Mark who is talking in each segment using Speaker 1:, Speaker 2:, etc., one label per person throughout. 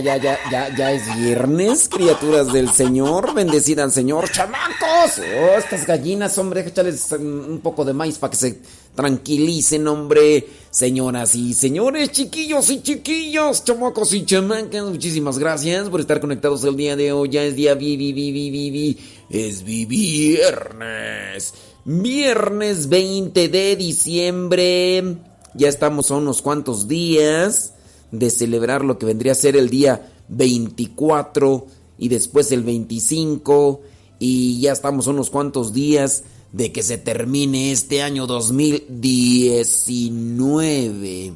Speaker 1: ya, ya, ya, ya, es viernes, criaturas del Señor. Bendecida al Señor, chamacos. Oh, estas gallinas, hombre, échales un poco de maíz para que se tranquilicen, hombre. Señoras y señores, chiquillos y chiquillos, chamacos y chamacas, muchísimas gracias por estar conectados el día de hoy. Ya es día vi, vi, vi. Es viernes. Viernes 20 de diciembre. Ya estamos a unos cuantos días de celebrar lo que vendría a ser el día 24 y después el 25 y ya estamos unos cuantos días de que se termine este año 2019.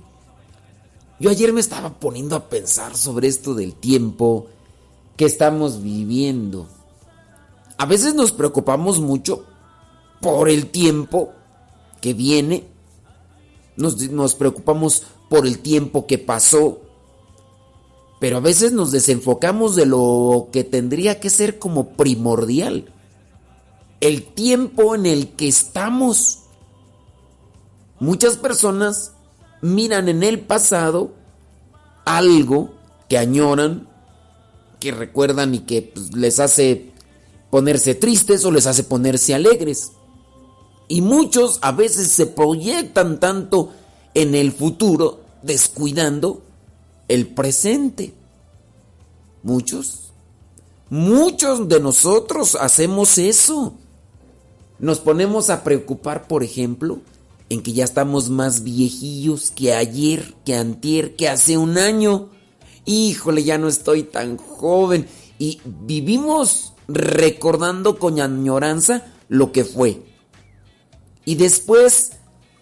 Speaker 1: Yo ayer me estaba poniendo a pensar sobre esto del tiempo que estamos viviendo. A veces nos preocupamos mucho por el tiempo que viene. Nos, nos preocupamos por el tiempo que pasó. Pero a veces nos desenfocamos de lo que tendría que ser como primordial. El tiempo en el que estamos. Muchas personas miran en el pasado algo que añoran, que recuerdan y que pues, les hace ponerse tristes o les hace ponerse alegres. Y muchos a veces se proyectan tanto en el futuro descuidando el presente. Muchos, muchos de nosotros hacemos eso. Nos ponemos a preocupar, por ejemplo, en que ya estamos más viejillos que ayer, que antier, que hace un año. Híjole, ya no estoy tan joven. Y vivimos recordando con añoranza lo que fue. Y después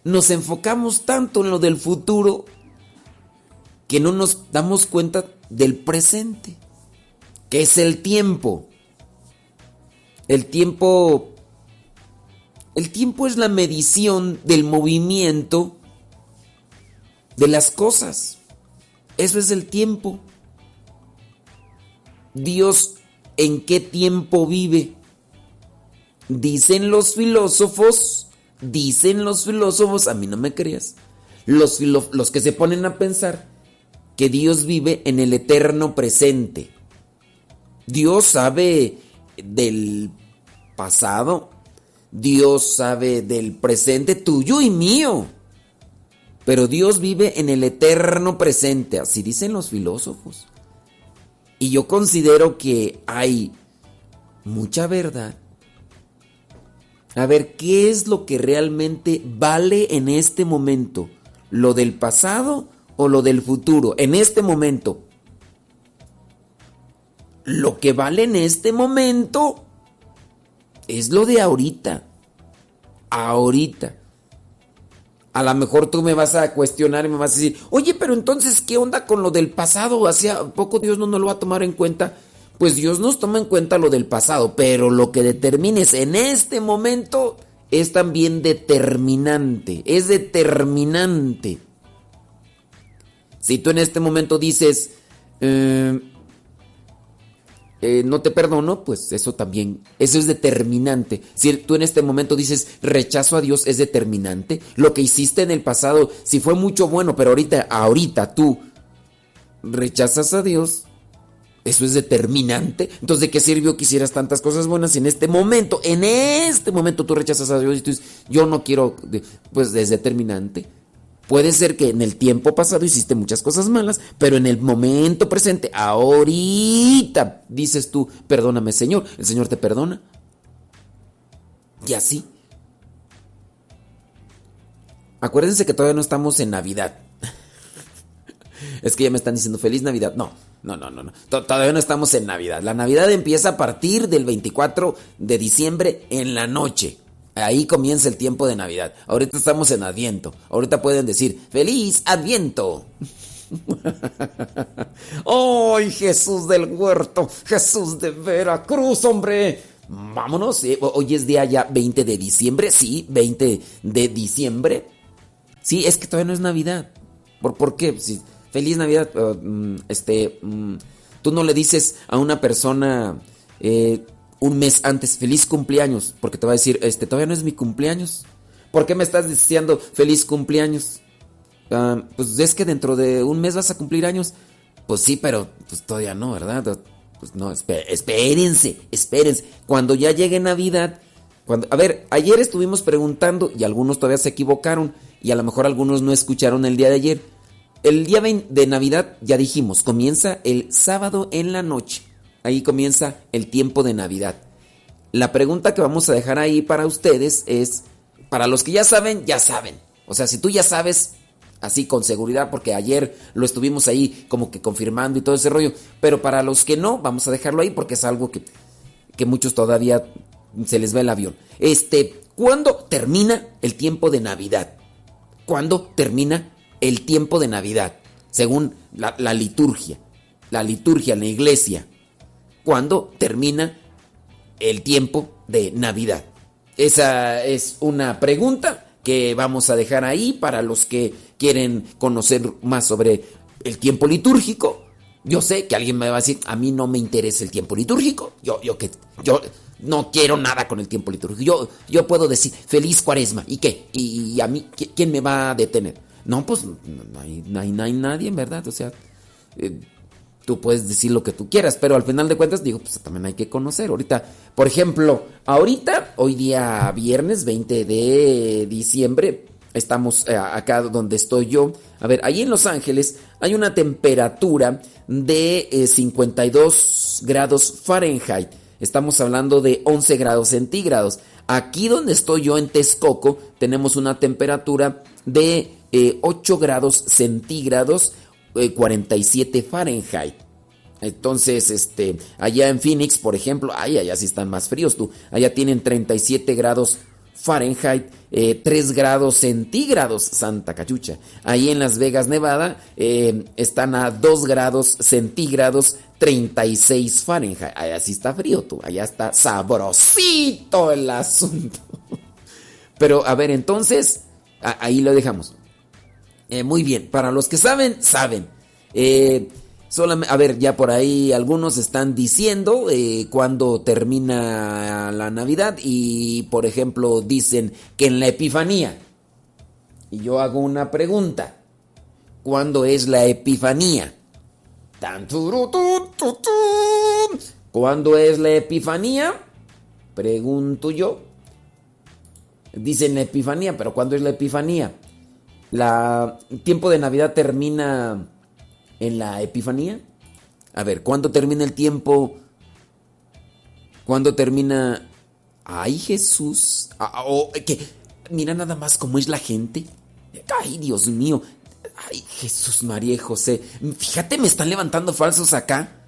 Speaker 1: nos enfocamos tanto en lo del futuro que no nos damos cuenta del presente, que es el tiempo. El tiempo el tiempo es la medición del movimiento de las cosas. Eso es el tiempo. Dios en qué tiempo vive. Dicen los filósofos, dicen los filósofos, a mí no me creas, los, los que se ponen a pensar que Dios vive en el eterno presente. Dios sabe del pasado, Dios sabe del presente tuyo y mío. Pero Dios vive en el eterno presente, así dicen los filósofos. Y yo considero que hay mucha verdad. A ver, ¿qué es lo que realmente vale en este momento? ¿Lo del pasado o lo del futuro, en este momento. Lo que vale en este momento es lo de ahorita. Ahorita. A lo mejor tú me vas a cuestionar y me vas a decir, oye, pero entonces, ¿qué onda con lo del pasado? Hacía poco Dios no nos lo va a tomar en cuenta. Pues Dios nos toma en cuenta lo del pasado, pero lo que determines en este momento es también determinante, es determinante. Si tú en este momento dices, eh, eh, no te perdono, pues eso también, eso es determinante. Si tú en este momento dices, rechazo a Dios, es determinante. Lo que hiciste en el pasado, si fue mucho bueno, pero ahorita, ahorita tú rechazas a Dios, eso es determinante. Entonces, ¿de qué sirvió que hicieras tantas cosas buenas si en este momento, en este momento tú rechazas a Dios y tú dices, yo no quiero, pues es determinante. Puede ser que en el tiempo pasado hiciste muchas cosas malas, pero en el momento presente, ahorita, dices tú, perdóname Señor, el Señor te perdona. Y así. Acuérdense que todavía no estamos en Navidad. es que ya me están diciendo feliz Navidad. No, no, no, no, no. Todavía no estamos en Navidad. La Navidad empieza a partir del 24 de diciembre en la noche. Ahí comienza el tiempo de Navidad. Ahorita estamos en Adviento. Ahorita pueden decir, feliz Adviento. ¡Ay, Jesús del huerto! Jesús de Veracruz, hombre! Vámonos. Eh, hoy es día ya 20 de diciembre. Sí, 20 de diciembre. Sí, es que todavía no es Navidad. ¿Por, por qué? feliz Navidad. Uh, mm, este, mm, tú no le dices a una persona... Eh, un mes antes, feliz cumpleaños, porque te va a decir, este, todavía no es mi cumpleaños. ¿Por qué me estás diciendo feliz cumpleaños? Ah, pues es que dentro de un mes vas a cumplir años. Pues sí, pero pues todavía no, ¿verdad? Pues no, espérense, espérense. Cuando ya llegue Navidad, cuando, a ver, ayer estuvimos preguntando y algunos todavía se equivocaron y a lo mejor algunos no escucharon el día de ayer. El día de Navidad, ya dijimos, comienza el sábado en la noche. Ahí comienza el tiempo de Navidad. La pregunta que vamos a dejar ahí para ustedes es, para los que ya saben, ya saben. O sea, si tú ya sabes, así con seguridad, porque ayer lo estuvimos ahí como que confirmando y todo ese rollo. Pero para los que no, vamos a dejarlo ahí porque es algo que, que muchos todavía se les va el avión. Este, ¿cuándo termina el tiempo de Navidad? ¿Cuándo termina el tiempo de Navidad? Según la, la liturgia. La liturgia la iglesia. ¿Cuándo termina el tiempo de Navidad? Esa es una pregunta que vamos a dejar ahí para los que quieren conocer más sobre el tiempo litúrgico. Yo sé que alguien me va a decir, a mí no me interesa el tiempo litúrgico. Yo, yo que, yo no quiero nada con el tiempo litúrgico. Yo, yo puedo decir, feliz cuaresma. ¿Y qué? ¿Y, a mí quién me va a detener? No, pues no hay, no hay, nadie, verdad. O sea, eh, tú puedes decir lo que tú quieras, pero al final de cuentas digo, pues también hay que conocer. Ahorita, por ejemplo, ahorita, hoy día viernes 20 de diciembre, estamos eh, acá donde estoy yo. A ver, ahí en Los Ángeles hay una temperatura de 52 eh, grados Fahrenheit. Estamos hablando de 11 grados centígrados. Aquí donde estoy yo en Texcoco tenemos una temperatura de 8 eh, grados centígrados 47 eh, Fahrenheit. Entonces, este, allá en Phoenix, por ejemplo, ay, allá sí están más fríos tú. Allá tienen 37 grados Fahrenheit, 3 eh, grados centígrados, Santa Cachucha. Ahí en Las Vegas, Nevada, eh, están a 2 grados centígrados, 36 Fahrenheit. Allá sí está frío tú, allá está sabrosito el asunto. Pero a ver, entonces, ahí lo dejamos. Eh, muy bien, para los que saben, saben. Eh, a ver, ya por ahí algunos están diciendo eh, cuándo termina la Navidad y, por ejemplo, dicen que en la Epifanía. Y yo hago una pregunta. ¿Cuándo es la Epifanía? ¿Cuándo es la Epifanía? Pregunto yo. Dicen la Epifanía, pero ¿cuándo es la Epifanía? La tiempo de Navidad termina en la Epifanía. A ver, ¿cuándo termina el tiempo? ¿Cuándo termina? Ay, Jesús. Ah, oh, que mira nada más cómo es la gente. Ay, Dios mío. Ay, Jesús, María y José. Fíjate, me están levantando falsos acá.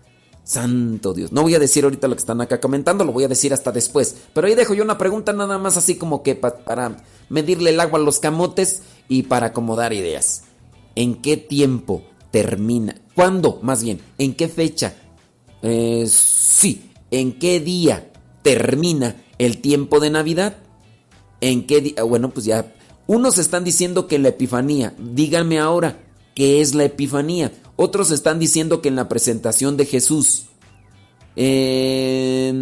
Speaker 1: Santo Dios. No voy a decir ahorita lo que están acá comentando, lo voy a decir hasta después. Pero ahí dejo yo una pregunta nada más así como que para medirle el agua a los camotes y para acomodar ideas. ¿En qué tiempo termina? ¿Cuándo? Más bien, ¿en qué fecha? Eh, sí, ¿en qué día termina el tiempo de Navidad? ¿En qué día? Bueno, pues ya. Unos están diciendo que la Epifanía. Díganme ahora, ¿qué es la Epifanía? Otros están diciendo que en la presentación de Jesús. Eh,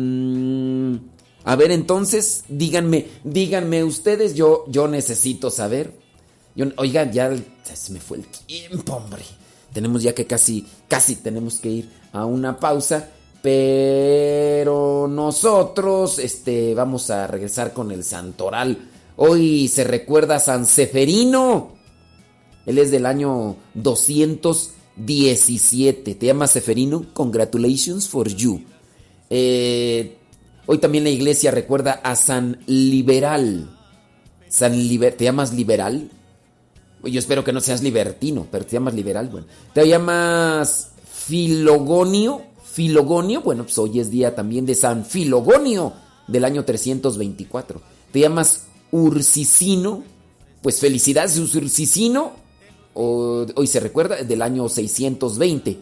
Speaker 1: a ver, entonces, díganme, díganme ustedes, yo, yo necesito saber. oigan, ya se me fue el tiempo, hombre. Tenemos ya que casi, casi tenemos que ir a una pausa. Pero nosotros, este, vamos a regresar con el santoral. Hoy se recuerda a San Seferino. Él es del año 217. ¿Te llamas Seferino? Congratulations for you. Eh, Hoy también la iglesia recuerda a San Liberal. San ¿Te llamas liberal? Yo espero que no seas libertino, pero te llamas liberal. Bueno, te llamas Filogonio. Filogonio, bueno, pues hoy es día también de San Filogonio del año 324. Te llamas Ursicino. Pues felicidades, Ursicino. Hoy se recuerda del año 620.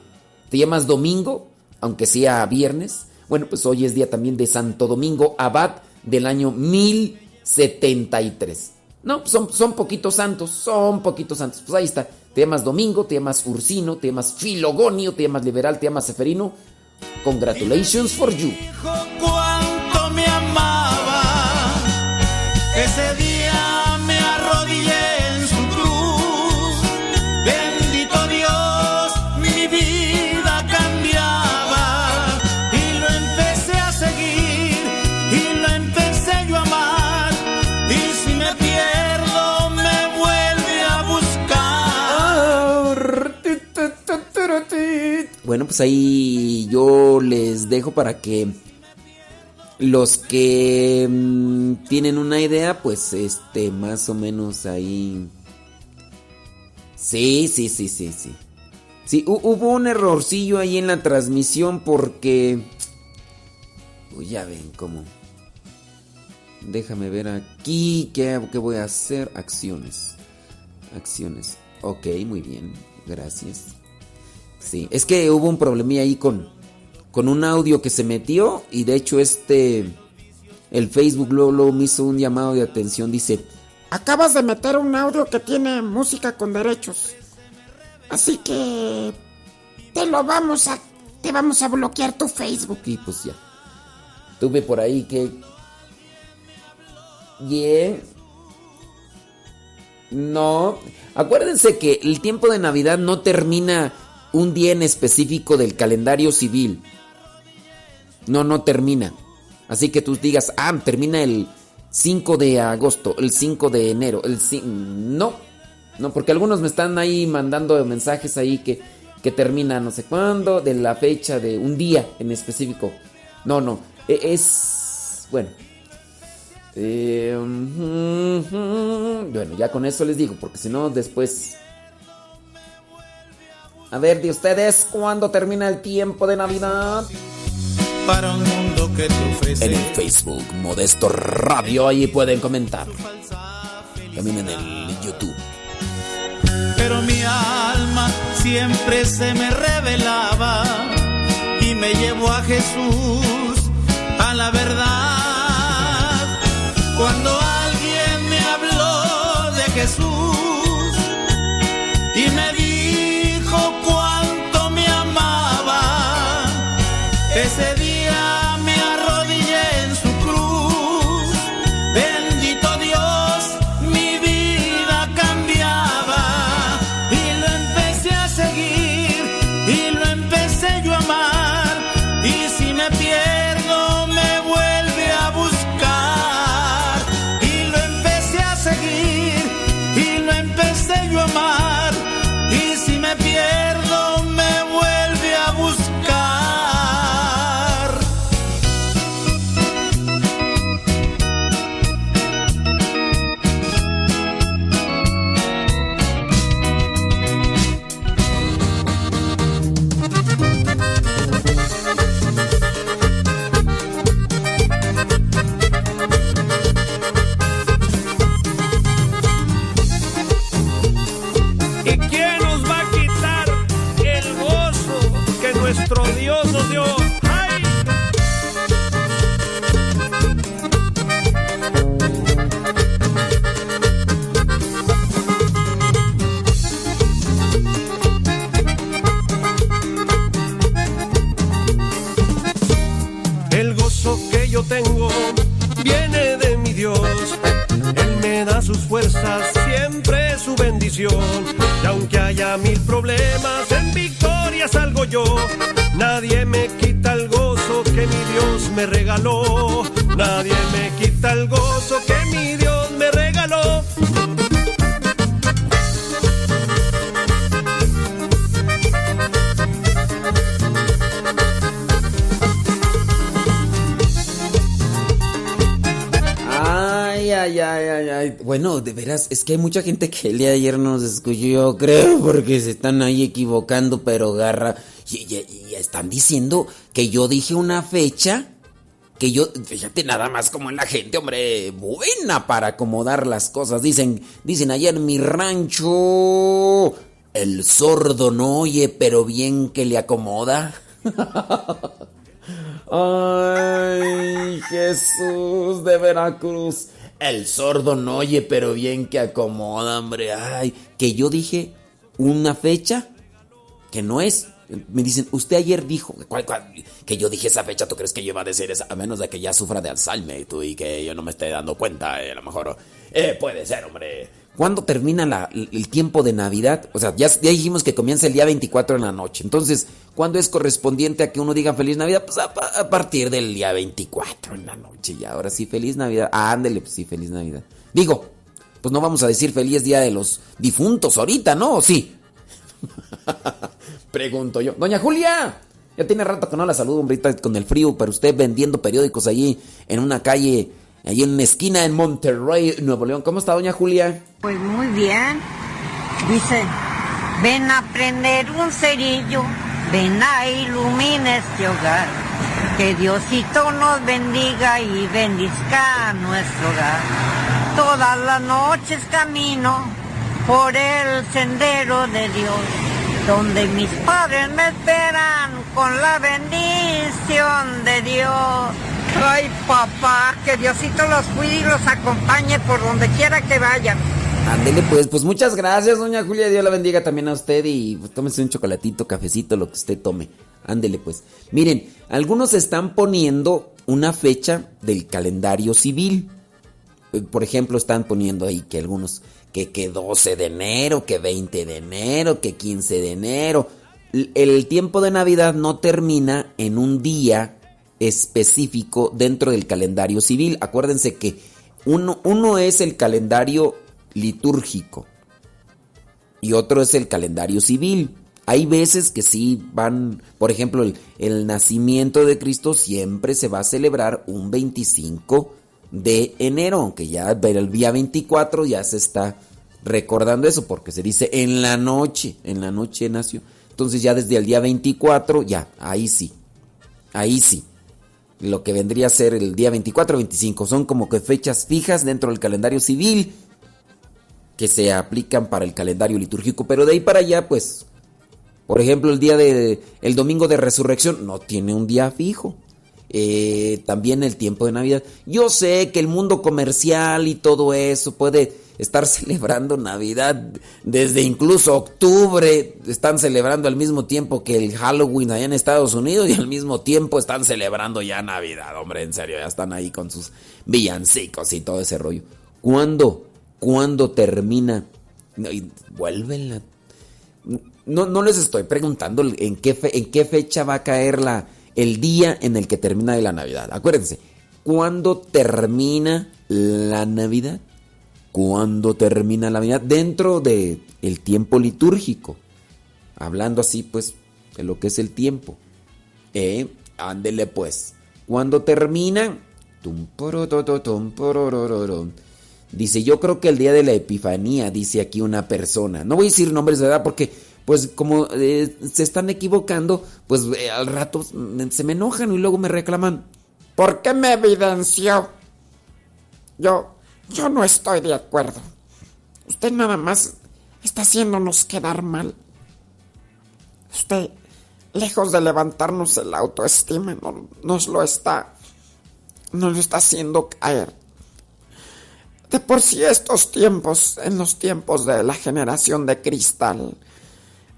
Speaker 1: Te llamas Domingo, aunque sea viernes. Bueno, pues hoy es día también de Santo Domingo Abad del año 1073. No, son, son poquitos santos, son poquitos santos. Pues ahí está. Te llamas Domingo, te llamas Ursino, te llamas Filogonio, te llamas Liberal, te llamas Seferino. Congratulations for you.
Speaker 2: Cuánto me amaba. Ese
Speaker 1: pues ahí yo les dejo para que los que mm, tienen una idea, pues este, más o menos ahí. Sí, sí, sí, sí, sí. Sí, hubo un errorcillo ahí en la transmisión porque... Pues ya ven cómo... Déjame ver aquí qué, qué voy a hacer. Acciones. Acciones. Ok, muy bien. Gracias. Sí, es que hubo un problemilla ahí con, con un audio que se metió y de hecho este, el Facebook luego, me hizo un llamado de atención, dice,
Speaker 3: acabas de meter un audio que tiene música con derechos. Así que te lo vamos a, te vamos a bloquear tu Facebook.
Speaker 1: Y pues ya. Tuve por ahí que... Bien. No. Acuérdense que el tiempo de Navidad no termina un día en específico del calendario civil. No, no termina. Así que tú digas, ah, termina el 5 de agosto, el 5 de enero, el no, no, porque algunos me están ahí mandando mensajes ahí que, que termina no sé cuándo, de la fecha de un día en específico. No, no, e, es, bueno. Eh, bueno, ya con eso les digo, porque si no, después a ver, de ustedes, ¿cuándo termina el tiempo de Navidad?
Speaker 2: Para un mundo que te ofrece.
Speaker 1: En el Facebook, Modesto Radio, ahí pueden comentar. También en el YouTube.
Speaker 2: Pero mi alma siempre se me revelaba y me llevó a Jesús, a la verdad. Cuando alguien me habló de Jesús y me
Speaker 4: siempre su bendición. Y aunque haya mil problemas, en victoria salgo yo. Nadie
Speaker 1: Bueno, de veras, es que hay mucha gente que el día de ayer nos escuchó, creo, porque se están ahí equivocando, pero garra. Y, están diciendo que yo dije una fecha. Que yo, fíjate nada más como en la gente, hombre, buena para acomodar las cosas. Dicen, dicen ayer mi rancho, el sordo no oye, pero bien que le acomoda. Ay, Jesús de Veracruz. El sordo no oye, pero bien que acomoda, hombre. Ay, que yo dije una fecha que no es. Me dicen, usted ayer dijo, ¿cuál, que yo dije esa fecha, ¿tú crees que yo iba a decir esa? A menos de que ya sufra de Alzheimer tú, y que yo no me esté dando cuenta, eh, a lo mejor. Eh, puede ser, hombre. ¿Cuándo termina el tiempo de Navidad? O sea, ya, dijimos que comienza el día 24 en la noche. Entonces, ¿cuándo es correspondiente a que uno diga feliz Navidad? Pues a, partir del día 24 en la noche. Y ahora sí, feliz Navidad. Ah, ándele, pues sí, feliz Navidad. Digo, pues no vamos a decir feliz día de los difuntos ahorita, ¿no? Sí. Pregunto yo. Doña Julia, ya tiene rato que no la saludo, hombrita, con el frío, pero usted vendiendo periódicos allí en una calle, allí en una esquina en Monterrey, Nuevo León. ¿Cómo está, doña Julia?
Speaker 5: Pues muy bien. Dice, ven a prender un cerillo, ven a iluminar este hogar. Que Diosito nos bendiga y bendizca nuestro hogar. Todas las noches camino por el sendero de Dios, donde mis padres me esperan con la bendición de Dios. Ay, papá, que Diosito los cuide y los acompañe por donde quiera que vayan.
Speaker 1: Ándele pues, pues muchas gracias, doña Julia. Dios la bendiga también a usted y pues, tómese un chocolatito, cafecito, lo que usted tome. Ándele pues. Miren, algunos están poniendo una fecha del calendario civil. Eh, por ejemplo, están poniendo ahí que algunos, que, que 12 de enero, que 20 de enero, que 15 de enero. El tiempo de Navidad no termina en un día específico dentro del calendario civil. Acuérdense que uno, uno es el calendario litúrgico y otro es el calendario civil. Hay veces que sí van, por ejemplo, el, nacimiento de Cristo siempre se va a celebrar un 25 de enero, aunque ya el día 24 ya se está recordando eso, porque se dice en la noche, en la noche nació. Entonces ya desde el día 24, ya, ahí sí, ahí sí. Lo que vendría a ser el día 24 25 son como que fechas fijas dentro del calendario civil que se aplican para el calendario litúrgico, pero de ahí para allá, pues, por ejemplo, el día de, el domingo de resurrección no tiene un día fijo. Eh, también el tiempo de Navidad. Yo sé que el mundo comercial y todo eso puede estar celebrando Navidad desde incluso octubre. Están celebrando al mismo tiempo que el Halloween allá en Estados Unidos y al mismo tiempo están celebrando ya Navidad. Hombre, en serio, ya están ahí con sus villancicos y todo ese rollo. ¿Cuándo? ¿Cuándo termina? vuelven No, no les estoy preguntando en qué, en qué fecha va a caer la, el día en el que termina la Navidad. Acuérdense, ¿cuándo termina la Navidad? ¿Cuándo termina la Navidad? Dentro del el tiempo litúrgico. Hablando así, pues, de lo que es el tiempo. ¿Eh? Ándele, pues. ¿Cuándo termina? Dice, yo creo que el día de la Epifanía, dice aquí una persona. No voy a decir nombres de edad porque, pues como eh, se están equivocando, pues eh, al rato se me enojan y luego me reclaman.
Speaker 3: ¿Por qué me evidenció? Yo, yo no estoy de acuerdo. Usted nada más está haciéndonos quedar mal. Usted, lejos de levantarnos el autoestima, nos lo está, nos lo está haciendo caer. De por sí estos tiempos, en los tiempos de la generación de cristal,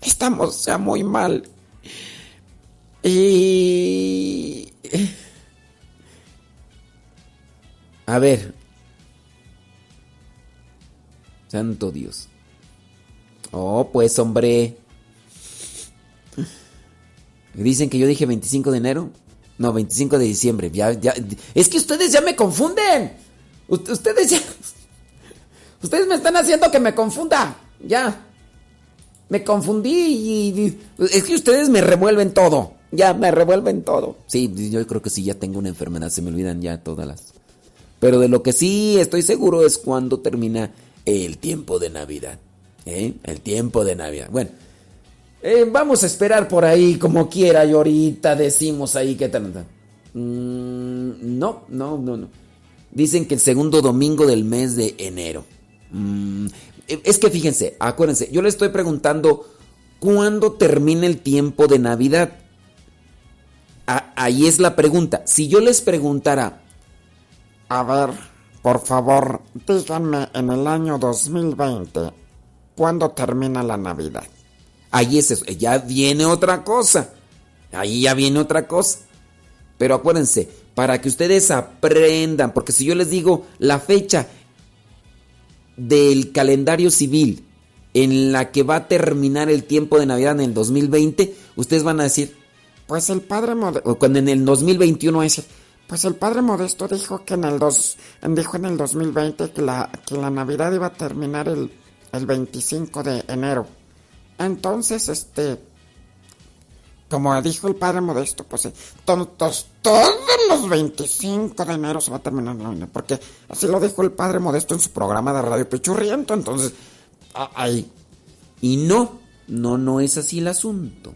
Speaker 3: estamos ya muy mal. Y...
Speaker 1: A ver. Santo Dios. Oh, pues hombre. Dicen que yo dije 25 de enero. No, 25 de diciembre. Ya, ya. Es que ustedes ya me confunden. Ustedes ya. Ustedes me están haciendo que me confunda. Ya. Me confundí y, Es que ustedes me revuelven todo. Ya, me revuelven todo. Sí, yo creo que sí, ya tengo una enfermedad. Se me olvidan ya todas las. Pero de lo que sí estoy seguro es cuando termina el tiempo de Navidad. ¿Eh? El tiempo de Navidad. Bueno. Eh, vamos a esperar por ahí como quiera y ahorita decimos ahí que tal. Mm, no, no, no, no. Dicen que el segundo domingo del mes de enero. Mm, es que fíjense, acuérdense, yo le estoy preguntando cuándo termina el tiempo de Navidad. ahí es la pregunta. Si yo les preguntara,
Speaker 3: a ver, por favor, díganme en el año 2020, ¿cuándo termina la Navidad?
Speaker 1: Ahí es eso, ya viene otra cosa. Ahí ya viene otra cosa. Pero acuérdense, para que ustedes aprendan, porque si yo les digo la fecha del calendario civil en la que va a terminar el tiempo de Navidad en el 2020, ustedes van a decir,
Speaker 3: pues el padre Modesto,
Speaker 1: cuando en el 2021 es,
Speaker 3: pues el padre Modesto dijo que en el dos, dijo en el 2020 que la, que la Navidad iba a terminar el, el 25 de enero. Entonces, este, como dijo el padre Modesto, pues eh, todos, todos los 25 de enero se va a terminar la porque así lo dijo el padre Modesto en su programa de Radio Pechurriento, entonces, ahí.
Speaker 1: Y no, no, no es así el asunto.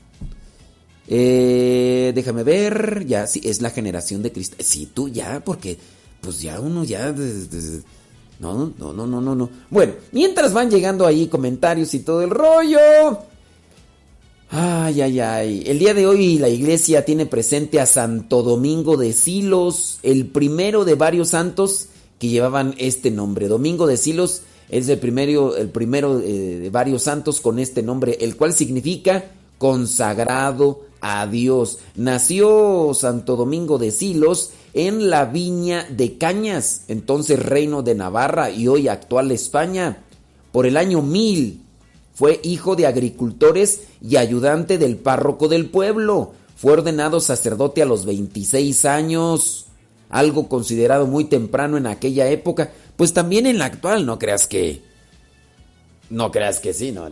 Speaker 1: Eh, déjame ver, ya, sí, es la generación de Cristo. Sí, tú ya, porque pues ya uno ya... no, no, no, no, no, no. Bueno, mientras van llegando ahí comentarios y todo el rollo. Ay, ay, ay. El día de hoy la iglesia tiene presente a Santo Domingo de Silos, el primero de varios santos que llevaban este nombre. Domingo de Silos es el primero, el primero eh, de varios santos con este nombre, el cual significa consagrado a Dios. Nació Santo Domingo de Silos en la viña de Cañas, entonces reino de Navarra y hoy actual España, por el año 1000 fue hijo de agricultores y ayudante del párroco del pueblo. Fue ordenado sacerdote a los 26 años, algo considerado muy temprano en aquella época, pues también en la actual, no creas que... No creas que sí, no.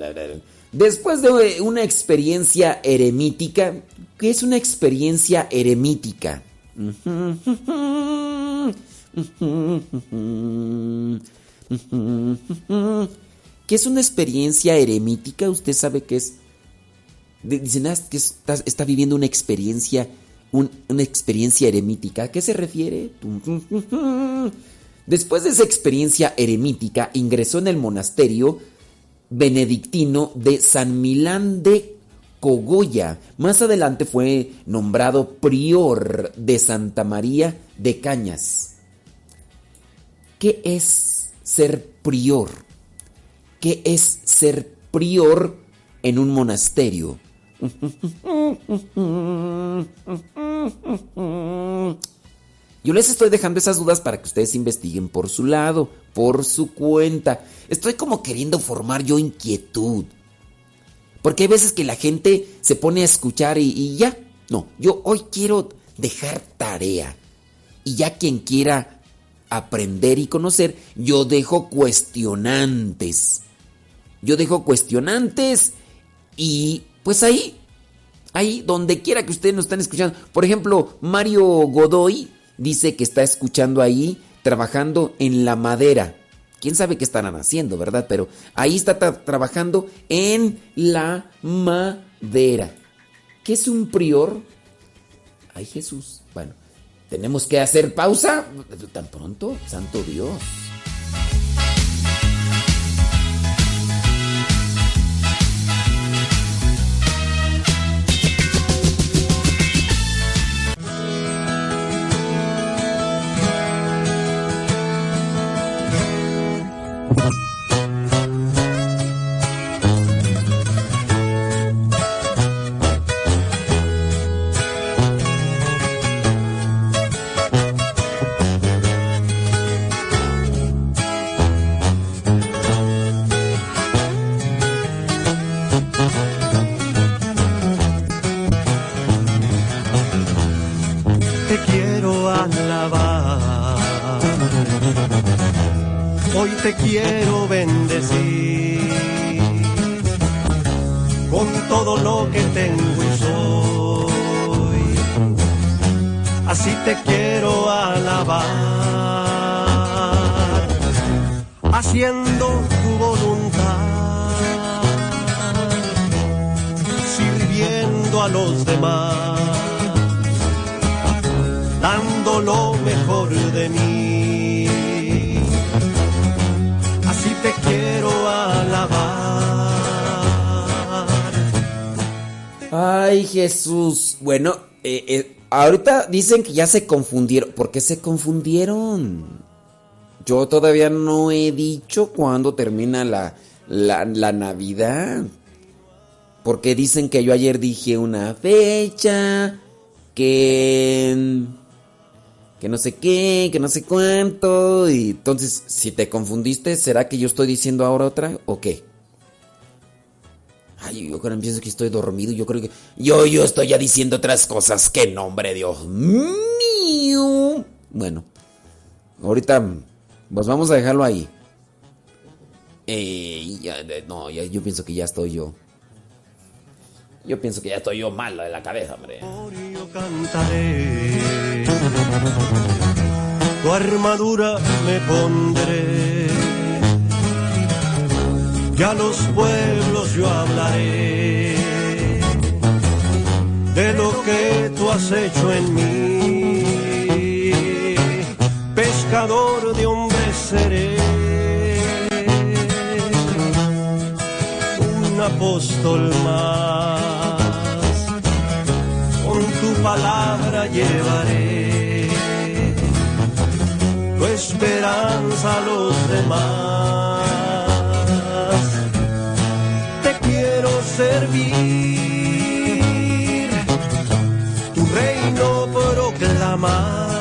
Speaker 1: Después de una experiencia eremítica, ¿qué es una experiencia eremítica? ¿Qué es una experiencia eremítica? Usted sabe que es... Dicen que está, viviendo una experiencia, una experiencia eremítica. ¿A qué se refiere? Después de esa experiencia eremítica, ingresó en el monasterio benedictino de San Milán de Cogoya. Más adelante fue nombrado prior de Santa María de Cañas. ¿Qué es ser prior? Qué es ser prior en un monasterio. Yo les estoy dejando esas dudas para que ustedes investiguen por su lado, por su cuenta. Estoy como queriendo formar yo inquietud. Porque hay veces que la gente se pone a escuchar y, ya. No, yo hoy quiero dejar tarea. Y ya quien quiera aprender y conocer, yo dejo cuestionantes yo dejo cuestionantes y pues ahí, ahí, donde quiera que ustedes nos estén escuchando. Por ejemplo, Mario Godoy dice que está escuchando ahí, trabajando en la madera. Quién sabe qué estarán haciendo, ¿verdad? Pero ahí está trabajando en la madera. ¿Qué es un prior? Ay Jesús. Bueno, tenemos que hacer pausa. Tan pronto, santo Dios. Jesús. Bueno, eh, eh, ahorita dicen que ya se confundieron. ¿Por qué se confundieron? Yo todavía no he dicho cuándo termina la, la, la Navidad. Porque dicen que yo ayer dije una fecha, que... que no sé qué, que no sé cuánto. Y entonces, si te confundiste, ¿será que yo estoy diciendo ahora otra o qué? Ay, yo creo pienso que estoy dormido. Yo creo que. Yo, yo estoy ya diciendo otras cosas. ¡Qué nombre, Dios mío! Bueno, ahorita. Pues vamos a dejarlo ahí. Eh, no, yo pienso que ya estoy yo. Yo pienso que ya estoy yo mal de la cabeza, hombre.
Speaker 4: Yo cantaré, tu armadura me pondré, y a los pueblos yo hablaré de lo que tú has hecho en mí, pescador de hombres seré. Un apóstol más, con tu palabra llevaré tu esperanza a los demás. Servir reino proclamar.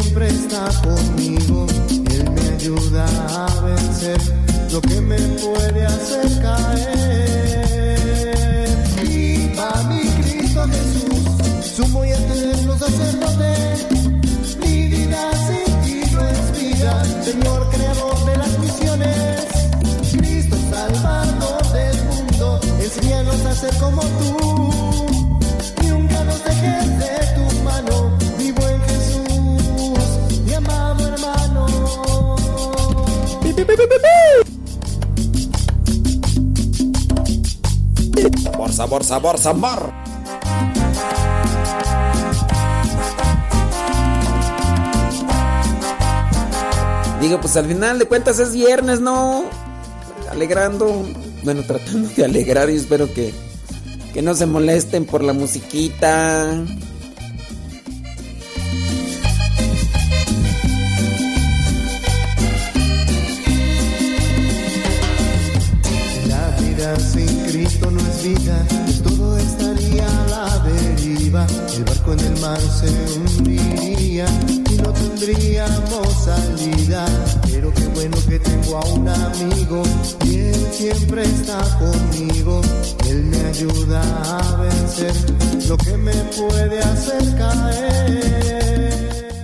Speaker 6: Siempre está conmigo. Él me ayuda a vencer lo que me puede hacer
Speaker 1: Sabor, sabor, sabor. Digo, pues al final de cuentas es viernes, ¿no? Alegrando, bueno, tratando de alegrar y espero que, que no se molesten por la musiquita.
Speaker 6: Puede hacer caer.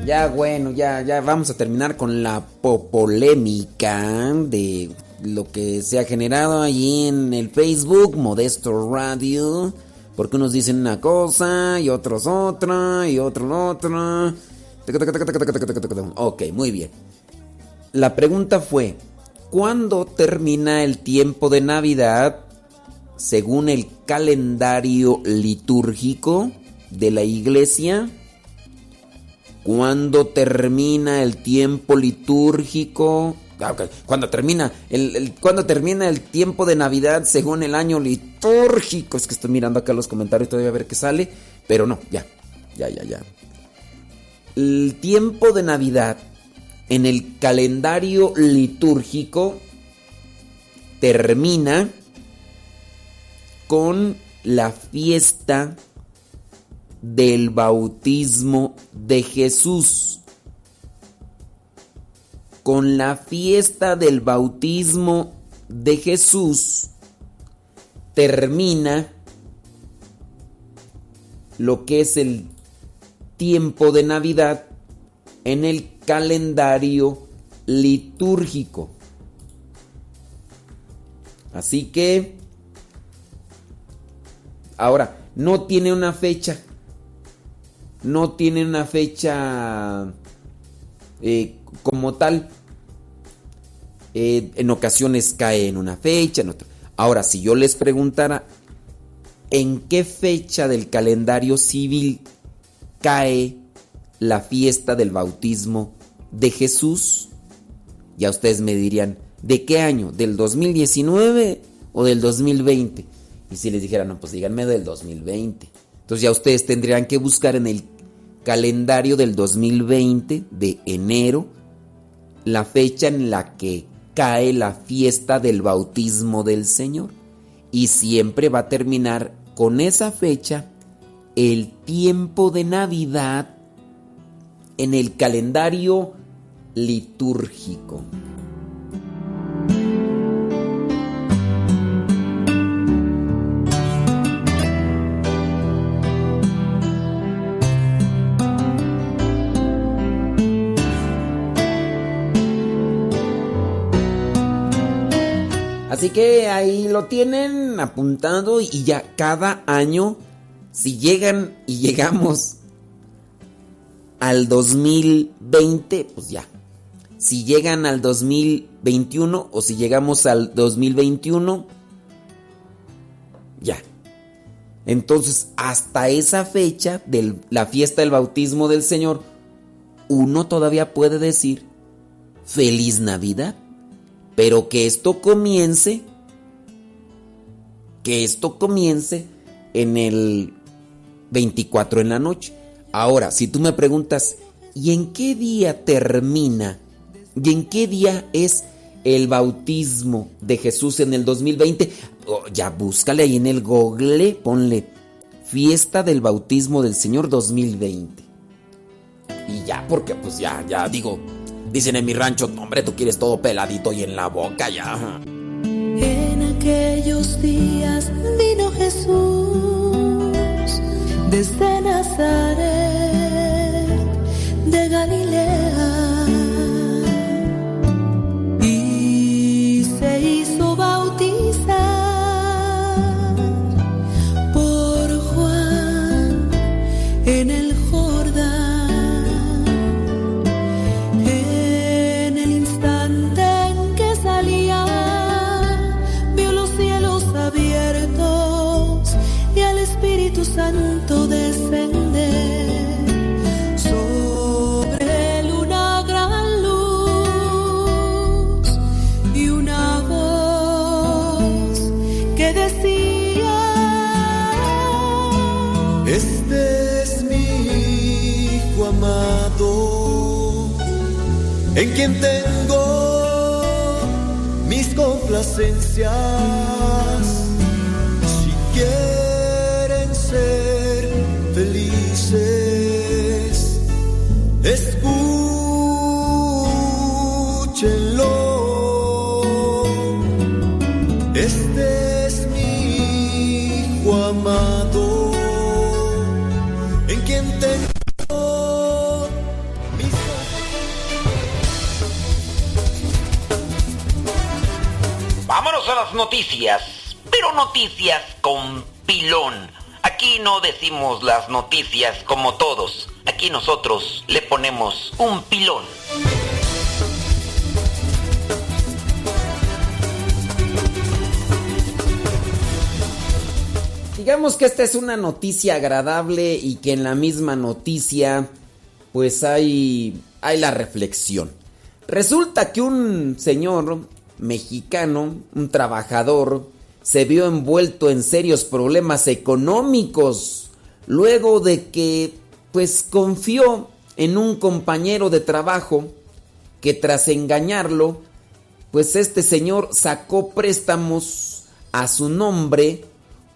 Speaker 1: Ya bueno, ya, ya vamos a terminar con la polémica de lo que se ha generado allí en el Facebook, Modesto Radio. Porque unos dicen una cosa y otros otra y otros otra. Ok, muy bien. La pregunta fue, ¿cuándo termina el tiempo de Navidad según el calendario litúrgico de la iglesia? ¿Cuándo termina el tiempo litúrgico? Ah, ok. ¿Cuándo termina el, cuándo termina el tiempo de Navidad según el año litúrgico? Es que estoy mirando acá los comentarios todavía a ver qué sale, pero no, ya, ya, ya, ya. El tiempo de Navidad en el calendario litúrgico termina con la fiesta del bautismo de Jesús. con la fiesta del bautismo de Jesús, termina lo que es el tiempo de Navidad en el calendario litúrgico. Así que, ahora, no tiene una fecha. No tiene una fecha eh, como tal. Eh, en ocasiones cae en una fecha, en otra. Ahora, si yo les preguntara en qué fecha del calendario civil cae la fiesta del bautismo de Jesús, ya ustedes me dirían, ¿de qué año? ¿Del 2019 o del 2020? Y si les dijera, no, pues díganme del 2020. Entonces ya ustedes tendrían que buscar en el calendario del 2020 de enero la fecha en la que cae la fiesta del bautismo del Señor. Y siempre va a terminar con esa fecha el tiempo de Navidad en el calendario litúrgico. Así que ahí lo tienen apuntado y ya cada año, si llegan y llegamos al 2020, pues ya. Si llegan al 2021 o si llegamos al 2021, ya. Entonces, hasta esa fecha de la fiesta del bautismo del Señor, uno todavía puede decir feliz Navidad. Pero que esto comience, que esto comience en el 24 en la noche. Ahora, si tú me preguntas, ¿y en qué día termina? ¿Y en qué día es el bautismo de Jesús en el 2020? ya búscale ahí en el Google, ponle fiesta del bautismo del Señor 2020. Y ya, porque pues ya, ya digo, Dicen en mi rancho, hombre, tú quieres todo peladito y en la boca ya.
Speaker 7: En aquellos días vino Jesús desde Nazaret de Galilea en
Speaker 4: quien tengo mis complacencias
Speaker 1: noticias, pero noticias con pilón. Aquí no decimos las noticias como todos. Aquí nosotros le ponemos un pilón. Digamos que esta es una noticia agradable y que en la misma noticia pues hay hay la reflexión. Resulta que un señor mexicano, un trabajador, se vio envuelto en serios problemas económicos luego de que pues confió en un compañero de trabajo que tras engañarlo, pues este señor sacó préstamos a su nombre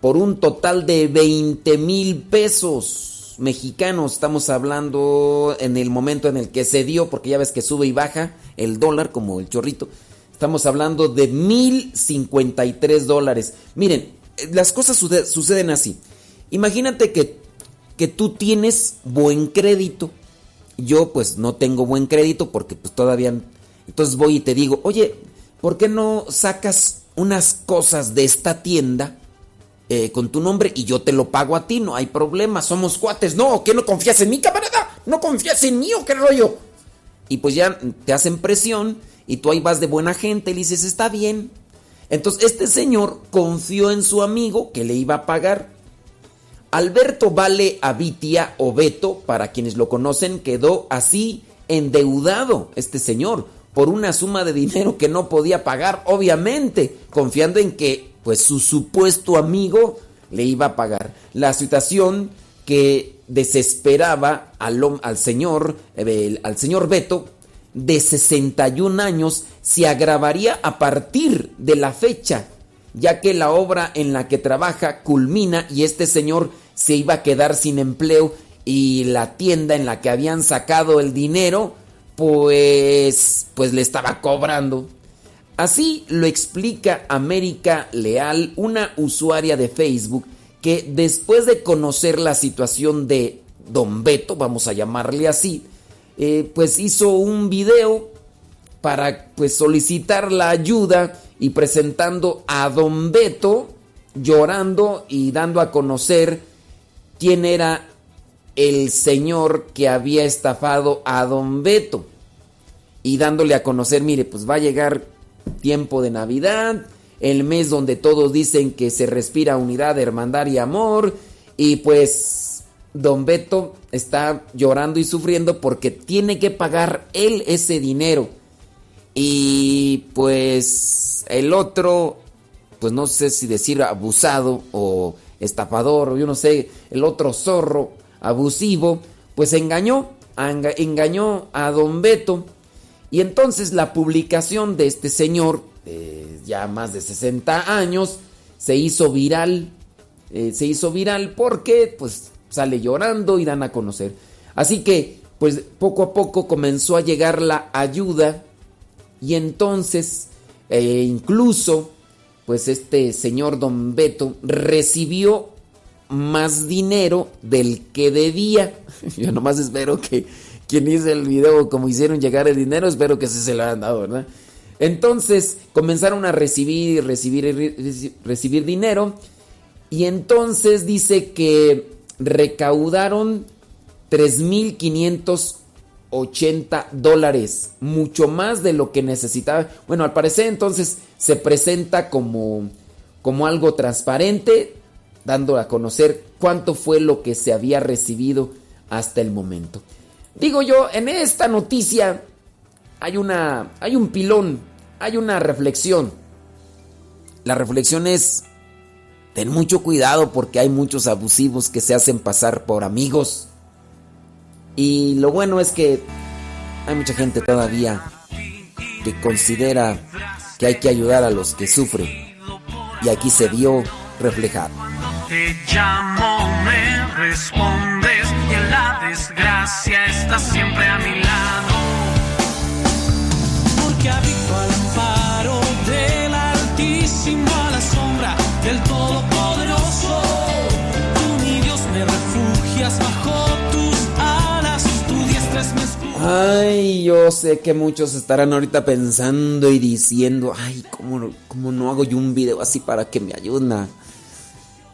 Speaker 1: por un total de 20 mil pesos. mexicanos. Estamos hablando en el momento en el que se dio, porque ya ves que sube y baja el dólar como el chorrito. Estamos hablando de 1053 dólares. Miren, las cosas suceden así. Imagínate que, que tú tienes buen crédito. Yo pues no tengo buen crédito porque pues todavía... Entonces voy y te digo, oye, ¿por qué no sacas unas cosas de esta tienda eh, con tu nombre y yo te lo pago a ti? No hay problema, somos cuates. No, ¿qué no confías en mí, camarada? ¿No confías en mí o qué rollo? Y pues ya te hacen presión y tú ahí vas de buena gente y le dices, está bien. Entonces este señor confió en su amigo que le iba a pagar. Alberto Vale Avitia o Beto, para quienes lo conocen, quedó así endeudado este señor por una suma de dinero que no podía pagar, obviamente, confiando en que pues su supuesto amigo le iba a pagar. La situación que desesperaba al, señor al señor Beto de 61 años se agravaría a partir de la fecha, ya que la obra en la que trabaja culmina y este señor se iba a quedar sin empleo y la tienda en la que habían sacado el dinero pues, pues le estaba cobrando. Así lo explica América Leal, una usuaria de Facebook que después de conocer la situación de Don Beto, vamos a llamarle así, eh, pues hizo un video para pues solicitar la ayuda y presentando a Don Beto llorando y dando a conocer quién era el señor que había estafado a don Beto. Y dándole a conocer, mire, pues va a llegar tiempo de Navidad, el mes donde todos dicen que se respira unidad, hermandad y amor, y pues don Beto está llorando y sufriendo porque tiene que pagar él ese dinero. Y pues el otro, pues no sé si decir abusado o estafador, yo no sé, el otro zorro, abusivo, pues engañó, engañó a don Beto. Y entonces la publicación de este señor, ya más de 60 años, se hizo viral. Eh, se hizo viral porque pues sale llorando y dan a conocer. Así que pues poco a poco comenzó a llegar la ayuda y entonces eh, incluso pues este señor don Beto recibió más dinero del que debía. Yo nomás espero que quien hizo el video, como hicieron llegar el dinero, espero que se, se lo hayan dado, ¿verdad? Entonces comenzaron a recibir, recibir, recibir dinero. Y entonces dice que recaudaron 3.580 dólares, mucho más de lo que necesitaba. Bueno, al parecer entonces se presenta como, como algo transparente, dando a conocer cuánto fue lo que se había recibido hasta el momento. Digo yo, en esta noticia hay una hay un pilón, hay una reflexión. La reflexión es ten mucho cuidado porque hay muchos abusivos que se hacen pasar por amigos. Y lo bueno es que hay mucha gente todavía que considera que hay que ayudar a los que sufren. Y aquí se vio reflejado.
Speaker 8: Te llamo, me respondes y la desgracia siempre a mi lado.
Speaker 1: Ay, yo sé que muchos estarán ahorita pensando y diciendo, ay, ¿cómo, cómo no hago yo un video así para que me ayuden a,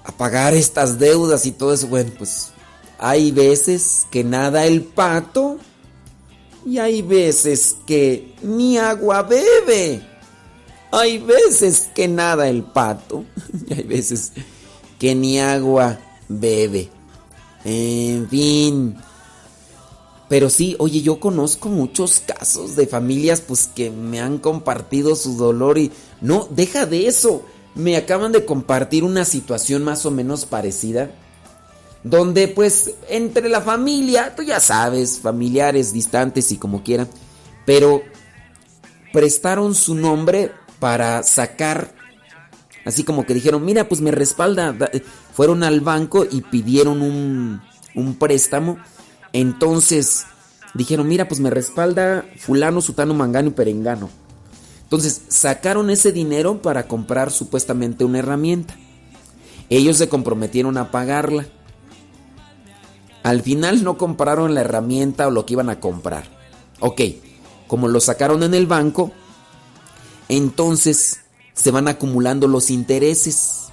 Speaker 1: a pagar estas deudas y todo eso? Bueno, pues hay veces que nada el pato y hay veces que ni agua bebe. Hay veces que nada el pato y hay veces que ni agua bebe. En fin. Pero sí, oye, yo conozco muchos casos de familias pues que me han compartido su dolor y no, deja de eso. Me acaban de compartir una situación más o menos parecida donde pues entre la familia, tú ya sabes, familiares distantes y como quieran, pero prestaron su nombre para sacar Así como que dijeron, mira, pues me respalda. Fueron al banco y pidieron un, un préstamo. Entonces dijeron, mira, pues me respalda fulano, sutano, mangano y perengano. Entonces sacaron ese dinero para comprar supuestamente una herramienta. Ellos se comprometieron a pagarla. Al final no compraron la herramienta o lo que iban a comprar. Ok, como lo sacaron en el banco, entonces se van acumulando los intereses.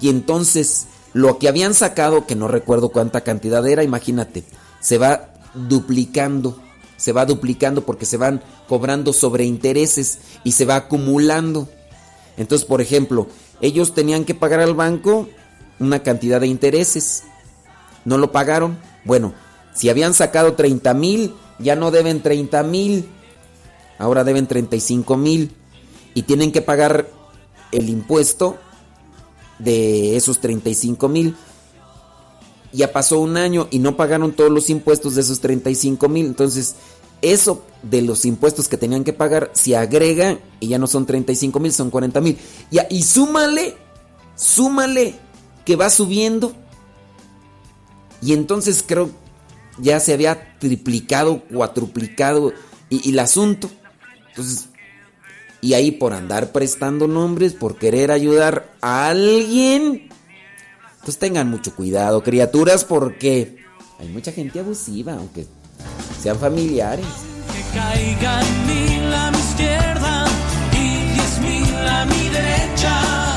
Speaker 1: Y entonces lo que habían sacado, que no recuerdo cuánta cantidad era, imagínate, se va duplicando, se va duplicando porque se van cobrando sobre intereses y se va acumulando. Entonces, por ejemplo, ellos tenían que pagar al banco una cantidad de intereses. No lo pagaron. Bueno, si habían sacado 30 mil, ya no deben 30 mil. Ahora deben 35 mil. Y tienen que pagar el impuesto de esos 35 mil. Ya pasó un año y no pagaron todos los impuestos de esos 35 mil. Entonces, eso de los impuestos que tenían que pagar se agrega y ya no son 35 mil, son 40 mil. Y, y súmale, súmale que va subiendo. Y entonces creo ya se había triplicado, cuatruplicado y, el asunto. Entonces, y ahí por andar prestando nombres, por querer ayudar a alguien. Entonces tengan mucho cuidado, criaturas, porque hay mucha gente abusiva, aunque sean familiares.
Speaker 9: Que caigan mil a mi izquierda y diez mil a mi derecha.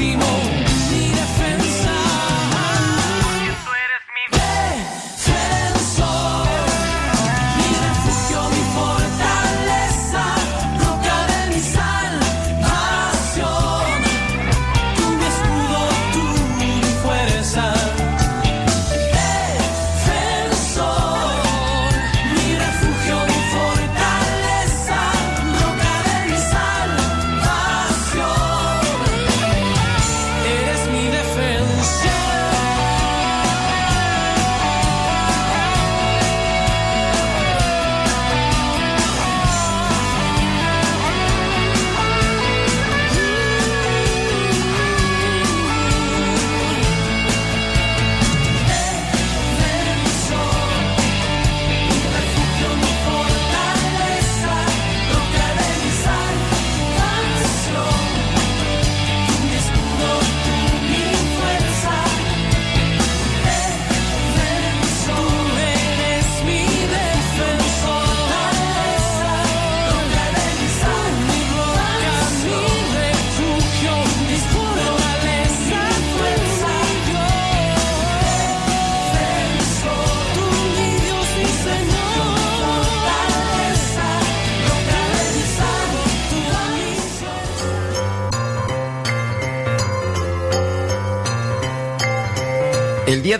Speaker 9: Altísimo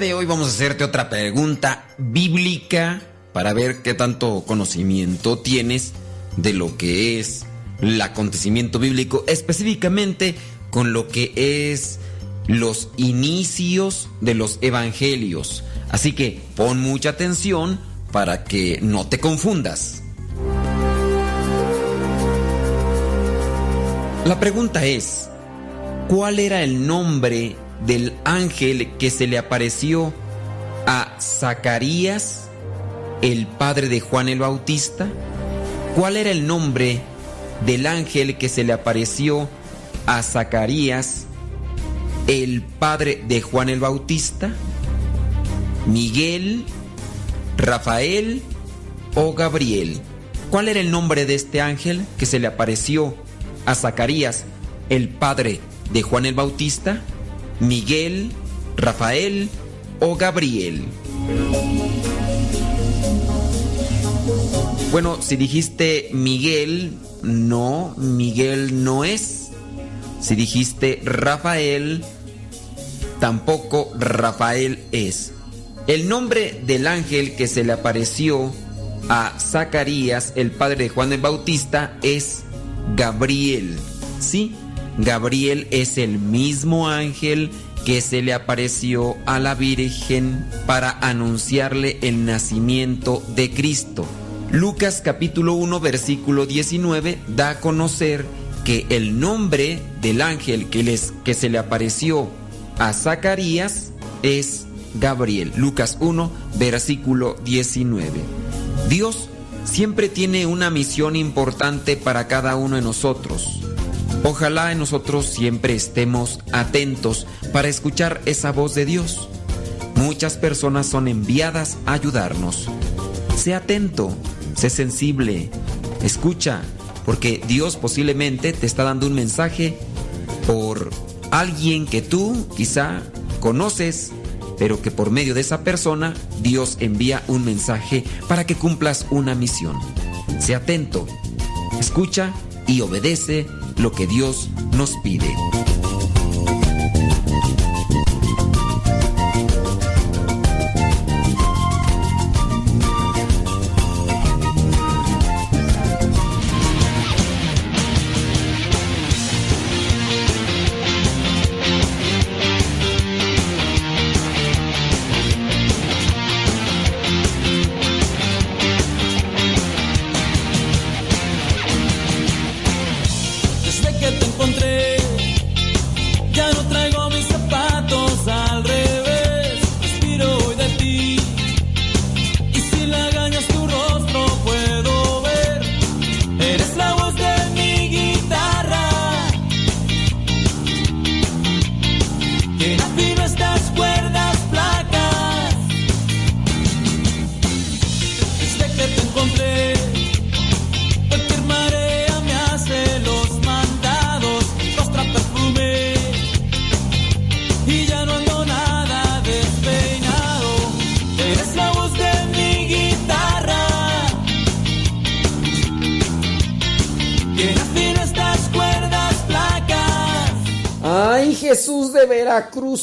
Speaker 9: de
Speaker 1: hoy vamos a hacerte otra pregunta bíblica para ver qué tanto conocimiento tienes de lo que es el acontecimiento bíblico, específicamente con lo que es los inicios de los evangelios. Así que pon mucha atención para que no te confundas. La pregunta es, ¿cuál era el nombre del ángel que se le apareció a Zacarías, el padre de Juan el Bautista? ¿Cuál era el nombre del ángel que se le apareció a Zacarías, el padre de Juan el Bautista? ¿Miguel, Rafael o Gabriel? ¿Cuál era el nombre de este ángel que se le apareció a Zacarías, el padre de Juan el Bautista? ¿Miguel, Rafael o Gabriel? Bueno, si dijiste Miguel, no, Miguel no es. Si dijiste Rafael, tampoco Rafael es. El nombre del ángel que se le apareció a Zacarías, el padre de Juan el Bautista, es Gabriel. Sí, Gabriel es el mismo ángel que se le apareció a la Virgen para anunciarle el nacimiento de Cristo. Lucas capítulo 1 versículo 19 da a conocer que el nombre del ángel que, les, que se le apareció a Zacarías es Gabriel. Lucas 1, versículo 19. Dios siempre tiene una misión importante para cada uno de nosotros. Ojalá en nosotros siempre estemos atentos para escuchar esa voz de Dios. Muchas personas son enviadas a ayudarnos. Sé atento, sé sensible, escucha, porque Dios posiblemente te está dando un mensaje por alguien que tú quizá conoces, pero que por medio de esa persona Dios envía un mensaje para que cumplas una misión. Sé atento, escucha y obedece lo que Dios nos pide.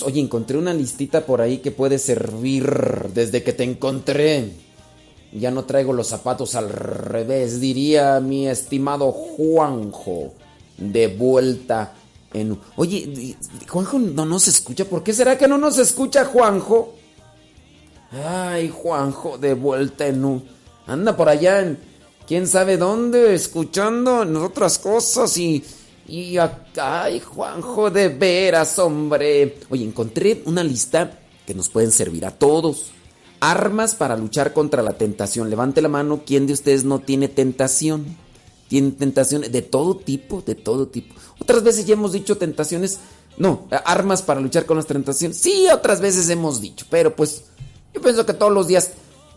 Speaker 1: Oye, encontré una listita por ahí que puede servir desde que te encontré. Ya no traigo los zapatos al revés, diría mi estimado Juanjo. De vuelta en... Oye, Juanjo no nos escucha. ¿Por qué será que no nos escucha Juanjo? Ay, Juanjo, de vuelta en... Anda por allá en... ¿Quién sabe dónde? Escuchando en otras cosas y... Y acá, ay, Juanjo, de veras, hombre. Oye, encontré una lista que nos pueden servir a todos. Armas para luchar contra la tentación. Levante la mano, ¿quién de ustedes no tiene tentación? Tiene tentaciones de todo tipo, de todo tipo. Otras veces ya hemos dicho tentaciones. No, armas para luchar con las tentaciones. Sí, otras veces hemos dicho, pero pues yo pienso que todos los días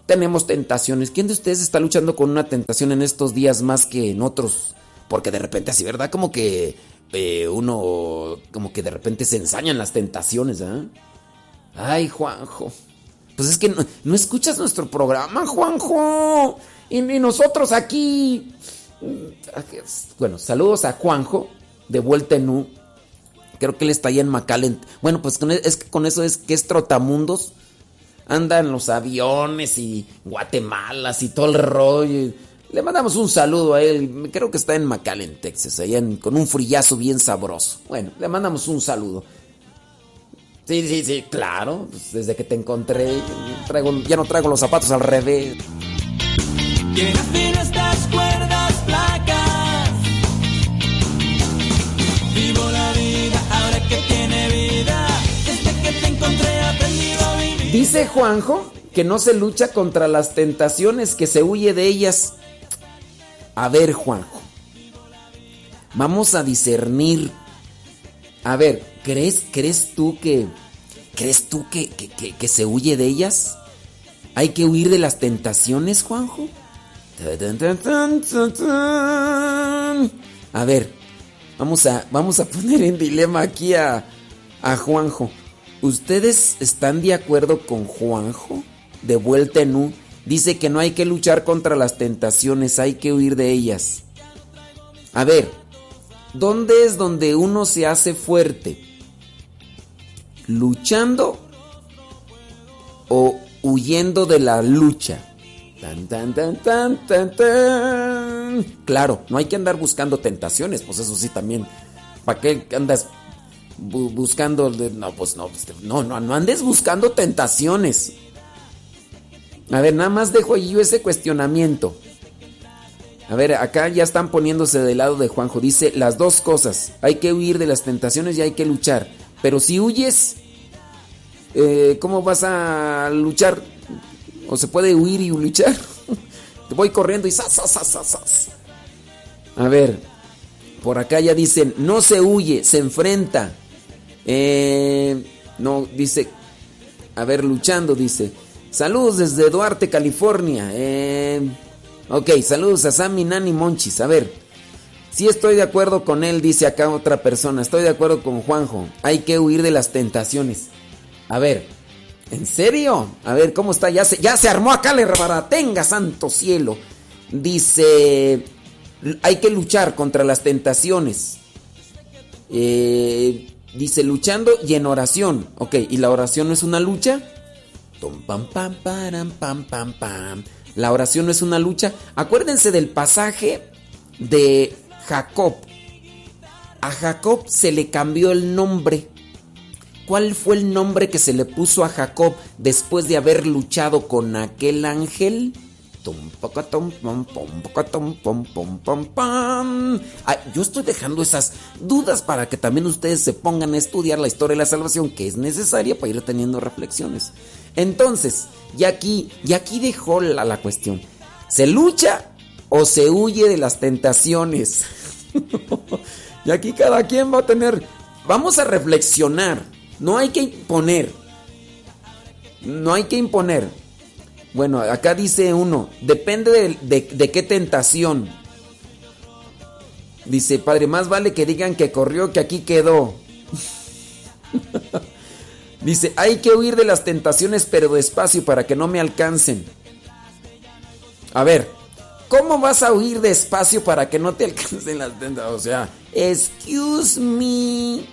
Speaker 1: tenemos tentaciones. ¿Quién de ustedes está luchando con una tentación en estos días más que en otros? Porque de repente así, ¿verdad? Como que eh, uno, como que de repente se ensañan las tentaciones, ¿ah? Ay, Juanjo. Pues es que no, no escuchas nuestro programa, Juanjo. Y, nosotros aquí. Bueno, saludos a Juanjo, de vuelta en U. Creo que él está allá en McAllen. Bueno, pues con, es que con eso es que es trotamundos. Anda en los aviones y Guatemala y todo el rollo. Le mandamos un saludo a él. Creo que está en McAllen, Texas, allá en- con un frillazo bien sabroso. Bueno, le mandamos un saludo. Sí, sí, sí, claro. pues desde que te encontré, traigo, ya no traigo los zapatos al revés.
Speaker 9: Quien afina estas cuerdas flacas. Vivo la vida ahora que tiene vida. Desde que te encontré aprendido a vivir.
Speaker 1: Dice Juanjo que no se lucha contra las tentaciones, que se huye de ellas. A ver, Juanjo. Vamos a discernir. A ver, ¿crees, crees tú que... ¿Crees tú que, que- que- se huye de ellas? ¿Hay que huir de las tentaciones, Juanjo? A ver, vamos a, vamos a poner en dilema aquí a, a Juanjo. ¿Ustedes están de acuerdo con Juanjo? De vuelta en U. Dice que no hay que luchar contra las tentaciones, hay que huir de ellas. A ver, ¿dónde es donde uno se hace fuerte? ¿Luchando o huyendo de la lucha? Tan, tan, tan, tan, tan. Claro, no hay que andar buscando tentaciones, pues eso sí también. ¿Para qué andas bu- buscando? No, pues no, pues, no, no, no andes buscando tentaciones. A ver, nada más dejo ahí yo ese cuestionamiento. A ver, acá ya están poniéndose del lado de Juanjo. Dice las dos cosas. Hay que huir de las tentaciones y hay que luchar. Pero si huyes, eh, ¿cómo vas a luchar? ¿O se puede huir y luchar? Te voy corriendo y ¡zas, zas, zas, zas! A ver, por acá ya dicen, no se huye, se enfrenta. Eh, no, dice, a ver, luchando, dice. Saludos desde Duarte, California. Eh, ok, saludos a Sammy, Nani, Monchis. A ver, si estoy de acuerdo con él, dice acá otra persona. Estoy de acuerdo con Juanjo. Hay que huir de las tentaciones. A ver, ¿en serio? A ver, ¿cómo está? Ya se, armó acá la tenga santo cielo. Dice, hay que luchar contra las tentaciones. Eh, dice, luchando y en oración. Ok, ¿y la oración no es una lucha? Pam, pam, pam, pam, pam, pam. La oración no es una lucha. Acuérdense del pasaje de Jacob. A Jacob se le cambió el nombre. ¿Cuál fue el nombre que se le puso a Jacob después de haber luchado con aquel ángel? yo estoy dejando esas dudas para que también ustedes se pongan a estudiar la historia de la salvación, que es necesaria para ir teniendo reflexiones. Entonces, ya aquí, aquí dejó la, la cuestión. ¿Se lucha o se huye de las tentaciones? y aquí cada quien va a tener... Vamos a reflexionar. No hay que imponer. No hay que imponer. Bueno, acá dice uno, depende de, qué tentación. Dice, padre, más vale que digan que corrió que aquí quedó. dice, hay que huir de las tentaciones pero despacio para que no me alcancen. A ver, ¿cómo vas a huir despacio para que no te alcancen las tentaciones? O sea, excuse me.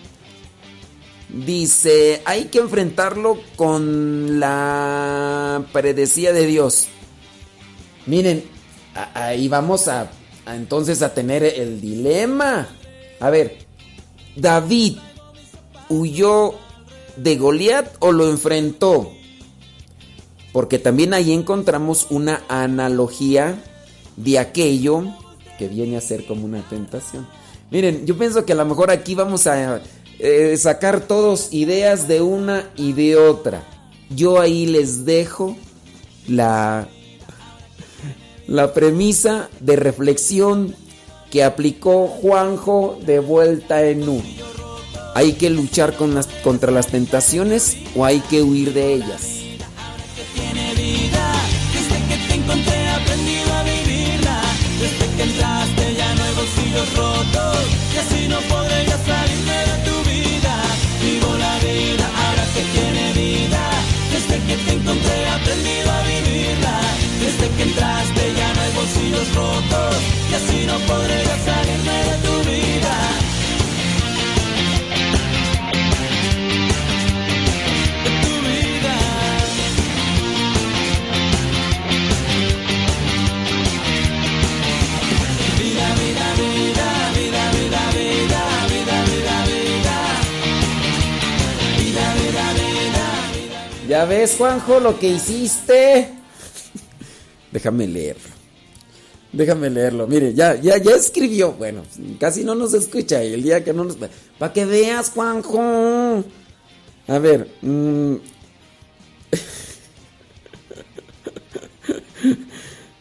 Speaker 1: Dice, hay que enfrentarlo con la predecía de Dios. Miren, ahí vamos a, entonces a tener el dilema. A ver, David huyó de Goliat o lo enfrentó? Porque también ahí encontramos una analogía de aquello que viene a ser como una tentación. Miren, yo pienso que a lo mejor aquí vamos a eh, sacar todos ideas de una y de otra. Yo ahí les dejo la, la premisa de reflexión que aplicó Juanjo de vuelta en U. ¿Hay que luchar con las, contra las tentaciones o hay que huir de ellas? Desde que entraste ya no hay bolsillos rotos y así no podré ya Ya ves, Juanjo, lo que hiciste. Déjame leerlo. Déjame leerlo. Mire, ya, ya, ya escribió. Bueno, casi no nos escucha. Y el día que no nos. Para que veas, Juanjo. A ver. Mm.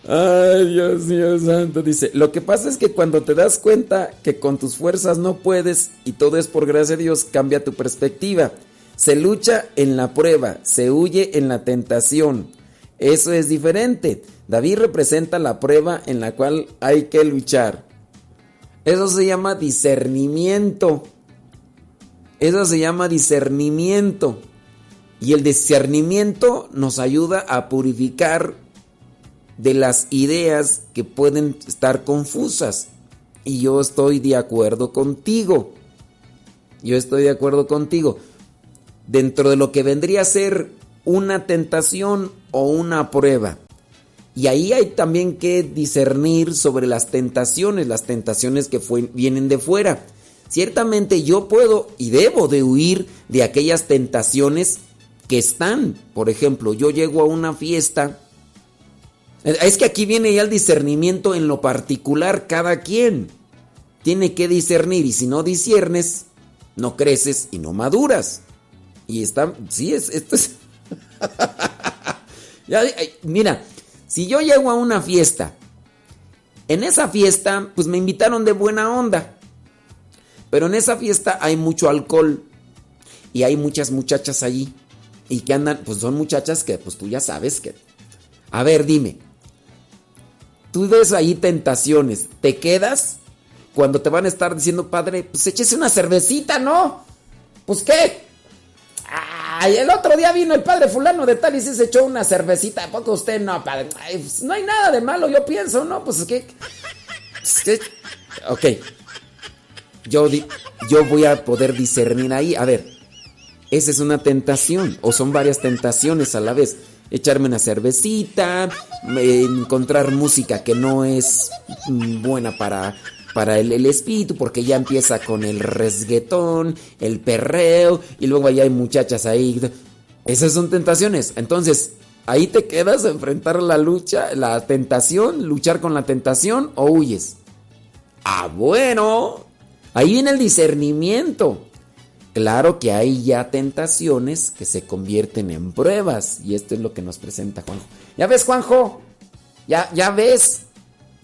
Speaker 1: Ay, Dios mío santo. Dice, lo que pasa es que cuando te das cuenta que con tus fuerzas no puedes y todo es por gracia de Dios, cambia tu perspectiva. Se lucha en la prueba, se huye en la tentación. Eso es diferente. David representa la prueba en la cual hay que luchar. Eso se llama discernimiento. Eso se llama discernimiento. Y el discernimiento nos ayuda a purificar de las ideas que pueden estar confusas. Y yo estoy de acuerdo contigo. Yo estoy de acuerdo contigo dentro de lo que vendría a ser una tentación o una prueba. Y ahí hay también que discernir sobre las tentaciones, las tentaciones que vienen de fuera. Ciertamente yo puedo y debo de huir de aquellas tentaciones que están. Por ejemplo, yo llego a una fiesta Es que aquí viene ya el discernimiento en lo particular, cada quien tiene que discernir y si no disiernes, no creces y no maduras. Y está, sí, es, esto es... Mira, si yo llego a una fiesta, en esa fiesta, pues me invitaron de buena onda. Pero en esa fiesta hay mucho alcohol y hay muchas muchachas allí. Y que andan, pues son muchachas que, pues tú ya sabes que... A ver, dime. Tú ves ahí tentaciones. ¿Te quedas? Cuando te van a estar diciendo, padre, pues échese una cervecita, ¿no? Pues qué. Ay, el otro día vino el padre fulano de tal y se echó una cervecita. ¿A poco usted no, pues, no hay nada de malo, yo pienso, ¿no? Pues es que... pues, ¿qué? Ok. Yo, yo voy a poder discernir ahí. A ver, esa es una tentación o son varias tentaciones a la vez. Echarme una cervecita, encontrar música que no es mm, buena para, para el, espíritu porque ya empieza con el resguetón, el perreo y luego allá hay muchachas ahí. Esas son tentaciones. Entonces, ahí te quedas a enfrentar la lucha, la tentación, luchar con la tentación o huyes. Ah, bueno. Ahí viene el discernimiento. Claro que hay ya tentaciones que se convierten en pruebas. Y esto es lo que nos presenta Juanjo. ¿Ya ves, Juanjo? ¿Ya, ya ves?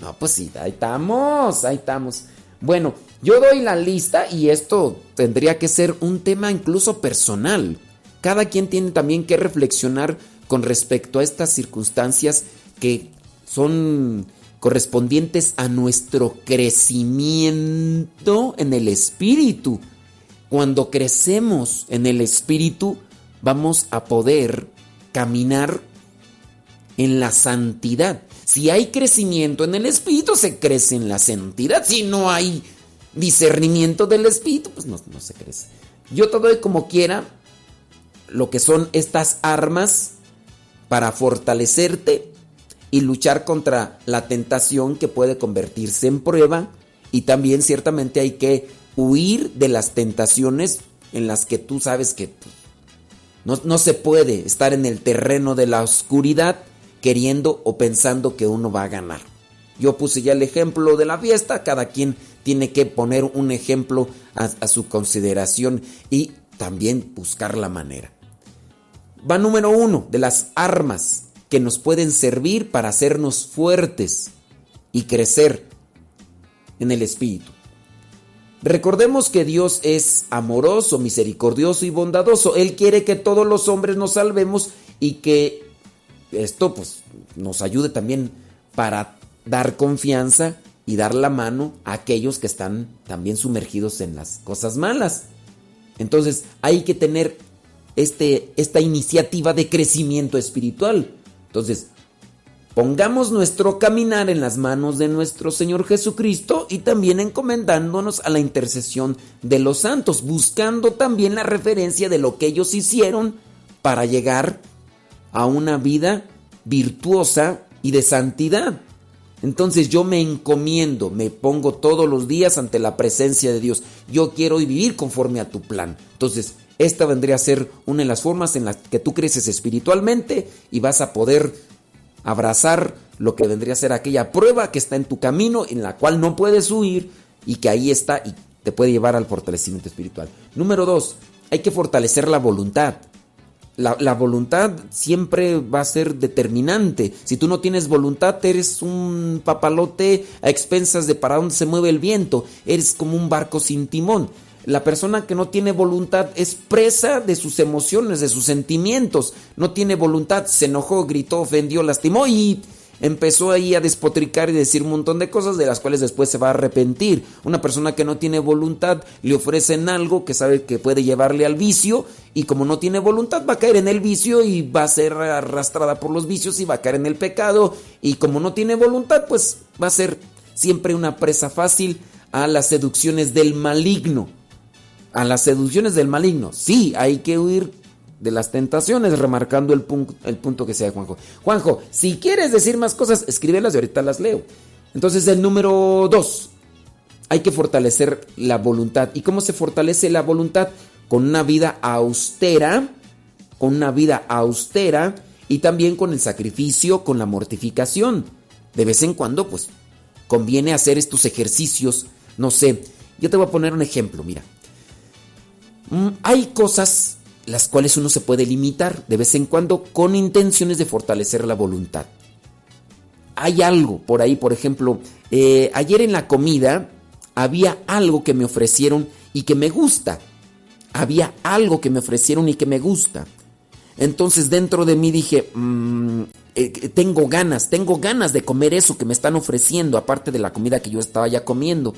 Speaker 1: No, pues sí, ahí estamos, ahí estamos. Bueno, yo doy la lista y esto tendría que ser un tema incluso personal. Cada quien tiene también que reflexionar con respecto a estas circunstancias que son correspondientes a nuestro crecimiento en el espíritu. Cuando crecemos en el espíritu, vamos a poder caminar en la santidad. Si hay crecimiento en el espíritu, se crece en la santidad. Si no hay discernimiento del espíritu, pues no, no se crece. Yo te doy como quiera lo que son estas armas para fortalecerte y luchar contra la tentación que puede convertirse en prueba. Y también ciertamente hay que huir de las tentaciones en las que tú sabes que pues, no, no se puede estar en el terreno de la oscuridad queriendo o pensando que uno va a ganar. Yo puse ya el ejemplo de la fiesta, cada quien tiene que poner un ejemplo a, su consideración y también buscar la manera. Va número uno de las armas que nos pueden servir para hacernos fuertes y crecer en el espíritu. Recordemos que Dios es amoroso, misericordioso y bondadoso. Él quiere que todos los hombres nos salvemos y que esto pues nos ayude también para dar confianza y dar la mano a aquellos que están también sumergidos en las cosas malas. Entonces hay que tener este, esta iniciativa de crecimiento espiritual. Entonces, pongamos nuestro caminar en las manos de nuestro Señor Jesucristo y también encomendándonos a la intercesión de los santos, buscando también la referencia de lo que ellos hicieron para llegar a una vida virtuosa y de santidad. Entonces yo me encomiendo, me pongo todos los días ante la presencia de Dios. Yo quiero vivir conforme a tu plan. Entonces, esta vendría a ser una de las formas en las que tú creces espiritualmente y vas a poder abrazar lo que vendría a ser aquella prueba que está en tu camino, en la cual no puedes huir y que ahí está y te puede llevar al fortalecimiento espiritual. Número dos, hay que fortalecer la voluntad. La, voluntad siempre va a ser determinante. Si tú no tienes voluntad, eres un papalote a expensas de para dónde se mueve el viento. Eres como un barco sin timón. La persona que no tiene voluntad es presa de sus emociones, de sus sentimientos. No tiene voluntad, se enojó, gritó, ofendió, lastimó y empezó ahí a despotricar y decir un montón de cosas de las cuales después se va a arrepentir. Una persona que no tiene voluntad le ofrecen algo que sabe que puede llevarle al vicio y como no tiene voluntad va a caer en el vicio y va a ser arrastrada por los vicios y va a caer en el pecado y como no tiene voluntad pues va a ser siempre una presa fácil a las seducciones del maligno. A las seducciones del maligno. Sí, hay que huir de las tentaciones, remarcando el, punto, el punto que sea Juanjo. Juanjo, si quieres decir más cosas, escríbelas y ahorita las leo. Entonces, el número dos, hay que fortalecer la voluntad. ¿Y cómo se fortalece la voluntad? Con una vida austera, con una vida austera y también con el sacrificio, con la mortificación. De vez en cuando, pues, conviene hacer estos ejercicios. No sé, yo te voy a poner un ejemplo, mira. Mm, hay cosas las cuales uno se puede limitar de vez en cuando con intenciones de fortalecer la voluntad. Hay algo por ahí, por ejemplo, eh, ayer en la comida había algo que me ofrecieron y que me gusta. Había algo que me ofrecieron y que me gusta. Entonces dentro de mí dije, mm, eh, tengo ganas, tengo ganas de comer eso que me están ofreciendo, aparte de la comida que yo estaba ya comiendo.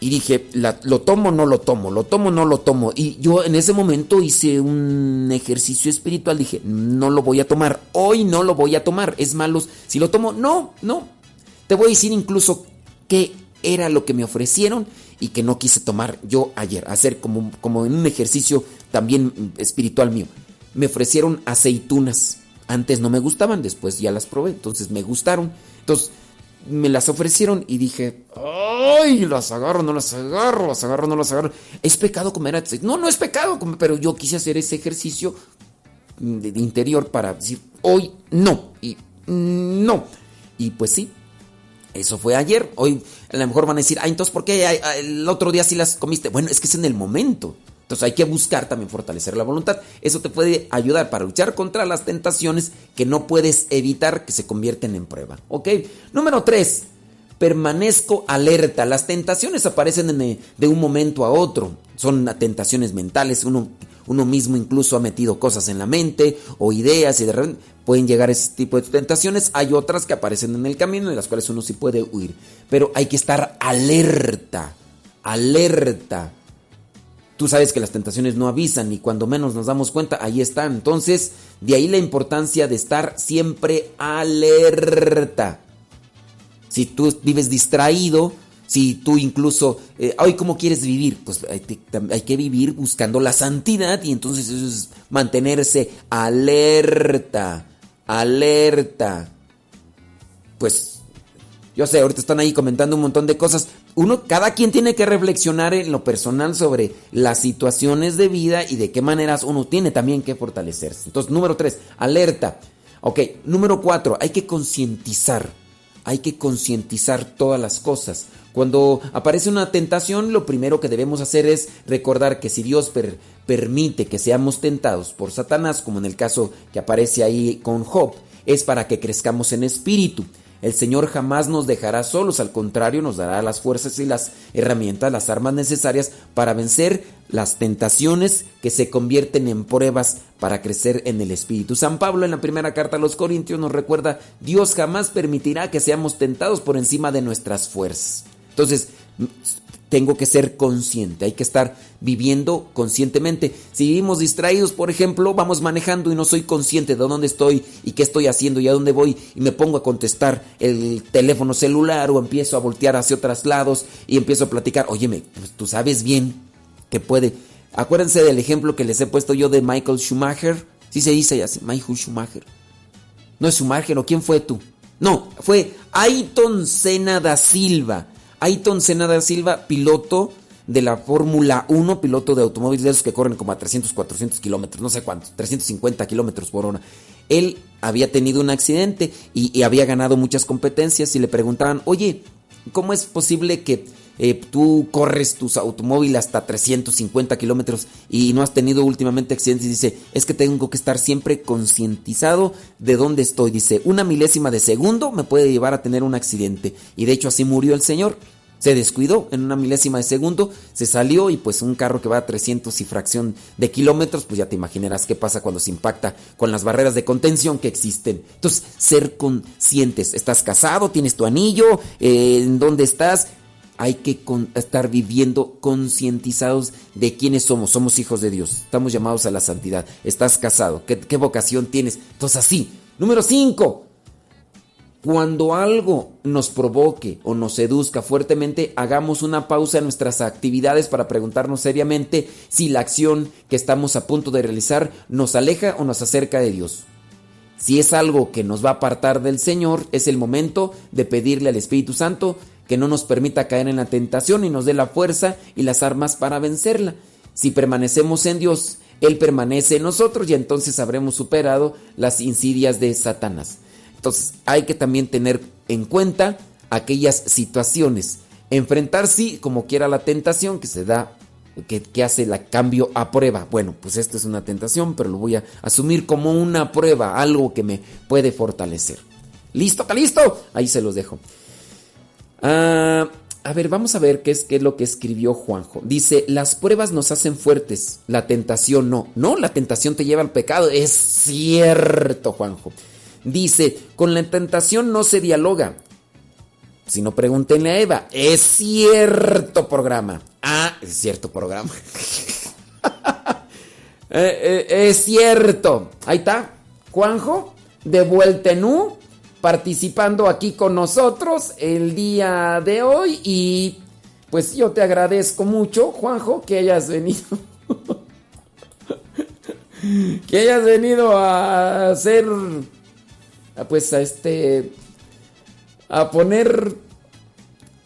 Speaker 1: Y dije, ¿lo tomo no lo tomo? ¿Lo tomo no lo tomo? Y yo en ese momento hice un ejercicio espiritual. Dije, no lo voy a tomar. Hoy no lo voy a tomar. Es malo. Si lo tomo, no, no. Te voy a decir incluso qué era lo que me ofrecieron y que no quise tomar yo ayer. Hacer como, como en un ejercicio también espiritual mío. Me ofrecieron aceitunas. Antes no me gustaban, después ya las probé. Entonces me gustaron. Entonces me las ofrecieron y dije, ¡ay! Las agarro, no las agarro, las agarro, no las agarro. ¿Es pecado comer? No, no es pecado, pero yo quise hacer ese ejercicio de, interior para decir, hoy no, y no. Y pues sí, eso fue ayer. Hoy a lo mejor van a decir, ah, entonces, ¿por qué el otro día sí las comiste? Bueno, es que es en el momento. Entonces hay que buscar también fortalecer la voluntad. Eso te puede ayudar para luchar contra las tentaciones que no puedes evitar que se convierten en prueba. ¿Ok? Número 3. Permanezco alerta. Las tentaciones aparecen de un momento a otro. Son tentaciones mentales. Uno, mismo incluso ha metido cosas en la mente o ideas y de repente pueden llegar ese tipo de tentaciones. Hay otras que aparecen en el camino de las cuales uno sí puede huir. Pero hay que estar alerta. Alerta Tú sabes que las tentaciones no avisan y cuando menos nos damos cuenta, ahí están. Entonces, de ahí la importancia de estar siempre alerta. Si tú vives distraído, si tú incluso, eh, hoy cómo quieres vivir, pues hay, hay, que vivir buscando la santidad y entonces eso es mantenerse alerta, alerta. Pues yo sé, ahorita están ahí comentando un montón de cosas. Uno, cada quien tiene que reflexionar en lo personal sobre las situaciones de vida y de qué maneras uno tiene también que fortalecerse. Entonces, número tres, alerta. Ok, número cuatro, hay que concientizar. Hay que concientizar todas las cosas. Cuando aparece una tentación, lo primero que debemos hacer es recordar que si Dios permite que seamos tentados por Satanás, como en el caso que aparece ahí con Job, es para que crezcamos en espíritu. El Señor jamás nos dejará solos, al contrario, nos dará las fuerzas y las herramientas, las armas necesarias para vencer las tentaciones que se convierten en pruebas para crecer en el Espíritu. San Pablo en la primera carta a los Corintios nos recuerda, Dios jamás permitirá que seamos tentados por encima de nuestras fuerzas. Entonces, tengo que ser consciente, hay que estar viviendo conscientemente. Si vivimos distraídos, por ejemplo, vamos manejando y no soy consciente de dónde estoy y qué estoy haciendo y a dónde voy y me pongo a contestar el teléfono celular o empiezo a voltear hacia otros lados y empiezo a platicar, óyeme, pues tú sabes bien que puede. Acuérdense del ejemplo que les he puesto yo de Michael Schumacher. Sí se dice así, Michael Schumacher. No es Schumacher, ¿o quién fue tú? No, fue Ayton Senna da Silva Ayton Senna da Silva, piloto de la Fórmula 1, piloto de automóviles de esos que corren como a 300, 400 kilómetros, no sé cuántos, 350 kilómetros por hora. Él había tenido un accidente y, había ganado muchas competencias y le preguntaban, oye, ¿cómo es posible que eh, tú corres tus automóviles hasta 350 kilómetros y no has tenido últimamente accidentes? Dice, es que tengo que estar siempre concientizado de dónde estoy. Dice, una milésima de segundo me puede llevar a tener un accidente. Y de hecho así murió el señor. Se descuidó en una milésima de segundo, se salió y pues un carro que va a 300 y fracción de kilómetros, pues ya te imaginarás qué pasa cuando se impacta con las barreras de contención que existen. Entonces, ser conscientes, estás casado, tienes tu anillo, eh, en dónde estás, hay que estar viviendo concientizados de quiénes somos. Somos hijos de Dios. Estamos llamados a la santidad. Estás casado. ¿Qué, qué vocación tienes? Entonces así. Número 5. Cuando algo nos provoque o nos seduzca fuertemente, hagamos una pausa en nuestras actividades para preguntarnos seriamente si la acción que estamos a punto de realizar nos aleja o nos acerca de Dios. Si es algo que nos va a apartar del Señor, es el momento de pedirle al Espíritu Santo que no nos permita caer en la tentación y nos dé la fuerza y las armas para vencerla. Si permanecemos en Dios, Él permanece en nosotros y entonces habremos superado las insidias de Satanás. Entonces hay que también tener en cuenta aquellas situaciones. Enfrentar sí, como quiera la tentación que se da, que, que hace el cambio a prueba. Bueno, pues esto es una tentación, pero lo voy a asumir como una prueba, algo que me puede fortalecer. ¿Listo? ¿Está listo? Ahí se los dejo. Ah, a ver, vamos a ver qué es, qué es lo que escribió Juanjo. Dice, las pruebas nos hacen fuertes, la tentación no. No, la tentación te lleva al pecado. Es cierto, Juanjo. Dice, con la tentación no se dialoga. Si no, pregúntenle a Eva. Es cierto programa. Ah, es cierto programa. Eh, eh, es cierto. Ahí está. Juanjo, de vuelta en U, participando aquí con nosotros el día de hoy. Y pues yo te agradezco mucho, Juanjo, que hayas venido. que hayas venido a hacer. Pues a este a poner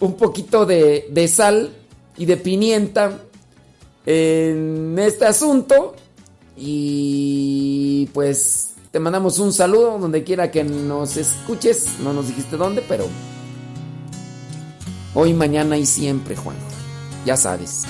Speaker 1: un poquito de, de sal y de pimienta en este asunto. Y pues te mandamos un saludo donde quiera que nos escuches. No nos dijiste dónde, pero hoy, mañana y siempre, Juan. Ya sabes.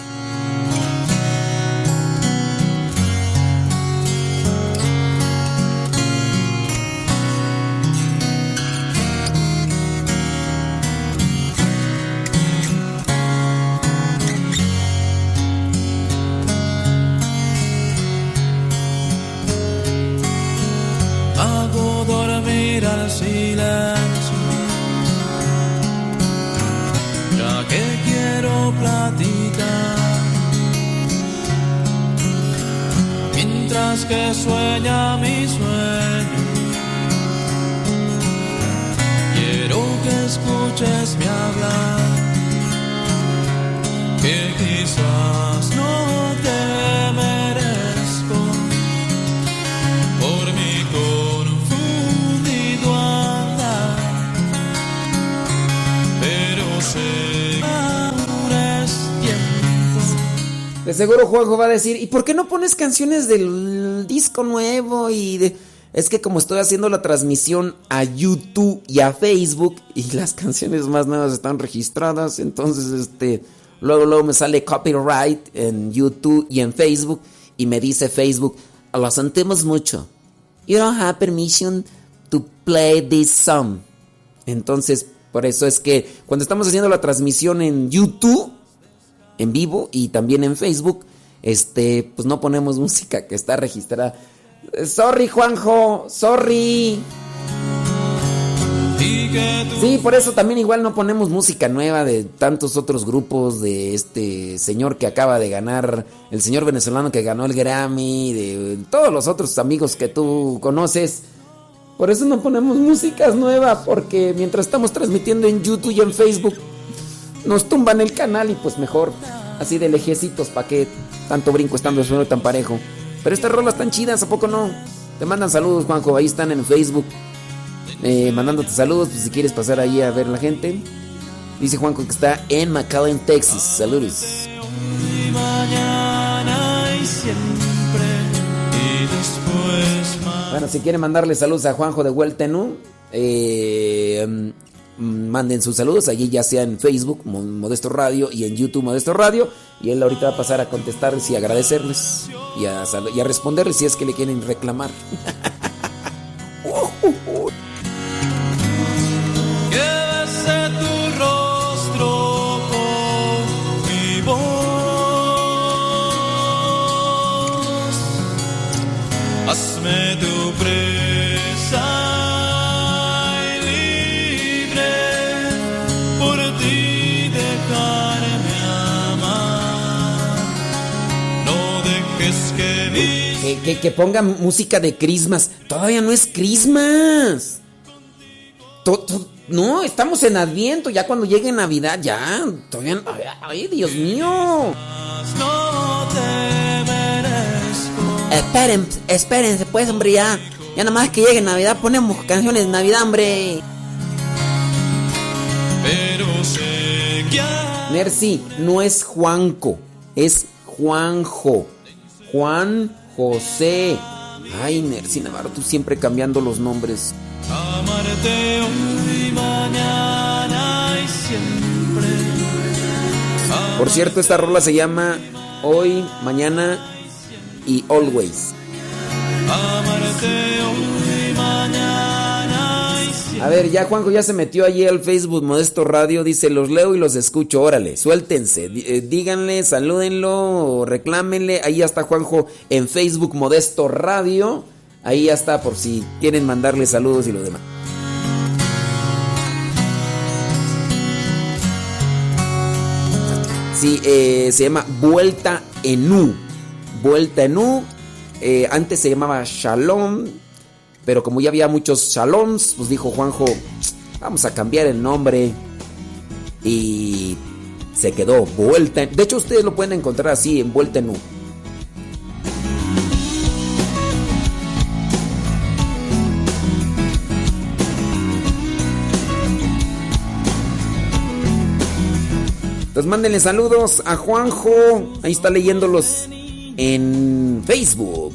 Speaker 1: Seguro Juanjo va a decir, ¿y por qué no pones canciones del disco nuevo? Y de... Es que como estoy haciendo la transmisión a YouTube y a Facebook y las canciones más nuevas están registradas, entonces este luego luego me sale copyright en YouTube y en Facebook y me dice Facebook, lo sentimos mucho. You don't have permission to play this song. Entonces, por eso es que cuando estamos haciendo la transmisión en YouTube en vivo y también en Facebook, este, pues no ponemos música que está registrada. Eh, Sorry, Juanjo, sorry. Sí, por eso también igual no ponemos música nueva de tantos otros grupos, de este señor que acaba de ganar, el señor venezolano que ganó el Grammy, de todos los otros amigos que tú conoces. Por eso no ponemos músicas nuevas, porque mientras estamos transmitiendo en YouTube y en Facebook, nos tumban el canal y pues mejor, así de lejecitos, para que tanto brinco estando el suelo tan parejo. Pero estas rolas tan chidas, ¿a poco no? Te mandan saludos, Juanjo, ahí están en Facebook. Eh, mandándote saludos, pues si quieres pasar ahí a ver la gente. Dice Juanjo que está en McAllen, Texas. Saludos. Bueno, si quieren mandarle saludos a Juanjo de Hueltenú, eh, manden sus saludos allí, ya sea en Facebook, Mo- Modesto Radio, y en YouTube, Modesto Radio. Y él ahorita va a pasar a contestarles y agradecerles y a, y a responderles si es que le quieren reclamar.
Speaker 9: Con mi voz. Hazme tu Que,
Speaker 1: que, que ponga música de Christmas. Todavía no es Christmas. To- to- no, estamos en Adviento. Ya cuando llegue Navidad, ya. Todavía. no- ay, Ay, Dios mío.
Speaker 9: no te.
Speaker 3: Esperen, espérense, pues, hombre, ya. Ya nada más que llegue Navidad ponemos canciones de Navidad, hombre.
Speaker 9: Pero sé que
Speaker 1: Nercy, no es Juanco, es Juanjo. Juanjo. José. Ay, Nercy Navarro, tú siempre cambiando los nombres.
Speaker 9: Amarte hoy, mañana y siempre.
Speaker 1: Por cierto, esta rola se llama Hoy, Mañana y Always.
Speaker 9: Amarte hoy.
Speaker 1: A ver, ya Juanjo ya se metió allí al Facebook Modesto Radio. Dice, los leo y los escucho. Órale, suéltense. Eh, díganle, salúdenlo, reclámenle. Ahí ya está Juanjo en Facebook Modesto Radio. Ahí ya está por si quieren mandarle saludos y lo demás. Sí, eh, se llama Vuelta en U. Vuelta en U. Eh, antes se llamaba Shalom. Pero como ya había muchos Shaloms, pues dijo Juanjo, vamos a cambiar el nombre. Y se quedó Vuelta. De hecho, ustedes lo pueden encontrar así, en Vuelta en U. Entonces mándenle saludos a Juanjo. Ahí está leyéndolos en Facebook.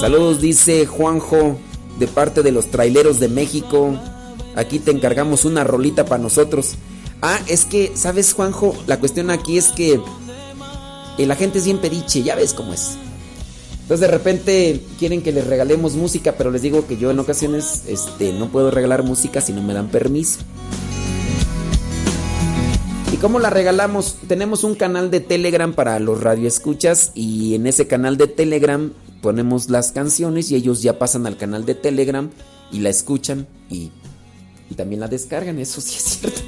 Speaker 1: Saludos, dice Juanjo, de parte de los traileros de México. Aquí te encargamos una rolita para nosotros. Ah, es que, ¿sabes, Juanjo? La cuestión aquí es que la gente es bien pediche, ya ves cómo es. Entonces de repente quieren que les regalemos música, pero les digo que yo en ocasiones este, no puedo regalar música si no me dan permiso. ¿Y cómo la regalamos? Tenemos un canal de Telegram para los radioescuchas y en ese canal de Telegram ponemos las canciones y ellos ya pasan al canal de Telegram y la escuchan y, y también la descargan, eso sí es cierto.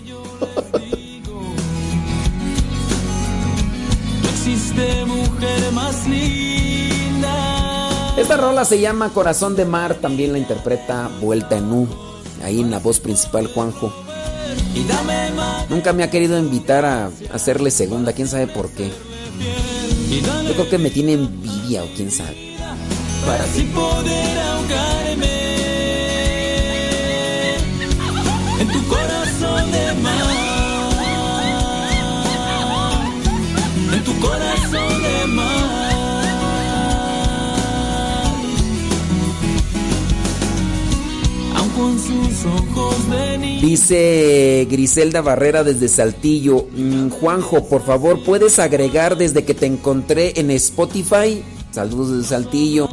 Speaker 1: Esta rola se llama Corazón de Mar, también la interpreta Vuelta en U, ahí en la voz principal Juanjo. Nunca me ha querido invitar a hacerle segunda, quién sabe por qué. Yo creo que me tiene envidia o quién sabe.
Speaker 9: para así poder ahogarme en tu corazón de mar. En tu corazón de mar. Con sus ojos de.
Speaker 1: Dice Griselda Barrera desde Saltillo. Mm, Juanjo, por favor, ¿puedes agregar desde que te encontré en Spotify? Saludos desde Saltillo.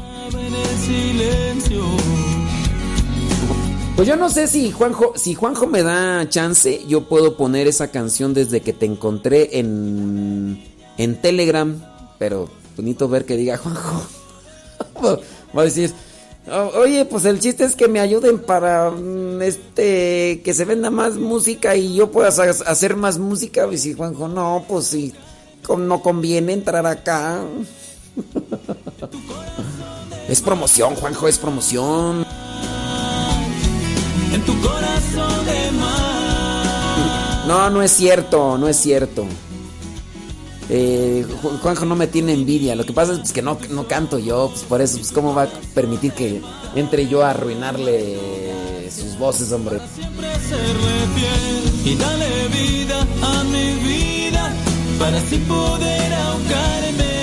Speaker 1: Pues yo no sé si Juanjo, si Juanjo me da chance, yo puedo poner esa canción desde que te encontré en, en Telegram. Pero bonito ver que diga Juanjo. Va a decir, "O- oye, pues el chiste es que me ayuden para mm, este que se venda más música y yo pueda hacer más música. Y si Juanjo, no, pues sí, no conviene entrar acá. es promoción, Juanjo, es promoción.
Speaker 9: En tu corazón de mar.
Speaker 1: No, no es cierto, no es cierto. Eh, Ju- Juanjo no me tiene envidia. Lo que pasa es pues, que no, no canto yo, pues por eso, pues cómo va a permitir que entre yo a arruinarle sus voces, hombre.
Speaker 9: Siempre serle fiel y dale vida a mi vida para así poder ahogarme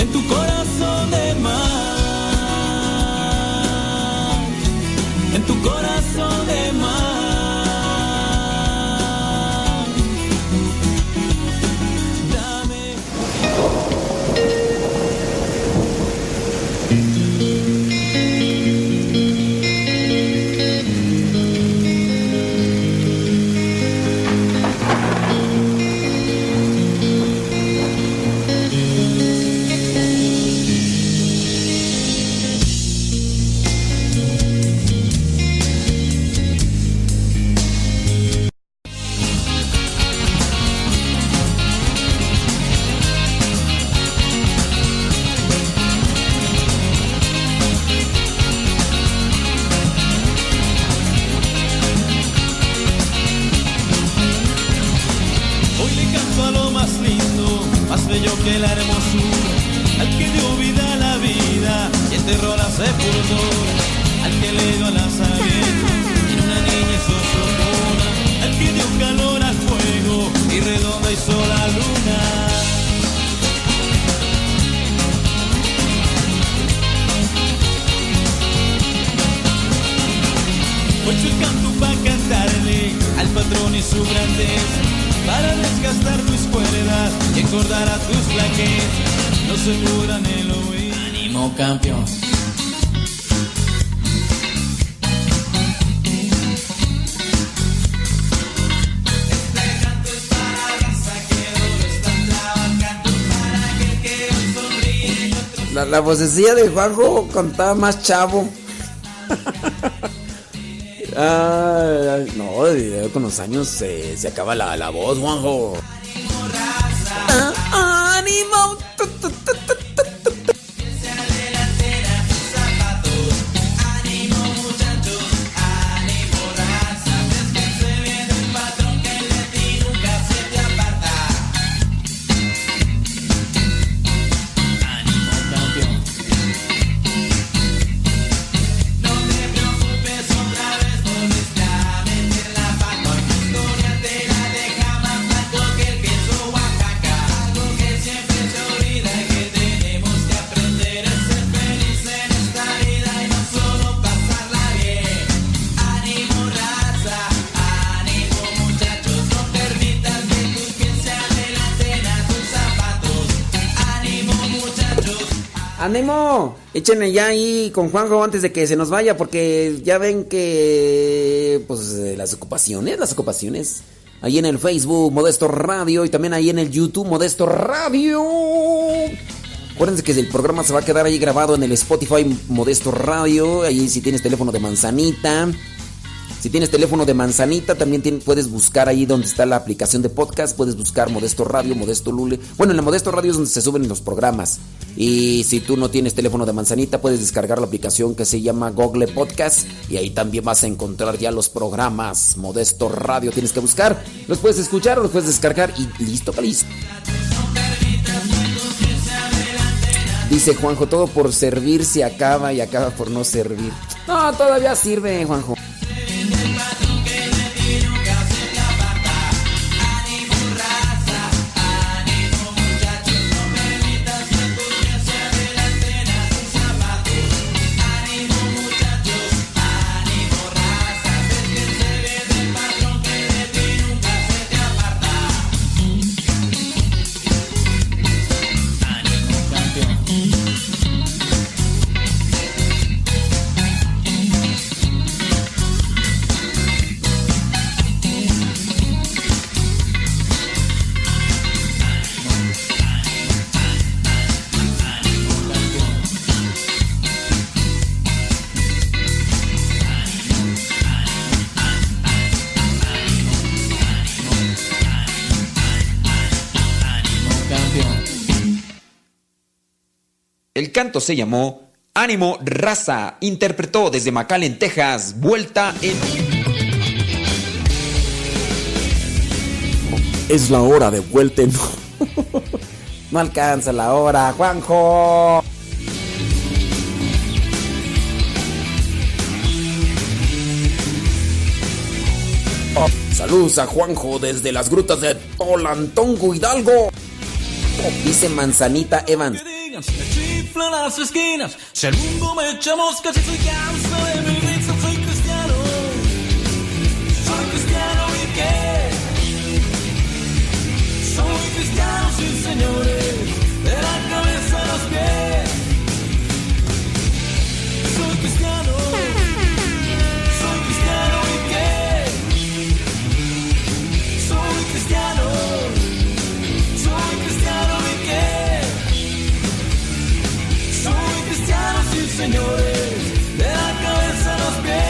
Speaker 9: en tu corazón de mar. En tu corazón La, la
Speaker 1: vocecilla de Juanjo contaba más chavo. Ay, no, con los años se, se acaba la, la voz, Juanjo. Échenle ya ahí con Juanjo antes de que se nos vaya, porque ya ven que. Pues eh, las ocupaciones, las ocupaciones. Ahí en el Facebook, Modesto Radio, y también ahí en el YouTube, Modesto Radio. Acuérdense que el programa se va a quedar ahí grabado en el Spotify Modesto Radio. Ahí si tienes teléfono de manzanita. Si tienes teléfono de manzanita, también puedes buscar ahí donde está la aplicación de podcast. Puedes buscar Modesto Radio, Modesto Lule. Bueno, en el Modesto Radio es donde se suben los programas. Y si tú no tienes teléfono de manzanita, puedes descargar la aplicación que se llama Google Podcast. Y ahí también vas a encontrar ya los programas. Modesto Radio tienes que buscar. Los puedes escuchar o los puedes descargar. Y listo, listo. Dice Juanjo, todo por servir se acaba y acaba por no servir. No, todavía sirve, Juanjo. Canto se llamó Ánimo Raza. Interpretó desde McAllen, Texas. Vuelta en. Es la hora de vuelta en. no alcanza la hora, Juanjo. Oh, saludos a Juanjo desde las grutas de Tolantongo Hidalgo. Oh, dice Manzanita Evans.
Speaker 9: Las esquinas. Si el mundo me echa moscas y soy canso de soy cristiano. Soy cristiano y qué? Soy cristiano, sí señores, señores, de la cabeza a los pies.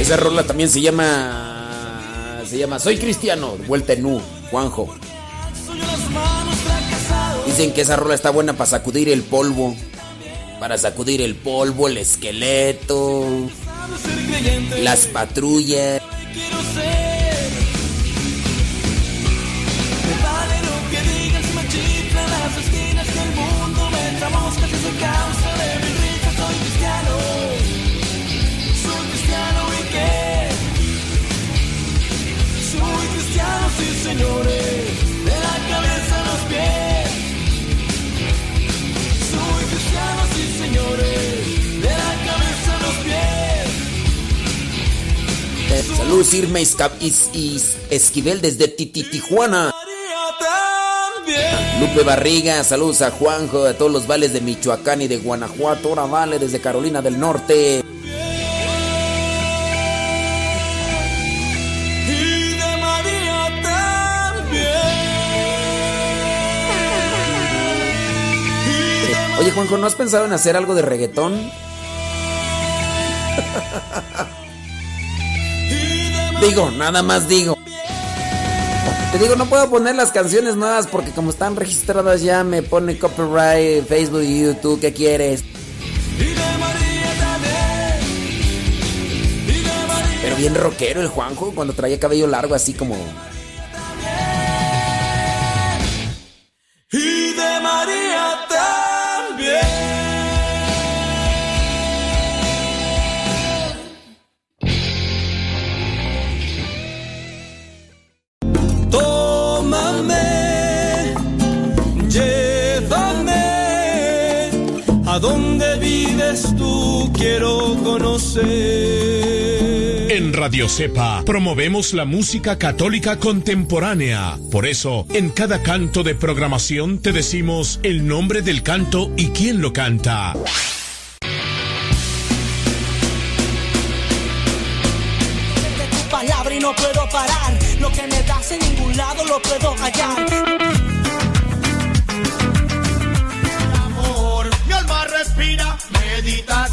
Speaker 1: Esa rola también se llama. Se llama Soy Cristiano, vuelta en U, Dicen que esa rola está buena para sacudir el polvo. Para sacudir el polvo, el esqueleto, las patrullas.
Speaker 9: señoras y señores, de la cabeza a los pies. Soy cristianos y señores, de la cabeza a los pies. Eh, Soy...
Speaker 1: Saludos Irma Iscapis, Is, Esquivel desde Titi, Tijuana. Lupe Barriga, saludos a Juanjo, a todos los vales de Michoacán y de Guanajuato, ahora vale desde Carolina del Norte. Juanjo, ¿no has pensado en hacer algo de reggaetón? Digo, nada más digo. Te digo, no puedo poner las canciones nuevas porque como están registradas ya me pone copyright Facebook y YouTube. ¿Qué quieres? Pero bien rockero el Juanjo cuando traía cabello largo así como...
Speaker 9: a donde vives tú, quiero conocer.
Speaker 10: En Radio Cepa promovemos la música católica contemporánea. Por eso, en cada canto de programación te decimos el nombre del canto y quién lo canta.
Speaker 11: de tu palabra y no puedo parar. Lo que me das en ningún lado lo puedo hallar.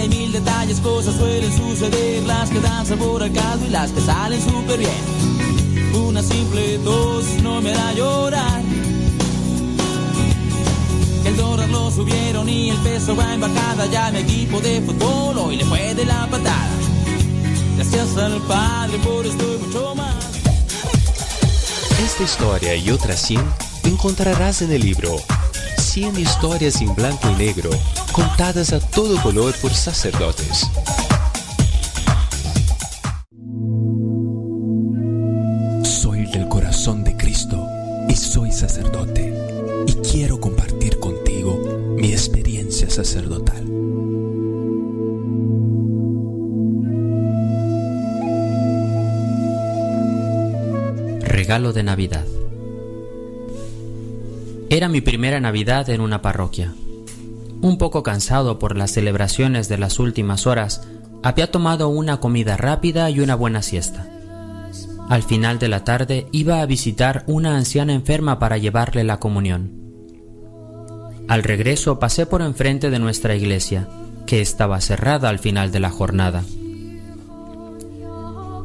Speaker 9: Hay mil detalles, cosas suelen suceder, las que dan sabor al caldo y las que salen súper bien. Una simple tos no me hará llorar. El dólar lo subieron y el peso va en bajada. Ya mi equipo de fútbol hoy le fue de la patada. Gracias al Padre por esto y mucho más.
Speaker 12: Esta historia y otras 100 encontrarás en el libro 100 historias en blanco y negro contadas a todo color por sacerdotes.
Speaker 13: Soy del corazón de Cristo y soy sacerdote y quiero compartir contigo mi experiencia sacerdotal.
Speaker 14: Regalo de Navidad. Era mi primera Navidad en una parroquia. Un poco cansado por las celebraciones de las últimas horas, había tomado una comida rápida y una buena siesta. Al final de la tarde iba a visitar una anciana enferma para llevarle la comunión. Al regreso pasé por enfrente de nuestra iglesia, que estaba cerrada al final de la jornada.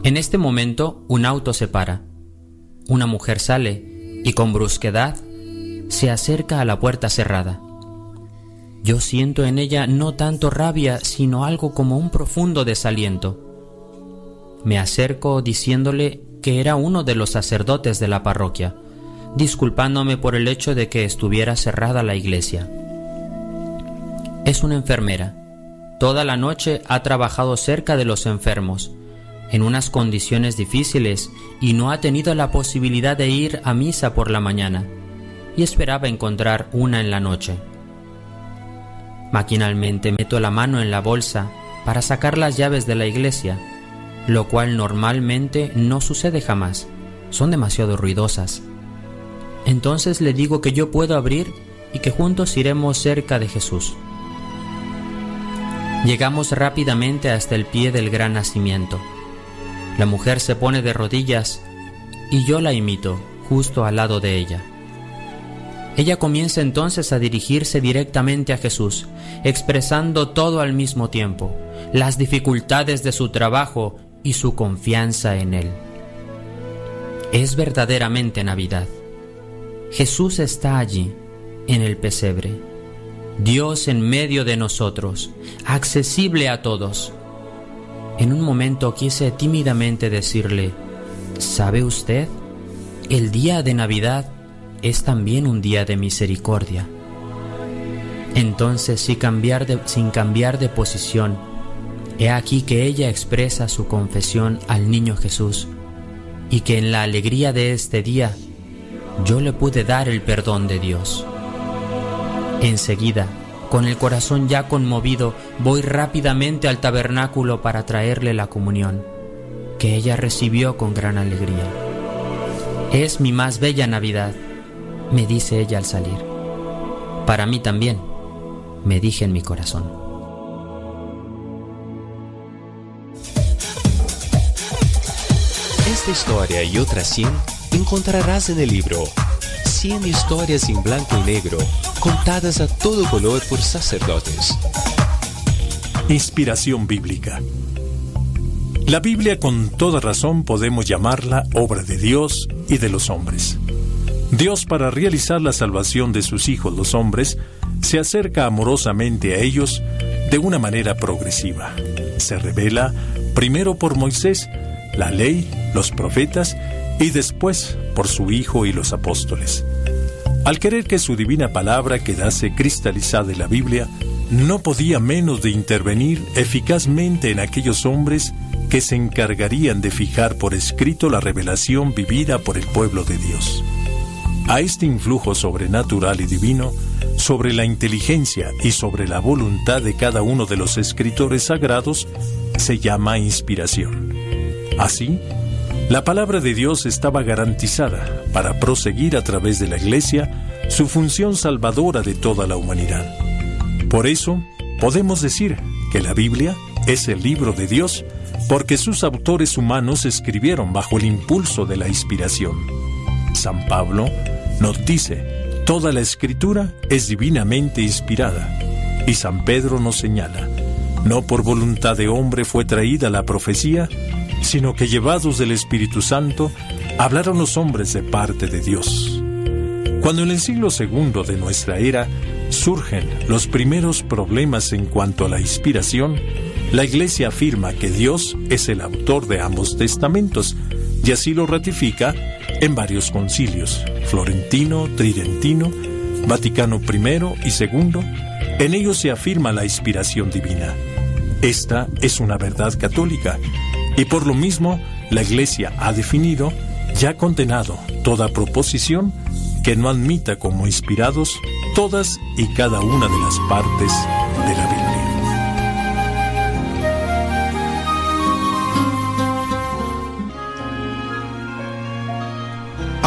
Speaker 14: En este momento un auto se para. Una mujer sale y con brusquedad se acerca a la puerta cerrada. Yo siento en ella no tanto rabia, sino algo como un profundo desaliento. Me acerco diciéndole que era uno de los sacerdotes de la parroquia, disculpándome por el hecho de que estuviera cerrada la iglesia. Es una enfermera. Toda la noche ha trabajado cerca de los enfermos, en unas condiciones difíciles, y no ha tenido la posibilidad de ir a misa por la mañana, y esperaba encontrar una en la noche. Maquinalmente meto la mano en la bolsa para sacar las llaves de la iglesia, lo cual normalmente no sucede jamás. Son demasiado ruidosas. Entonces le digo que yo puedo abrir y que juntos iremos cerca de Jesús. Llegamos rápidamente hasta el pie del gran nacimiento. La mujer se pone de rodillas y yo la imito justo al lado de ella. Ella comienza entonces a dirigirse directamente a Jesús, expresando todo al mismo tiempo, las dificultades de su trabajo y su confianza en Él. Es verdaderamente Navidad. Jesús está allí, en el pesebre. Dios en medio de nosotros, accesible a todos. En un momento quise tímidamente decirle, ¿sabe usted? El día de Navidad es también un día de misericordia. Entonces, sin cambiar de, sin cambiar de posición, he aquí que ella expresa su confesión al niño Jesús y que en la alegría de este día yo le pude dar el perdón de Dios. Enseguida, con el corazón ya conmovido, voy rápidamente al tabernáculo para traerle la comunión, que ella recibió con gran alegría. Es mi más bella Navidad me dice ella al salir. Para mí también, me dije en mi corazón.
Speaker 12: Esta historia y otras 100 encontrarás en el libro 100 historias en blanco y negro contadas a todo color por sacerdotes.
Speaker 15: Inspiración bíblica. La Biblia con toda razón podemos llamarla obra de Dios y de los hombres. Dios para realizar la salvación de sus hijos los hombres, se acerca amorosamente a ellos de una manera progresiva. Se revela primero por Moisés, la ley, los profetas y después por su Hijo y los apóstoles. Al querer que su divina palabra quedase cristalizada en la Biblia, no podía menos de intervenir eficazmente en aquellos hombres que se encargarían de fijar por escrito la revelación vivida por el pueblo de Dios. A este influjo sobrenatural y divino, sobre la inteligencia y sobre la voluntad de cada uno de los escritores sagrados, se llama inspiración. Así, la palabra de Dios estaba garantizada para proseguir a través de la Iglesia su función salvadora de toda la humanidad. Por eso, podemos decir que la Biblia es el libro de Dios porque sus autores humanos escribieron bajo el impulso de la inspiración. San Pablo nos dice, toda la escritura es divinamente inspirada. Y San Pedro nos señala, no por voluntad de hombre fue traída la profecía, sino que llevados del Espíritu Santo, hablaron los hombres de parte de Dios. Cuando en el siglo segundo de nuestra era surgen los primeros problemas en cuanto a la inspiración, la Iglesia afirma que Dios es el autor de ambos testamentos y así lo ratifica en varios concilios, Florentino, Tridentino, Vaticano I y II, en ellos se afirma la inspiración divina. Esta es una verdad católica y por lo mismo la Iglesia ha definido y ha condenado toda proposición que no admita como inspirados todas y cada una de las partes de la Biblia.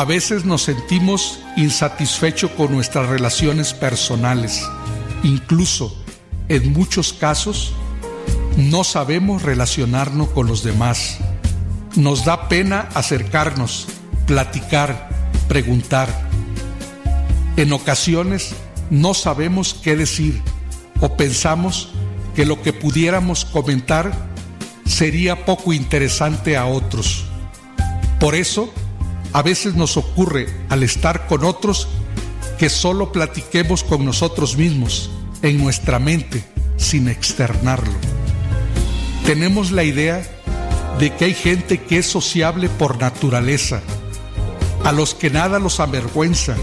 Speaker 16: A veces nos sentimos insatisfechos con nuestras relaciones personales. Incluso, en muchos casos, no sabemos relacionarnos con los demás. Nos da pena acercarnos, platicar, preguntar. En ocasiones no sabemos qué decir o pensamos que lo que pudiéramos comentar sería poco interesante a otros. Por eso, a veces nos ocurre al estar con otros que solo platiquemos con nosotros mismos, en nuestra mente, sin externarlo. Tenemos la idea de que hay gente que es sociable por naturaleza, a los que nada los avergüenza,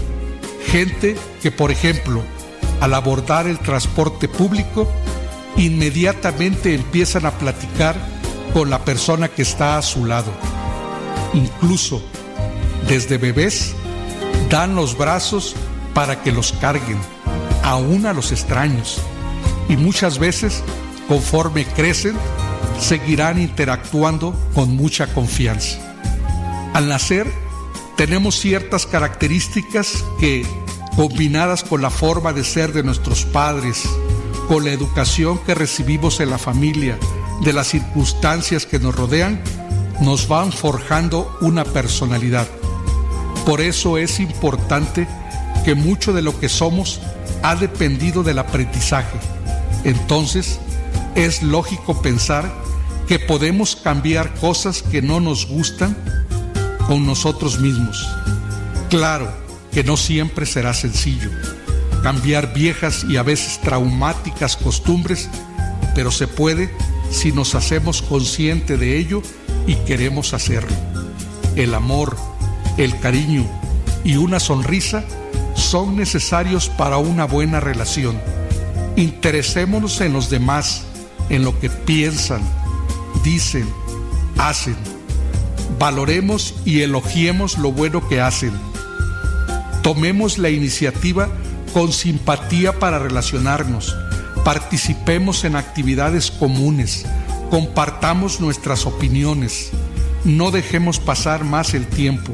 Speaker 16: gente que, por ejemplo, al abordar el transporte público, inmediatamente empiezan a platicar con la persona que está a su lado. Incluso desde bebés dan los brazos para que los carguen, aún a los extraños. Y muchas veces, conforme crecen, seguirán interactuando con mucha confianza. Al nacer, tenemos ciertas características que, combinadas con la forma de ser de nuestros padres, con la educación que recibimos en la familia, de las circunstancias que nos rodean, nos van forjando una personalidad. Por eso es importante que mucho de lo que somos ha dependido del aprendizaje. Entonces, es lógico pensar que podemos cambiar cosas que no nos gustan con nosotros mismos. Claro que no siempre será sencillo cambiar viejas y a veces traumáticas costumbres, pero se puede si nos hacemos consciente de ello y queremos hacerlo. El amor, el cariño y una sonrisa son necesarios para una buena relación. Interesémonos en los demás, en lo que piensan, dicen, hacen. Valoremos y elogiemos lo bueno que hacen. Tomemos la iniciativa con simpatía para relacionarnos. Participemos en actividades comunes. Compartamos nuestras opiniones. No dejemos pasar más el tiempo.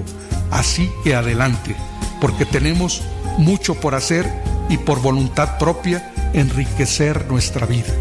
Speaker 16: Así que adelante, porque tenemos mucho por hacer y por voluntad propia enriquecer nuestra vida.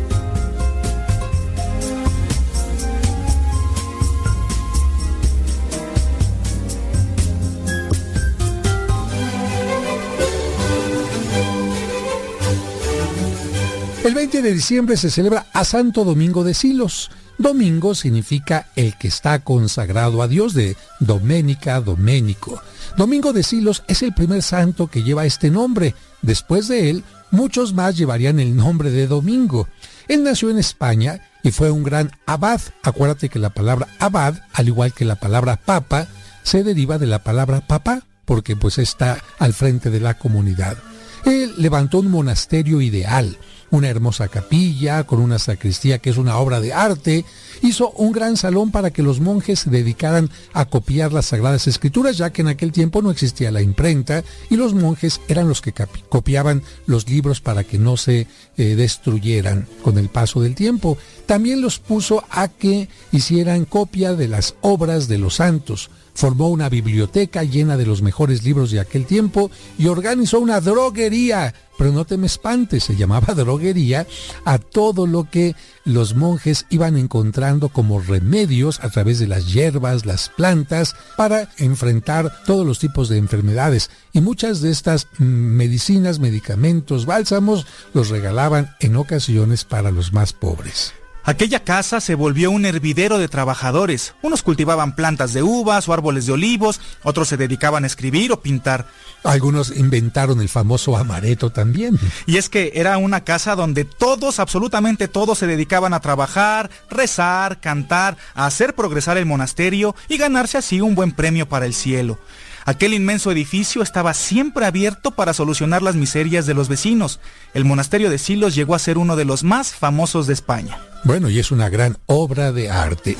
Speaker 17: El 20 de diciembre se celebra a Santo Domingo de Silos. Domingo significa el que está consagrado a Dios de Doménica, Doménico. Domingo de Silos es el primer santo que lleva este nombre. Después de él, muchos más llevarían el nombre de Domingo. Él nació en España y fue un gran abad. Acuérdate que la palabra abad, al igual que la palabra papa, se deriva de la palabra papá, porque pues está al frente de la comunidad. Él levantó un monasterio ideal, una hermosa capilla con una sacristía que es una obra de arte, hizo un gran salón para que los monjes se dedicaran a copiar las sagradas escrituras, ya que en aquel tiempo no existía la imprenta y los monjes eran los que copiaban los libros para que no se eh, destruyeran con el paso del tiempo. También los puso a que hicieran copia de las obras de los santos formó una biblioteca llena de los mejores libros de aquel tiempo y organizó una droguería. Pero no te me espantes, se llamaba droguería a todo lo que los monjes iban encontrando como remedios a través de las hierbas, las plantas, para enfrentar todos los tipos de enfermedades. Y muchas de estas mm, medicinas, medicamentos, bálsamos, los regalaban en ocasiones para los más pobres.
Speaker 18: Aquella casa se volvió un hervidero de trabajadores. Unos cultivaban plantas de uvas o árboles de olivos, otros se dedicaban a escribir o pintar.
Speaker 17: Algunos inventaron el famoso amareto también.
Speaker 18: Y es que era una casa donde todos, absolutamente todos, se dedicaban a trabajar, rezar, cantar, a hacer progresar el monasterio y ganarse así un buen premio para el cielo. Aquel inmenso edificio estaba siempre abierto para solucionar las miserias de los vecinos. El monasterio de Silos llegó a ser uno de los más famosos de España.
Speaker 17: Bueno, y es una gran obra de arte.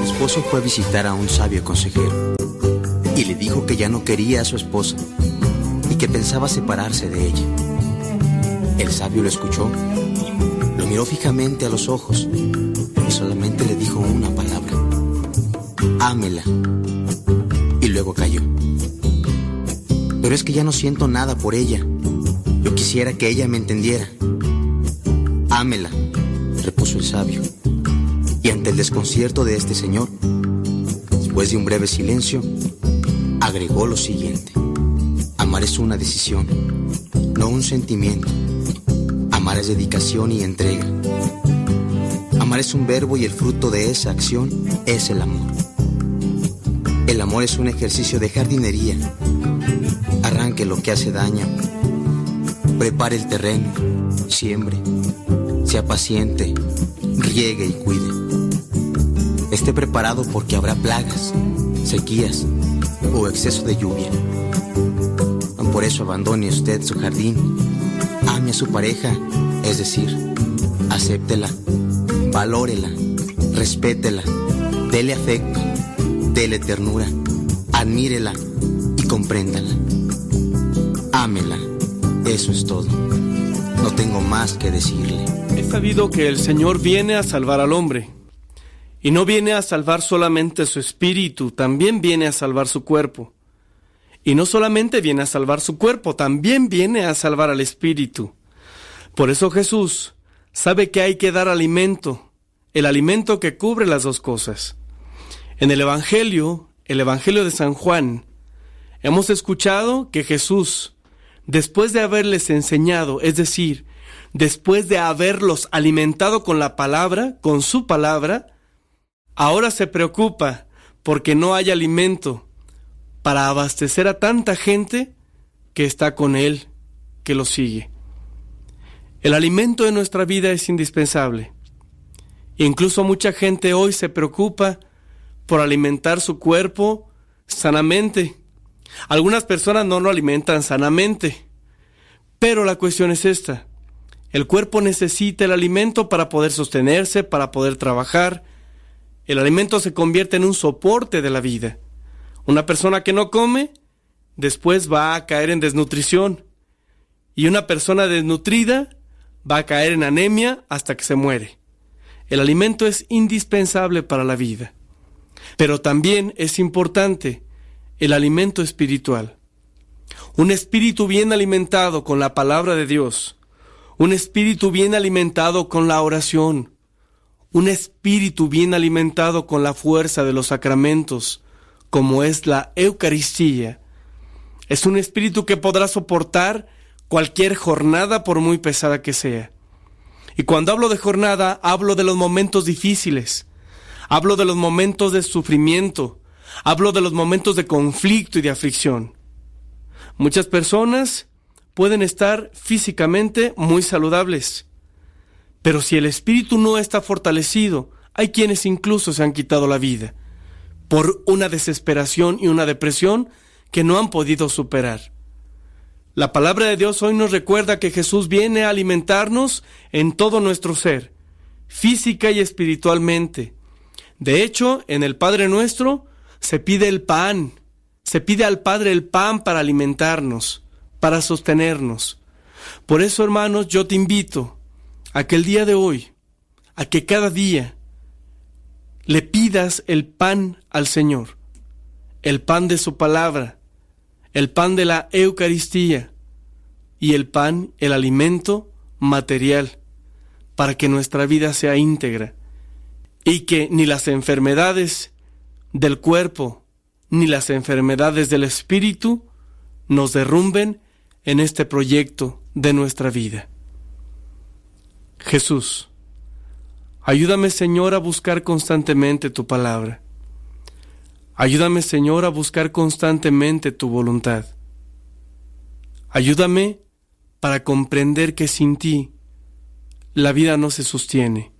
Speaker 19: Mi esposo fue a visitar a un sabio consejero y le dijo que ya no quería a su esposa y que pensaba separarse de ella. El sabio lo escuchó, lo miró fijamente a los ojos y solamente le dijo una palabra ámela. Y luego cayó. Pero es que ya no siento nada por ella. Yo quisiera que ella me entendiera. Ámela, repuso el sabio. Y ante el desconcierto de este señor, después de un breve silencio, agregó lo siguiente. Amar es una decisión, no un sentimiento. Amar es dedicación y entrega. Amar es un verbo y el fruto de esa acción es el amor. El amor es un ejercicio de jardinería. Arranque lo que hace daño. Prepare el terreno. Siembre. Sea paciente. riegue y cuide. Esté preparado porque habrá plagas, sequías o exceso de lluvia. Por eso abandone usted su jardín, ame a su pareja, es decir, acéptela, valórela, respétela, dele afecto, dele ternura, admírela y compréndala. Ámela, eso es todo. No tengo más que decirle.
Speaker 20: He sabido que el Señor viene a salvar al hombre. Y no viene a salvar solamente su espíritu, también viene a salvar su cuerpo. Y no solamente viene a salvar su cuerpo, también viene a salvar al espíritu. Por eso Jesús sabe que hay que dar alimento, el alimento que cubre las dos cosas. En el Evangelio, el Evangelio de San Juan, hemos escuchado que Jesús, después de haberles enseñado, es decir, después de haberlos alimentado con la palabra, con su palabra, ahora se preocupa porque no hay alimento para abastecer a tanta gente que está con Él, que lo sigue. El alimento de nuestra vida es indispensable. Incluso mucha gente hoy se preocupa por alimentar su cuerpo sanamente. Algunas personas no lo alimentan sanamente. Pero la cuestión es esta. El cuerpo necesita el alimento para poder sostenerse, para poder trabajar. El alimento se convierte en un soporte de la vida. Una persona que no come, después va a caer en desnutrición. Y una persona desnutrida va a caer en anemia hasta que se muere. El alimento es indispensable para la vida. Pero también es importante el alimento espiritual. Un espíritu bien alimentado con la palabra de Dios. Un espíritu bien alimentado con la oración. Un espíritu bien alimentado con la fuerza de los sacramentos como es la Eucaristía. Es un espíritu que podrá soportar cualquier jornada por muy pesada que sea. Y cuando hablo de jornada, hablo de los momentos difíciles, hablo de los momentos de sufrimiento, hablo de los momentos de conflicto y de aflicción. Muchas personas pueden estar físicamente muy saludables, pero si el espíritu no está fortalecido, hay quienes incluso se han quitado la vida por una desesperación y una depresión que no han podido superar. La palabra de Dios hoy nos recuerda que Jesús viene a alimentarnos en todo nuestro ser, física y espiritualmente. De hecho, en el Padre nuestro se pide el pan, se pide al Padre el pan para alimentarnos, para sostenernos. Por eso, hermanos, yo te invito a que el día de hoy, a que cada día le pidas el pan al Señor, el pan de su palabra, el pan de la Eucaristía y el pan, el alimento material, para que nuestra vida sea íntegra y que ni las enfermedades del cuerpo ni las enfermedades del espíritu nos derrumben en este proyecto de nuestra vida. Jesús, Ayúdame, Señor, a buscar constantemente tu palabra. Ayúdame, Señor, a buscar constantemente tu voluntad. Ayúdame para comprender que sin ti la vida no se sostiene.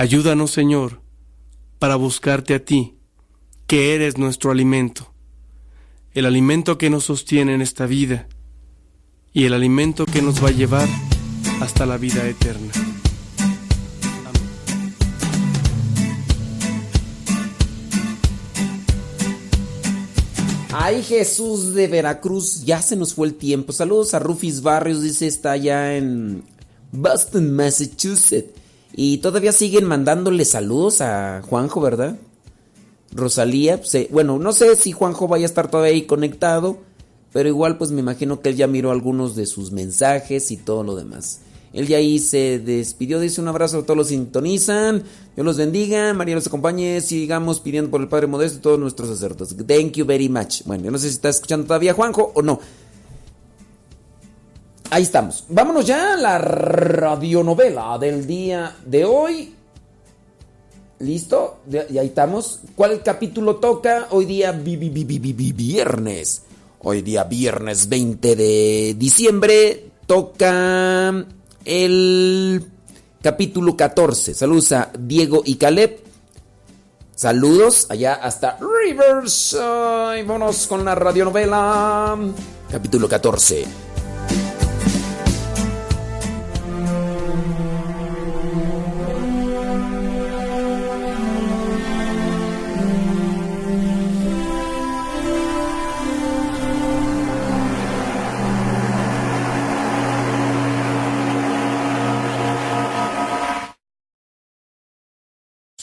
Speaker 20: Ayúdanos, Señor, para buscarte a ti, que eres nuestro alimento, el alimento que nos sostiene en esta vida y el alimento que nos va a llevar hasta la vida eterna.
Speaker 1: Ay, Jesús de Veracruz, ya se nos fue el tiempo. Saludos a Rufis Barrios, dice, está allá en Boston, Massachusetts. Y todavía siguen mandándole saludos a Juanjo, ¿verdad? Rosalía, pues, eh, bueno, no sé si Juanjo vaya a estar todavía ahí conectado, pero igual pues me imagino que él ya miró algunos de sus mensajes y todo lo demás. Él ya ahí se despidió, dice un abrazo a todos los sintonizan. Dios los bendiga, María los acompañe, sigamos pidiendo por el Padre Modesto y todos nuestros sacerdotes. Thank you very much. Bueno, yo no sé si está escuchando todavía Juanjo o no. Ahí estamos. Vámonos ya a la radionovela del día de hoy. ¿Listo? Y ahí estamos. ¿Cuál capítulo toca? Hoy día viernes. Hoy día viernes 20 de diciembre toca el capítulo 14. Saludos a Diego y Caleb. Saludos allá hasta Rivers. Vámonos con la radionovela. Capítulo 14.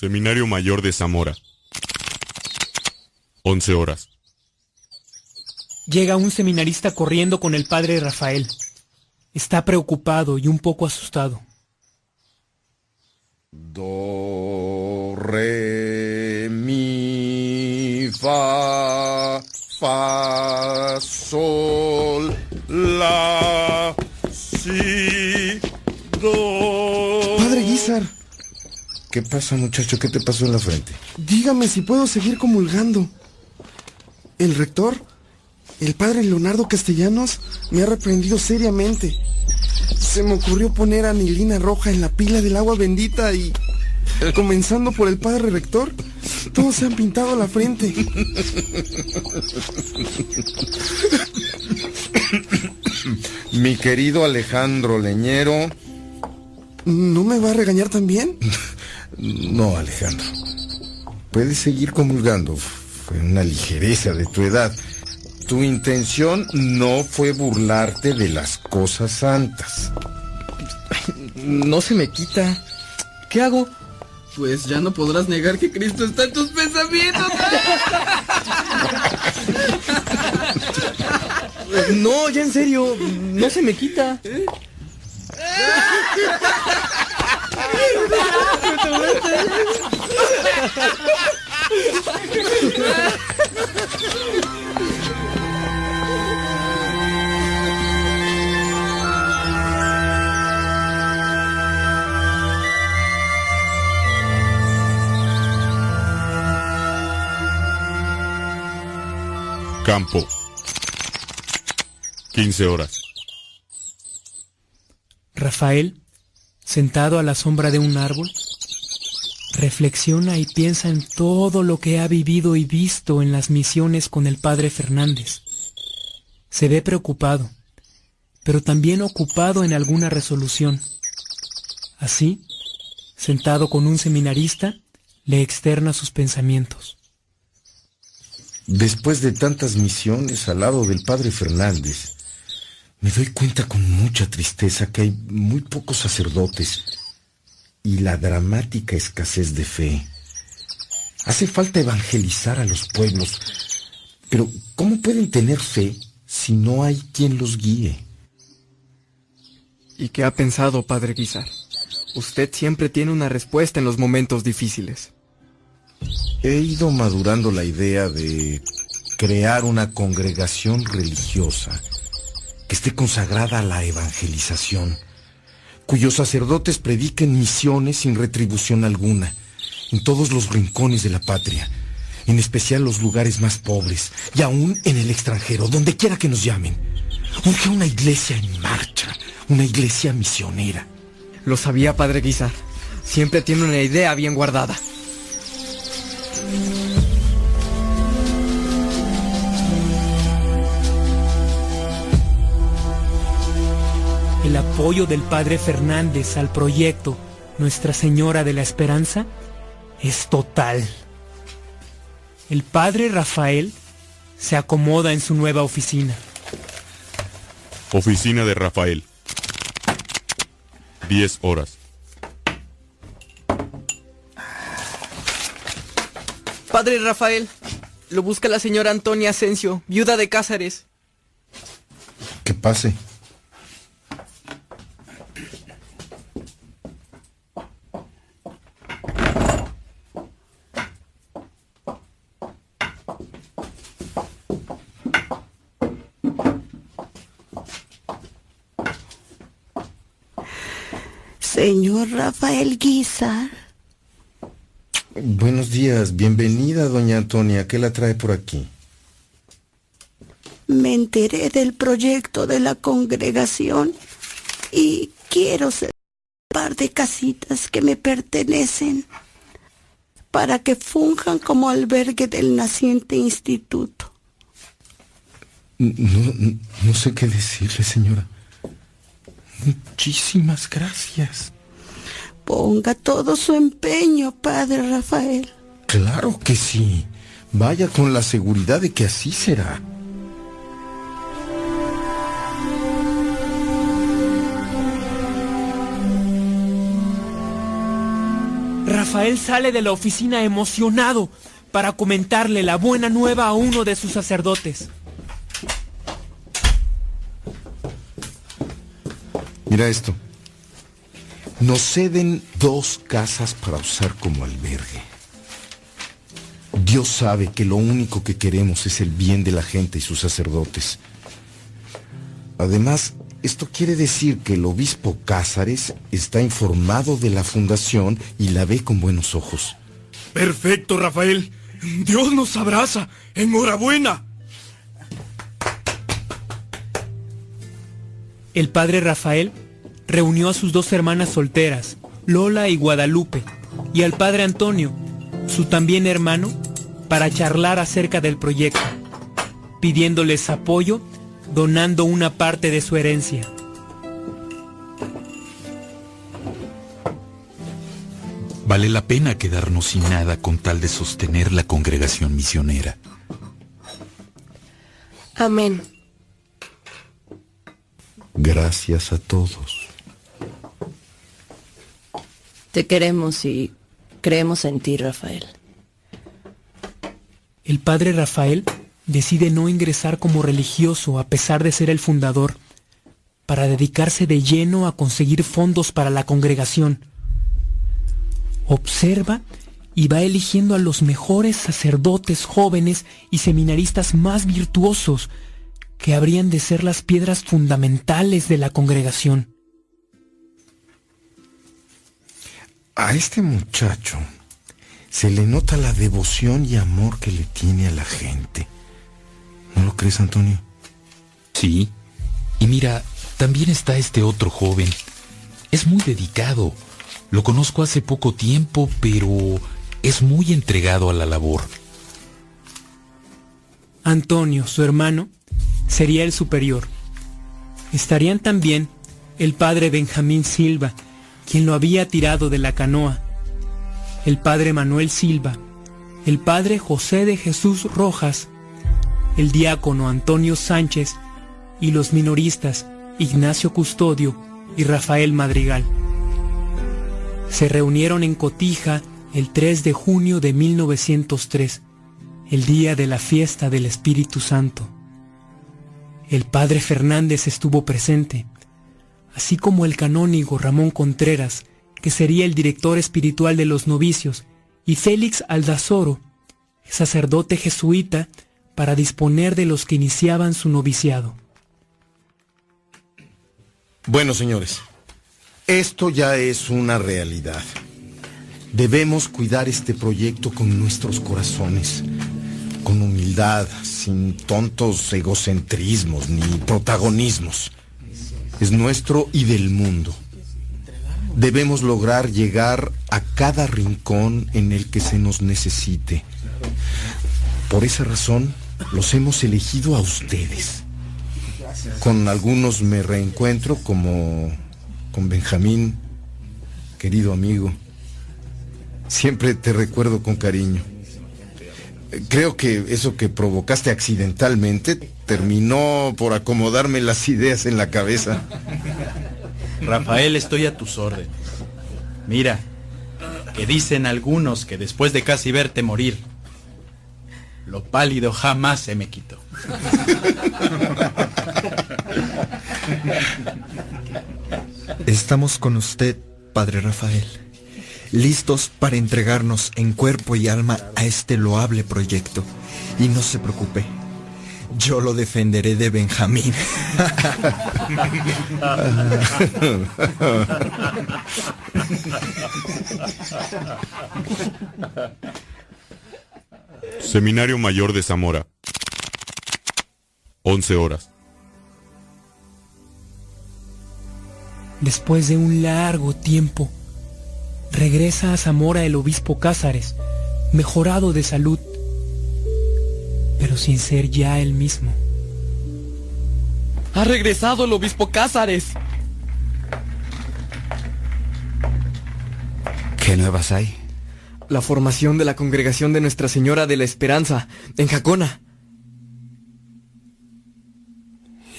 Speaker 21: Seminario Mayor de Zamora. 11 horas.
Speaker 22: Llega un seminarista corriendo con el padre Rafael. Está preocupado y un poco asustado.
Speaker 23: Do, re, mi, fa, fa, sol, la, ¿Qué pasa, muchacho? ¿Qué te pasó en la frente?
Speaker 24: dígame si puedo seguir comulgando. El rector, el padre Leonardo Castellanos, me ha reprendido seriamente. Se me ocurrió poner anilina roja en la pila del agua bendita y, comenzando por el padre rector, todos se han pintado la frente.
Speaker 23: Mi querido Alejandro Leñero.
Speaker 24: ¿No me va a regañar también?
Speaker 23: No, Alejandro. Puedes seguir comulgando. Fue una ligereza de tu edad. Tu intención no fue burlarte de las cosas santas.
Speaker 24: No se me quita. ¿Qué hago? Pues ya no podrás negar que Cristo está en tus pensamientos. No, ya en serio, no se me quita.
Speaker 21: Campo. 15 horas.
Speaker 22: Rafael, sentado a la sombra de un árbol, reflexiona y piensa en todo lo que ha vivido y visto en las misiones con el padre Fernández. Se ve preocupado, pero también ocupado en alguna resolución. Así, sentado con un seminarista, le externa sus pensamientos.
Speaker 23: Después de tantas misiones al lado del padre Fernández, me doy cuenta con mucha tristeza que hay muy pocos sacerdotes y la dramática escasez de fe. Hace falta evangelizar a los pueblos, pero ¿cómo pueden tener fe si no hay quien los guíe?
Speaker 24: ¿Y qué ha pensado, padre Guizar? Usted siempre tiene una respuesta en los momentos difíciles.
Speaker 23: He ido madurando la idea de crear una congregación religiosa que esté consagrada a la evangelización, cuyos sacerdotes prediquen misiones sin retribución alguna, en todos los rincones de la patria, en especial los lugares más pobres, y aún en el extranjero, donde quiera que nos llamen. Urge una iglesia en marcha, una iglesia misionera.
Speaker 24: Lo sabía, padre Guizar. Siempre tiene una idea bien guardada.
Speaker 22: El apoyo del padre Fernández al proyecto Nuestra Señora de la Esperanza es total. El padre Rafael se acomoda en su nueva oficina.
Speaker 21: Oficina de Rafael. 10 horas.
Speaker 24: Padre Rafael, lo busca la señora Antonia Asensio, viuda de Cázares.
Speaker 23: Que pase.
Speaker 25: Señor Rafael Guizar,
Speaker 23: Buenos días, bienvenida, doña Antonia. ¿Qué la trae por aquí?
Speaker 25: me enteré del proyecto de la congregación y quiero ser par de casitas que me pertenecen para que funjan como albergue del naciente instituto.
Speaker 23: No, no, no sé qué decirle, señora. Muchísimas gracias.
Speaker 25: Ponga todo su empeño, padre Rafael.
Speaker 23: Claro que sí. Vaya con la seguridad de que así será.
Speaker 22: Rafael sale de la oficina emocionado para comentarle la buena nueva a uno de sus sacerdotes.
Speaker 23: Mira esto. Nos ceden dos casas para usar como albergue. Dios sabe que lo único que queremos es el bien de la gente y sus sacerdotes. Además, esto quiere decir que el obispo Cázares está informado de la fundación y la ve con buenos ojos.
Speaker 26: Perfecto, Rafael. Dios nos abraza. Enhorabuena.
Speaker 22: El padre Rafael reunió a sus dos hermanas solteras, Lola y Guadalupe, y al padre Antonio, su también hermano, para charlar acerca del proyecto, pidiéndoles apoyo donando una parte de su herencia.
Speaker 27: Vale la pena quedarnos sin nada con tal de sostener la congregación misionera.
Speaker 28: Amén.
Speaker 23: Gracias a todos.
Speaker 28: Te queremos y creemos en ti, Rafael.
Speaker 22: El padre Rafael decide no ingresar como religioso a pesar de ser el fundador, para dedicarse de lleno a conseguir fondos para la congregación. Observa y va eligiendo a los mejores sacerdotes jóvenes y seminaristas más virtuosos que habrían de ser las piedras fundamentales de la congregación.
Speaker 23: A este muchacho se le nota la devoción y amor que le tiene a la gente. ¿No lo crees, Antonio?
Speaker 27: Sí. Y mira, también está este otro joven. Es muy dedicado. Lo conozco hace poco tiempo, pero es muy entregado a la labor.
Speaker 22: Antonio, su hermano, sería el superior. Estarían también el padre Benjamín Silva, quien lo había tirado de la canoa, el padre Manuel Silva, el padre José de Jesús Rojas, el diácono Antonio Sánchez y los minoristas Ignacio Custodio y Rafael Madrigal. Se reunieron en Cotija el 3 de junio de 1903, el día de la fiesta del Espíritu Santo. El padre Fernández estuvo presente, así como el canónigo Ramón Contreras, que sería el director espiritual de los novicios, y Félix Aldazoro, sacerdote jesuita, para disponer de los que iniciaban su noviciado.
Speaker 23: Bueno, señores, esto ya es una realidad. Debemos cuidar este proyecto con nuestros corazones, con humildad, sin tontos egocentrismos ni protagonismos. Es nuestro y del mundo. Debemos lograr llegar a cada rincón en el que se nos necesite. Por esa razón, los hemos elegido a ustedes. Con algunos me reencuentro como con Benjamín, querido amigo. Siempre te recuerdo con cariño. Creo que eso que provocaste accidentalmente terminó por acomodarme las ideas en la cabeza.
Speaker 29: Rafael, estoy a tus órdenes. Mira, que dicen algunos que después de casi verte morir, lo pálido jamás se me quitó.
Speaker 30: Estamos con usted, Padre Rafael, listos para entregarnos en cuerpo y alma a este loable proyecto. Y no se preocupe, yo lo defenderé de Benjamín.
Speaker 21: Seminario Mayor de Zamora. 11 horas.
Speaker 22: después de un largo tiempo, regresa a Zamora el obispo Cázares, mejorado de salud, pero sin ser ya el mismo.
Speaker 31: Ha regresado el obispo Cázares.
Speaker 19: ¿Qué nuevas hay?
Speaker 31: La formación de la congregación de Nuestra Señora de la Esperanza, en Jacona.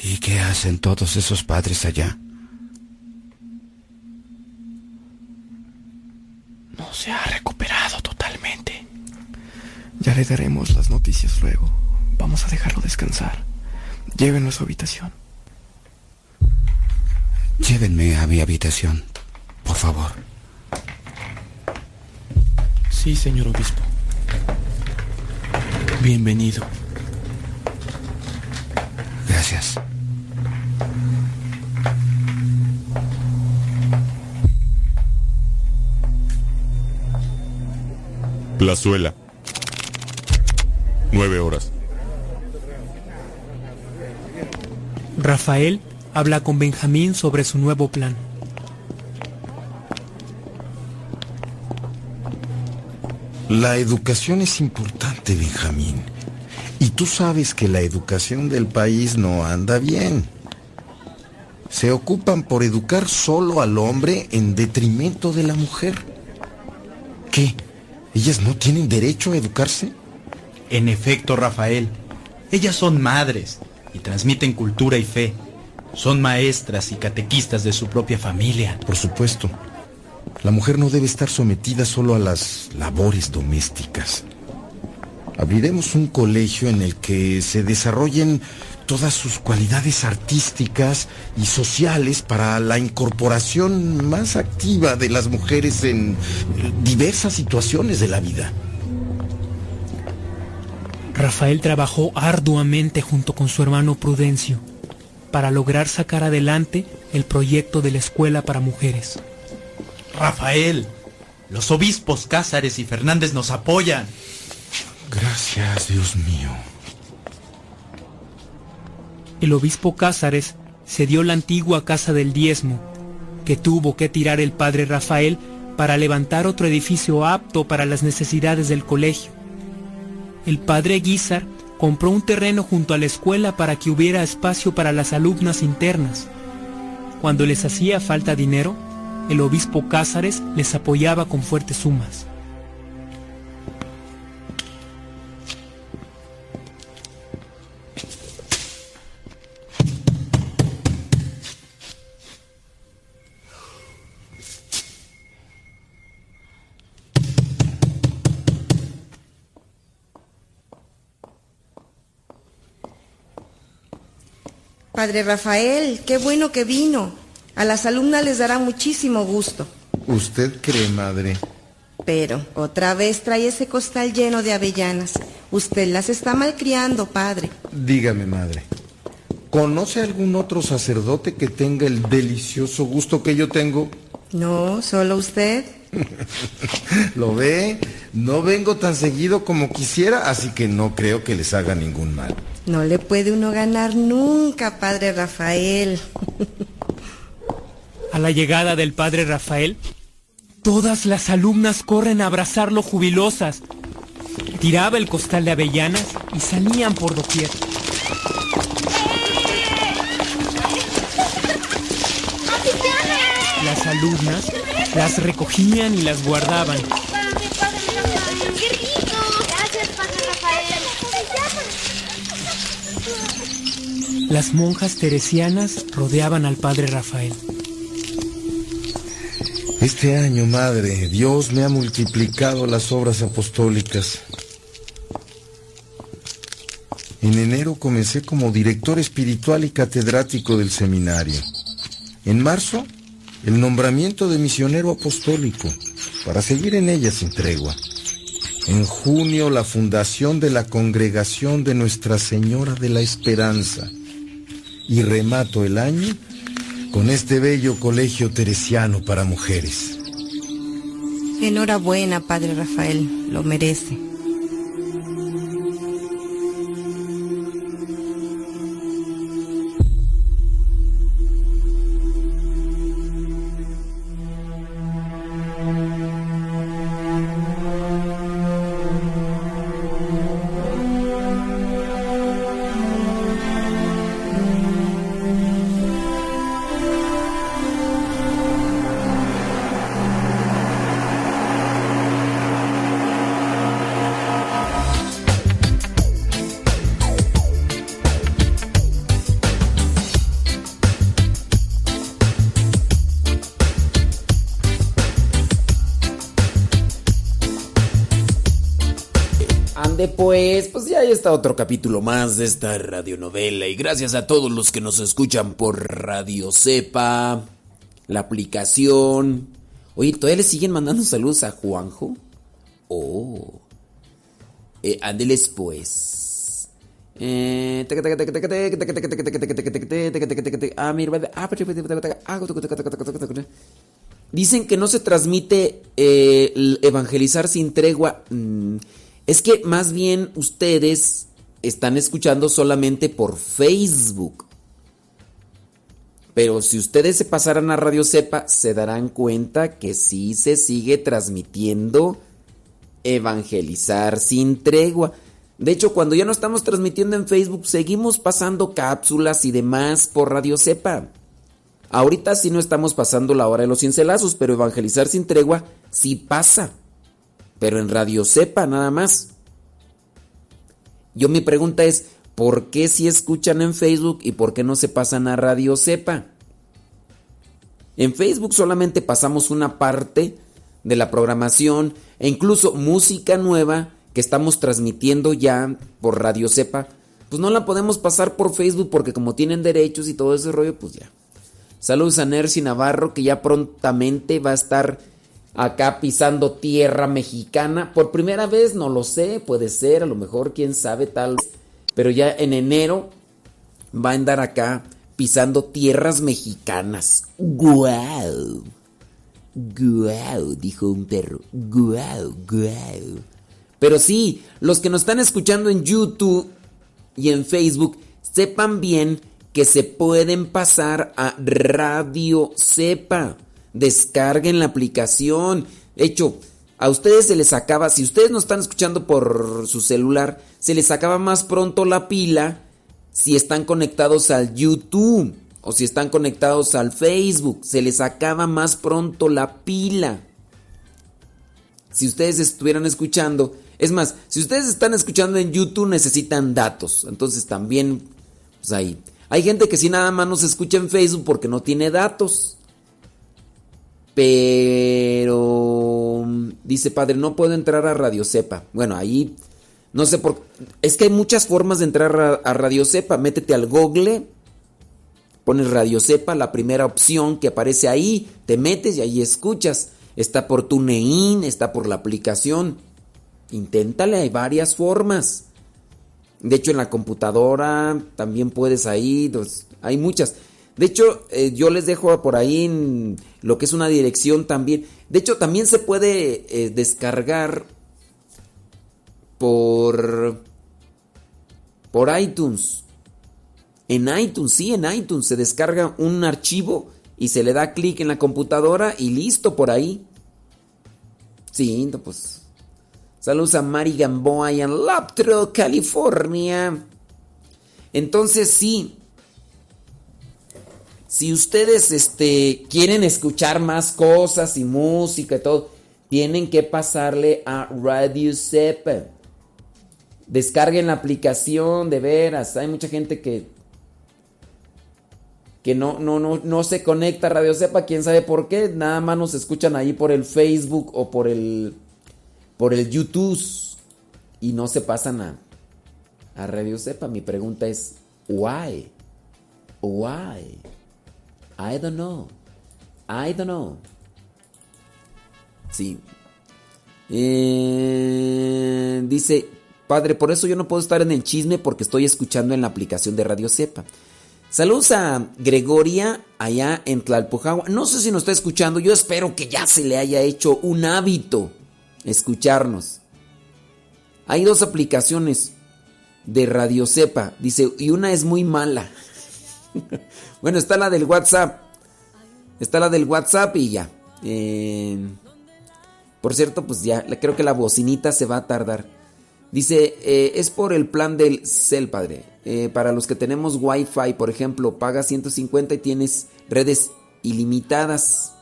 Speaker 19: ¿Y qué hacen todos esos padres allá?
Speaker 31: No se ha recuperado totalmente. Ya le daremos las noticias luego. Vamos a dejarlo descansar. Llévenlo a su habitación.
Speaker 19: Llévenme a mi habitación, por favor.
Speaker 31: Sí, señor obispo. Bienvenido.
Speaker 19: Gracias.
Speaker 21: Plazuela. Nueve horas.
Speaker 22: Rafael habla con Benjamín sobre su nuevo plan.
Speaker 23: La educación es importante, Benjamín. Y tú sabes que la educación del país no anda bien. Se ocupan por educar solo al hombre en detrimento de la mujer. ¿Qué? ¿Ellas no tienen derecho a educarse?
Speaker 29: En efecto, Rafael, ellas son madres y transmiten cultura y fe. Son maestras y catequistas de su propia familia.
Speaker 23: Por supuesto. La mujer no debe estar sometida solo a las labores domésticas. Abriremos un colegio en el que se desarrollen todas sus cualidades artísticas y sociales para la incorporación más activa de las mujeres en diversas situaciones de la vida.
Speaker 22: Rafael trabajó arduamente junto con su hermano Prudencio para lograr sacar adelante el proyecto de la escuela para mujeres.
Speaker 29: Rafael, los obispos Cázares y Fernández nos apoyan.
Speaker 23: Gracias, Dios mío.
Speaker 22: El obispo Cázares cedió la antigua casa del diezmo, que tuvo que tirar el padre Rafael para levantar otro edificio apto para las necesidades del colegio. El padre Guizar compró un terreno junto a la escuela para que hubiera espacio para las alumnas internas. Cuando les hacía falta dinero, el obispo Cázares les apoyaba con fuertes sumas.
Speaker 32: Padre Rafael, qué bueno que vino. A las alumnas les dará muchísimo gusto.
Speaker 23: ¿Usted cree, madre?
Speaker 32: Pero otra vez trae ese costal lleno de avellanas. Usted las está malcriando, padre.
Speaker 23: Dígame, madre. ¿Conoce algún otro sacerdote que tenga el delicioso gusto que yo tengo?
Speaker 32: No, solo usted.
Speaker 23: ¿Lo ve? No vengo tan seguido como quisiera, así que no creo que les haga ningún mal.
Speaker 32: No le puede uno ganar nunca, padre Rafael.
Speaker 22: A la llegada del padre Rafael, todas las alumnas corren a abrazarlo jubilosas. Tiraba el costal de avellanas y salían por doquier. Las alumnas las recogían y las guardaban. Las monjas teresianas rodeaban al padre Rafael.
Speaker 23: Este año, madre, Dios me ha multiplicado las obras apostólicas. En enero comencé como director espiritual y catedrático del seminario. En marzo, el nombramiento de misionero apostólico, para seguir en ella sin tregua. En junio, la fundación de la Congregación de Nuestra Señora de la Esperanza. Y remato el año con este bello colegio teresiano para mujeres.
Speaker 32: Enhorabuena, padre Rafael, lo merece.
Speaker 1: Otro capítulo más de esta radionovela y gracias a todos los que nos escuchan por Radio Cepa, la aplicación. Oye, ¿todavía le siguen mandando saludos a Juanjo? Oh. Eh, ándeles pues. Eh, ah, Dicen que no se transmite eh, el evangelizar sin tregua. Mm, es que más bien ustedes están escuchando solamente por Facebook. Pero si ustedes se pasaran a Radio Cepa, se darán cuenta que sí se sigue transmitiendo evangelizar sin tregua. De hecho, cuando ya no estamos transmitiendo en Facebook, seguimos pasando cápsulas y demás por Radio Cepa. Ahorita sí no estamos pasando la hora de los cincelazos, pero evangelizar sin tregua sí pasa. Pero en Radio Cepa nada más. Yo mi pregunta es, ¿por qué si escuchan en Facebook y por qué no se pasan a Radio Cepa? En Facebook solamente pasamos una parte de la programación e incluso música nueva que estamos transmitiendo ya por Radio Cepa, pues no la podemos pasar por Facebook porque como tienen derechos y todo ese rollo, pues ya. Saludos a Nercy Navarro que ya prontamente va a estar acá pisando tierra mexicana. Por primera vez, no lo sé, puede ser, a lo mejor, quién sabe, tal. Pero ya en enero va a andar acá pisando tierras mexicanas. ¡Guau! ¡Guau! Dijo un perro. ¡Guau! ¡Guau! Pero sí, los que nos están escuchando en YouTube y en Facebook, sepan bien que se pueden pasar a Radio Cepa. Descarguen la aplicación. Hecho, a ustedes se les acaba, si ustedes no están escuchando por su celular, se les acaba más pronto la pila si están conectados al YouTube o si están conectados al Facebook. Se les acaba más pronto la pila. Si ustedes estuvieran escuchando, es más, si ustedes están escuchando en YouTube necesitan datos. Entonces también, pues ahí. Hay gente que si nada más nos escucha en Facebook porque no tiene datos. Pero dice padre, no puedo entrar a Radio Cepa. Bueno, ahí no sé por es que hay muchas formas de entrar a, Radio Cepa. Métete al Google, pones Radio Cepa, la primera opción que aparece ahí, te metes y ahí escuchas. Está por TuneIn, está por la aplicación. Inténtale, hay varias formas. De hecho, en la computadora también puedes ahí, hay muchas. De hecho, eh, yo les dejo por ahí lo que es una dirección también. De hecho, también se puede eh, descargar por por iTunes. En iTunes, sí, en iTunes se descarga un archivo y se le da clic en la computadora y listo por ahí. Sí, pues Saludos a Mari Gamboa y en Laptro, California. Entonces sí, si ustedes este, quieren escuchar más cosas y música y todo, tienen que pasarle a Radio Cepa. Descarguen la aplicación, de veras. Hay mucha gente que que no, no, no, no se conecta a Radio Cepa, quién sabe por qué. Nada más nos escuchan ahí por el Facebook o por el por el YouTube y no se pasan a, a Radio Sepa. Mi pregunta es, why? Why? I don't know. I don't know. Sí. Eh, dice, padre, por eso yo no puedo estar en el chisme porque estoy escuchando en la aplicación de Radio Cepa. Saludos a Gregoria allá en Tlalpujagua. No sé si nos está escuchando, yo espero que ya se le haya hecho un hábito escucharnos. Hay dos aplicaciones de Radio Cepa, dice, y una es muy mala. bueno, está la del WhatsApp. Está la del WhatsApp y ya. Eh, por cierto, pues ya, creo que la bocinita se va a tardar. Dice, eh, es por el plan del CEL, padre. Eh, para los que tenemos Wi-Fi, por ejemplo, pagas 150 y tienes redes ilimitadas.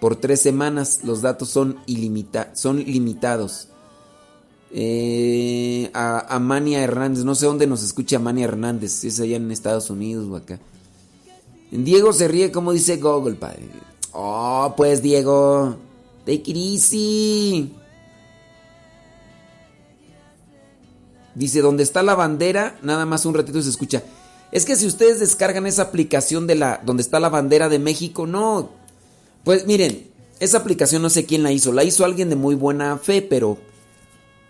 Speaker 1: Por tres semanas los datos son, son limitados. Eh, a, Mania Hernández, no sé dónde nos escucha Mania Hernández, si es allá en Estados Unidos o acá. Diego se ríe como dice Google, padre. Oh, pues Diego, take it. Dice, donde está la bandera, nada más un ratito se escucha. Es que si ustedes descargan esa aplicación de la donde está la bandera de México, no. Pues miren, esa aplicación no sé quién la hizo, la hizo alguien de muy buena fe, pero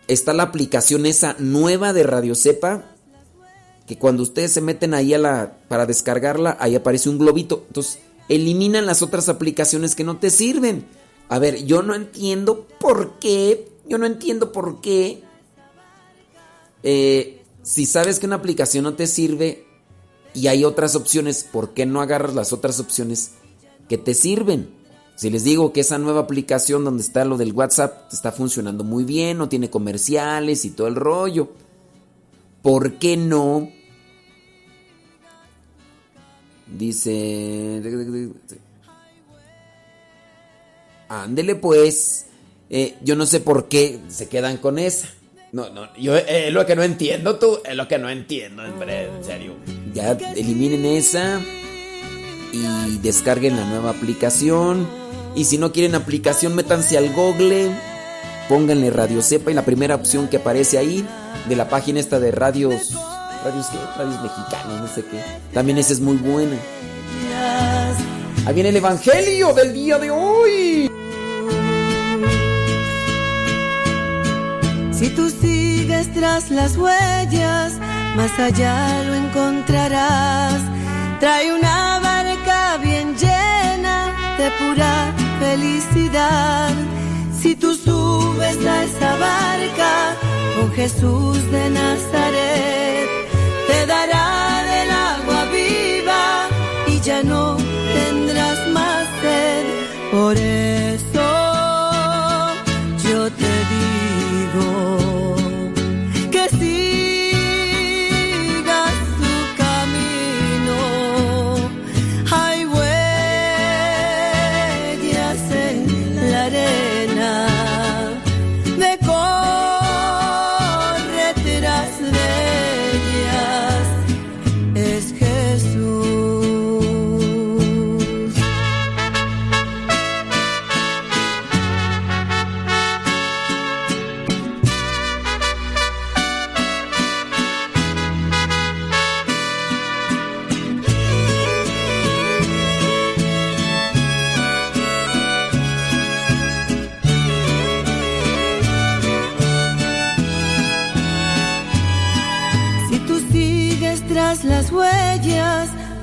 Speaker 1: está la aplicación esa nueva de Radio Cepa que cuando ustedes se meten ahí a la para descargarla, ahí aparece un globito. Entonces, eliminan las otras aplicaciones que no te sirven. A ver, yo no entiendo por qué, yo no entiendo por qué eh, si sabes que una aplicación no te sirve y hay otras opciones, ¿por qué no agarras las otras opciones que te sirven? Si les digo que esa nueva aplicación donde está lo del WhatsApp está funcionando muy bien, no tiene comerciales y todo el rollo. ¿Por qué no? Dice... Ándele pues. Eh, yo no sé por qué se quedan con esa. No, no, yo eh, es lo que no entiendo tú, es lo que no entiendo, en serio. Ya eliminen esa y descarguen la nueva aplicación. Y si no quieren aplicación, métanse al Google, pónganle Radio Cepa y la primera opción que aparece ahí de la página esta de radios, radios qué, radios mexicanos, no sé qué. También esa es muy buena. Ahí viene el evangelio del día de hoy.
Speaker 7: Si tú sigues tras las huellas, más allá lo encontrarás. Trae una barca bien llena de pura felicidad. Si tú subes a esa barca con Jesús de Nazaret, te dará del agua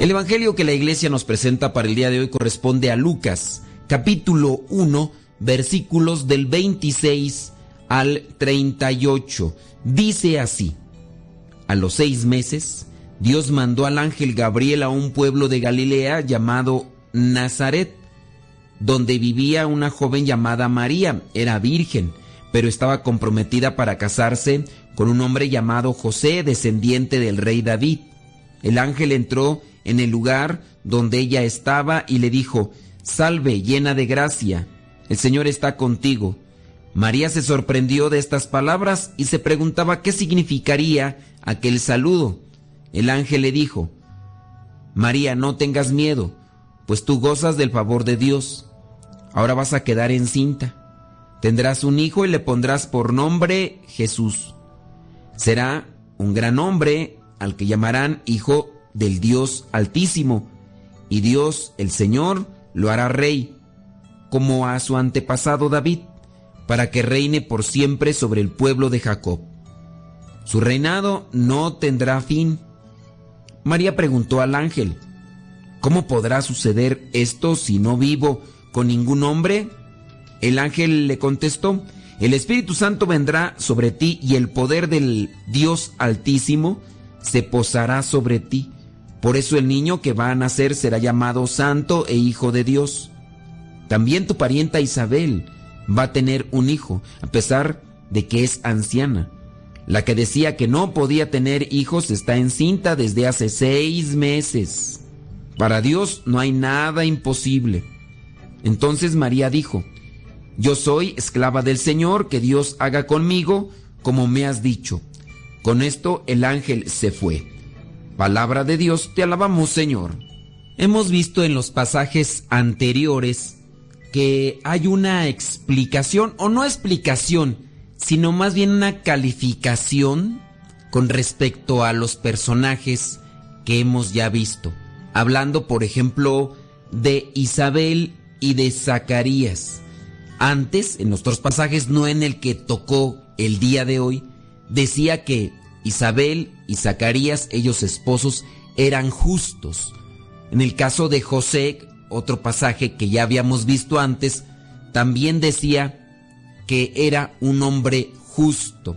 Speaker 1: El Evangelio que la iglesia nos presenta para el día de hoy corresponde a Lucas, capítulo 1, versículos del 26 al 38. Dice así, a los seis meses, Dios mandó al ángel Gabriel a un pueblo de Galilea llamado Nazaret, donde vivía una joven llamada María. Era virgen, pero estaba comprometida para casarse con un hombre llamado José, descendiente del rey David. El ángel entró en el lugar donde ella estaba y le dijo, Salve, llena de gracia, el Señor está contigo. María se sorprendió de estas palabras y se preguntaba qué significaría aquel saludo. El ángel le dijo, María, no tengas miedo, pues tú gozas del favor de Dios. Ahora vas a quedar encinta. Tendrás un hijo y le pondrás por nombre Jesús. Será un gran hombre al que llamarán Hijo del Dios Altísimo, y Dios, el Señor, lo hará rey, como a su antepasado David, para que reine por siempre sobre el pueblo de Jacob. Su reinado no tendrá fin. María preguntó al ángel, ¿Cómo podrá suceder esto si no vivo con ningún hombre? El ángel le contestó, el Espíritu Santo vendrá sobre ti y el poder del Dios Altísimo se posará sobre ti. Por eso el niño que va a nacer será llamado Santo e Hijo de Dios. También tu parienta Isabel va a tener un hijo, a pesar de que es anciana. La que decía que no podía tener hijos está encinta desde hace seis meses. Para Dios no hay nada imposible. Entonces María dijo, Yo soy esclava del Señor, que Dios haga conmigo como me has dicho. Con esto el ángel se fue. Palabra de Dios, te alabamos Señor. Hemos visto en los pasajes anteriores que hay una explicación, o no explicación, sino más bien una calificación con respecto a los personajes que hemos ya visto. Hablando, por ejemplo, de Isabel y de Zacarías. Antes, en nuestros pasajes, no en el que tocó el día de hoy, decía que Isabel y Zacarías, ellos esposos, eran justos. En el caso de José, otro pasaje que ya habíamos visto antes, también decía que era un hombre justo.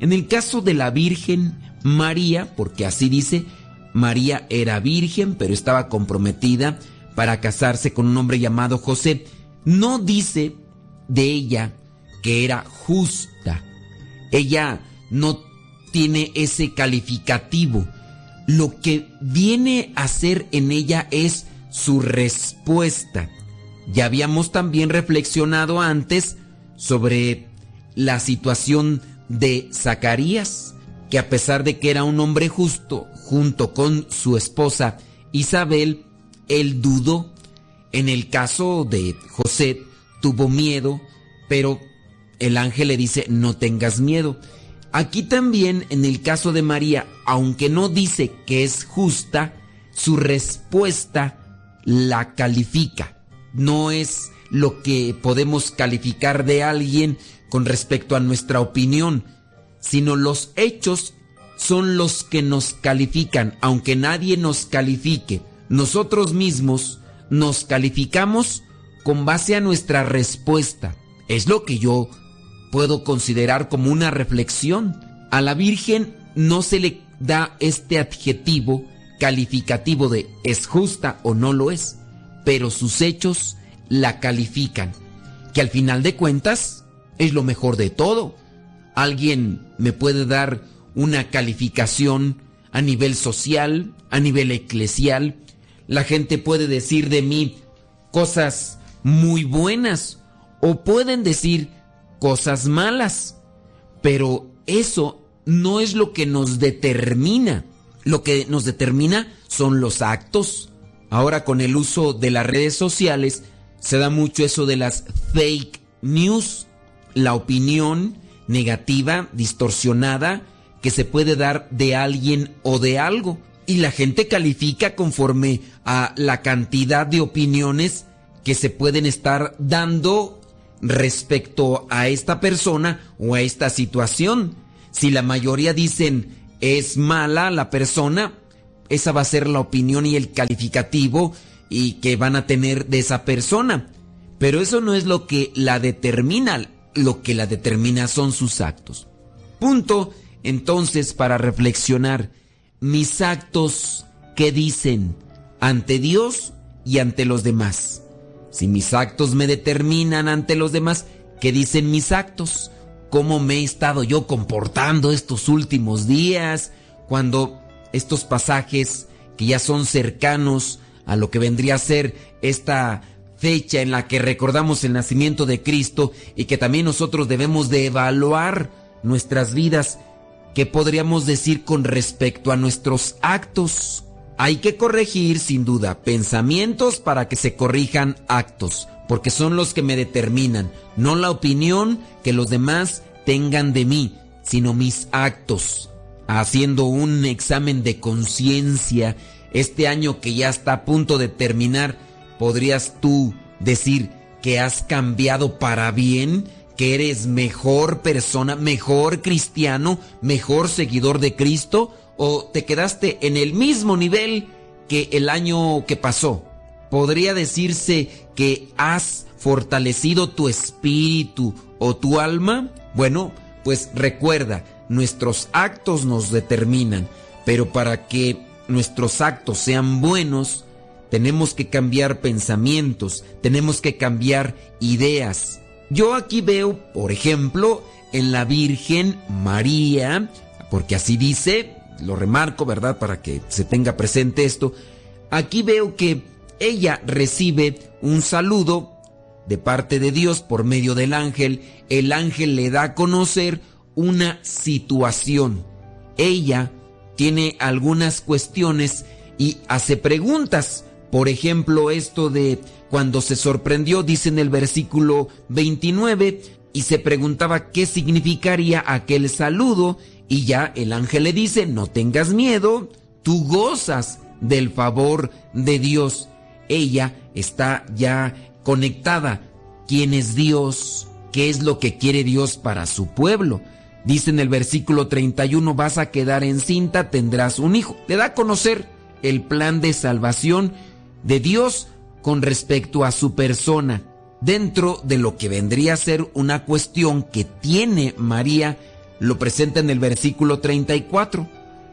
Speaker 1: En el caso de la Virgen María, porque así dice, María era virgen, pero estaba comprometida para casarse con un hombre llamado José. No dice de ella que era justa. Ella no tiene ese calificativo. Lo que viene a ser en ella es su respuesta. Ya habíamos también reflexionado antes sobre la situación de Zacarías, que a pesar de que era un hombre justo, junto con su esposa Isabel, él dudó. En el caso de José, tuvo miedo, pero el ángel le dice, no tengas miedo. Aquí también, en el caso de María, aunque no dice que es justa, su respuesta la califica. No es lo que podemos calificar de alguien con respecto a nuestra opinión, sino los hechos son los que nos califican, aunque nadie nos califique. Nosotros mismos nos calificamos con base a nuestra respuesta. Es lo que yo puedo considerar como una reflexión. A la Virgen no se le da este adjetivo calificativo de es justa o no lo es, pero sus hechos la califican, que al final de cuentas es lo mejor de todo. Alguien me puede dar una calificación a nivel social, a nivel eclesial. La gente puede decir de mí cosas muy buenas o pueden decir cosas malas. Pero eso no es lo que nos determina. Lo que nos determina son los actos. Ahora con el uso de las redes sociales se da mucho eso de las fake news, la opinión negativa, distorsionada, que se puede dar de alguien o de algo. Y la gente califica conforme a la cantidad de opiniones que se pueden estar dando respecto a esta persona o a esta situación. Si la mayoría dicen es mala la persona, esa va a ser la opinión y el calificativo y que van a tener de esa persona. Pero eso no es lo que la determina, lo que la determina son sus actos. Punto entonces para reflexionar, mis actos, ¿qué dicen ante Dios y ante los demás? Si mis actos me determinan ante los demás, ¿qué dicen mis actos? ¿Cómo me he estado yo comportando estos últimos días? Cuando estos pasajes que ya son cercanos a lo que vendría a ser esta fecha en la que recordamos el nacimiento de Cristo y que también nosotros debemos de evaluar nuestras vidas, ¿qué podríamos decir con respecto a nuestros actos? Hay que corregir sin duda pensamientos para que se corrijan actos, porque son los que me determinan, no la opinión que los demás tengan de mí, sino mis actos. Haciendo un examen de conciencia, este año que ya está a punto de terminar, ¿podrías tú decir que has cambiado para bien? ¿Que eres mejor persona, mejor cristiano, mejor seguidor de Cristo? ¿O te quedaste en el mismo nivel que el año que pasó? ¿Podría decirse que has fortalecido tu espíritu o tu alma? Bueno, pues recuerda, nuestros actos nos determinan, pero para que nuestros actos sean buenos, tenemos que cambiar pensamientos, tenemos que cambiar ideas. Yo aquí veo, por ejemplo, en la Virgen María, porque así dice, lo remarco, ¿verdad? Para que se tenga presente esto, aquí veo que ella recibe un saludo de parte de Dios por medio del ángel, el ángel le da a conocer una situación. Ella tiene algunas cuestiones y hace preguntas. Por ejemplo, esto de cuando se sorprendió, dice en el versículo 29, y se preguntaba qué significaría aquel saludo, y ya el ángel le dice, no tengas miedo, tú gozas del favor de Dios. Ella está ya conectada. ¿Quién es Dios? ¿Qué es lo que quiere Dios para su pueblo? Dice en el versículo 31, vas a quedar encinta, tendrás un hijo. Le da a conocer el plan de salvación de Dios con respecto a su persona, dentro de lo que vendría a ser una cuestión que tiene María, lo presenta en el versículo 34.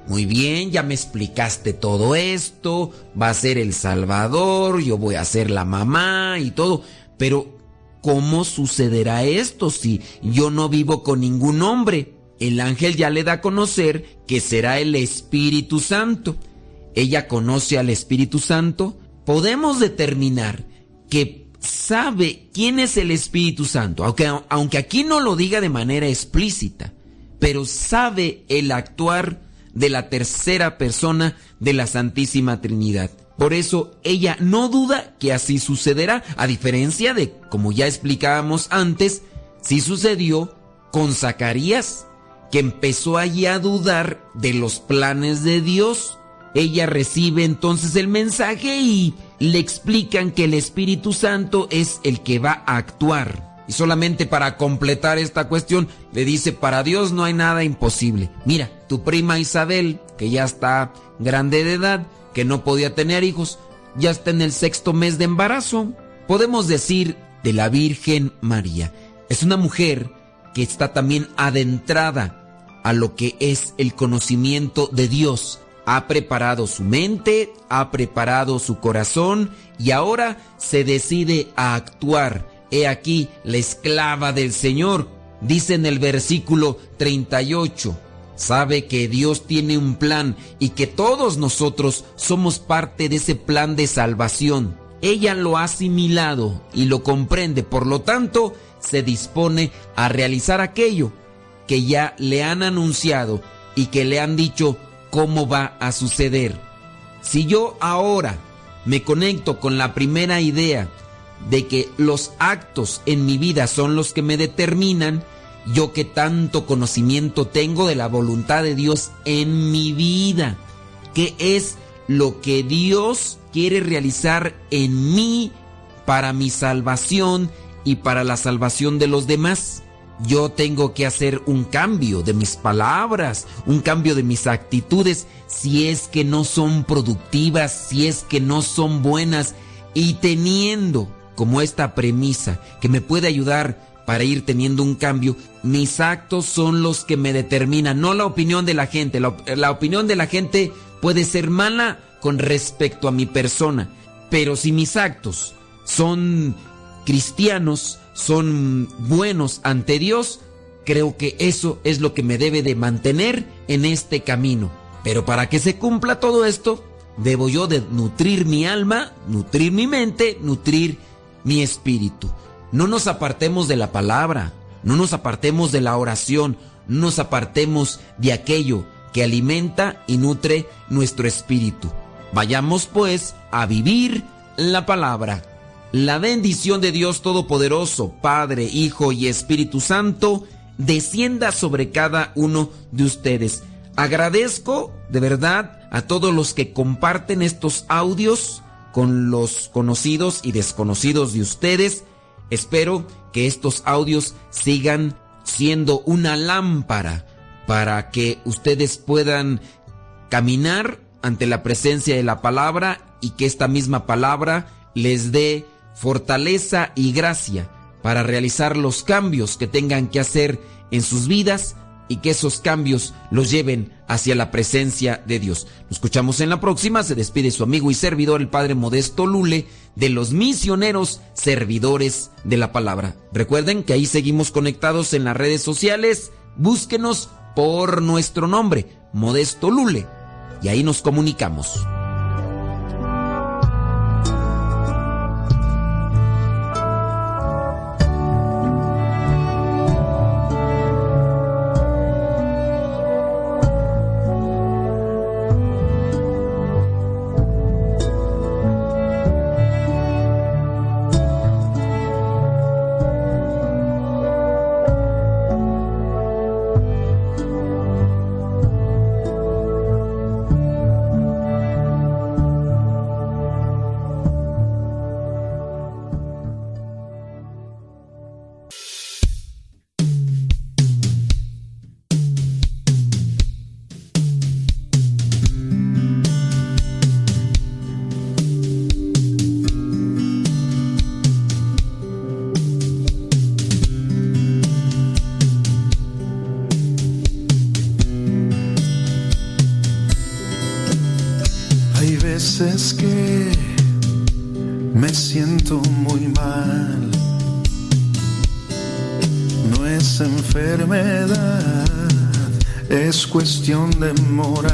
Speaker 1: Muy bien, ya me explicaste todo esto, va a ser el Salvador, yo voy a ser la mamá y todo, pero ¿Cómo sucederá esto si yo no vivo con ningún hombre? El ángel ya le da a conocer que será el Espíritu Santo. Ella conoce al Espíritu Santo. Podemos determinar que sabe quién es el Espíritu Santo, aunque, aunque aquí no lo diga de manera explícita, pero sabe el actuar de la tercera persona de la Santísima Trinidad. Por eso ella no duda que así sucederá, a diferencia de, como ya explicábamos antes, si sucedió con Zacarías, que empezó allí a dudar de los planes de Dios. Ella recibe entonces el mensaje y le explican que el Espíritu Santo es el que va a actuar. Y solamente para completar esta cuestión, le dice, para Dios no hay nada imposible. Mira, tu prima Isabel, que ya está grande de edad, que no podía tener hijos, ya está en el sexto mes de embarazo. Podemos decir de la Virgen María. Es una mujer que está también adentrada a lo que es el conocimiento de Dios. Ha preparado su mente, ha preparado su corazón y ahora se decide a actuar. He aquí la esclava del Señor, dice en el versículo 38 sabe que Dios tiene un plan y que todos nosotros somos parte de ese plan de salvación. Ella lo ha asimilado y lo comprende, por lo tanto, se dispone a realizar aquello que ya le han anunciado y que le han dicho cómo va a suceder. Si yo ahora me conecto con la primera idea de que los actos en mi vida son los que me determinan, yo que tanto conocimiento tengo de la voluntad de Dios en mi vida, qué es lo que Dios quiere realizar en mí para mi salvación y para la salvación de los demás. Yo tengo que hacer un cambio de mis palabras, un cambio de mis actitudes, si es que no son productivas, si es que no son buenas, y teniendo como esta premisa que me puede ayudar para ir teniendo un cambio, mis actos son los que me determinan, no la opinión de la gente. La, opinión de la gente puede ser mala con respecto a mi persona, pero si mis actos son cristianos, son buenos ante Dios, creo que eso es lo que me debe de mantener en este camino. Pero para que se cumpla todo esto, debo yo de nutrir mi alma, nutrir mi mente, nutrir mi espíritu. No nos apartemos de la palabra, no nos apartemos de la oración, no nos apartemos de aquello que alimenta y nutre nuestro espíritu. Vayamos pues a vivir la palabra. La bendición de Dios Todopoderoso, Padre, Hijo y Espíritu Santo, descienda sobre cada uno de ustedes. Agradezco de verdad a todos los que comparten estos audios con los conocidos y desconocidos de ustedes. Espero que estos audios sigan siendo una lámpara para que ustedes puedan caminar ante la presencia de la palabra y que esta misma palabra les dé fortaleza y gracia para realizar los cambios que tengan que hacer en sus vidas y que esos cambios los lleven hacia la presencia de Dios. Nos escuchamos en la próxima. Se despide su amigo y servidor, el Padre Modesto Lule, de los misioneros servidores de la palabra. Recuerden que ahí seguimos conectados en las redes sociales. Búsquenos por nuestro nombre, Modesto Lule, y ahí nos comunicamos.
Speaker 33: Cuestión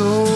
Speaker 33: so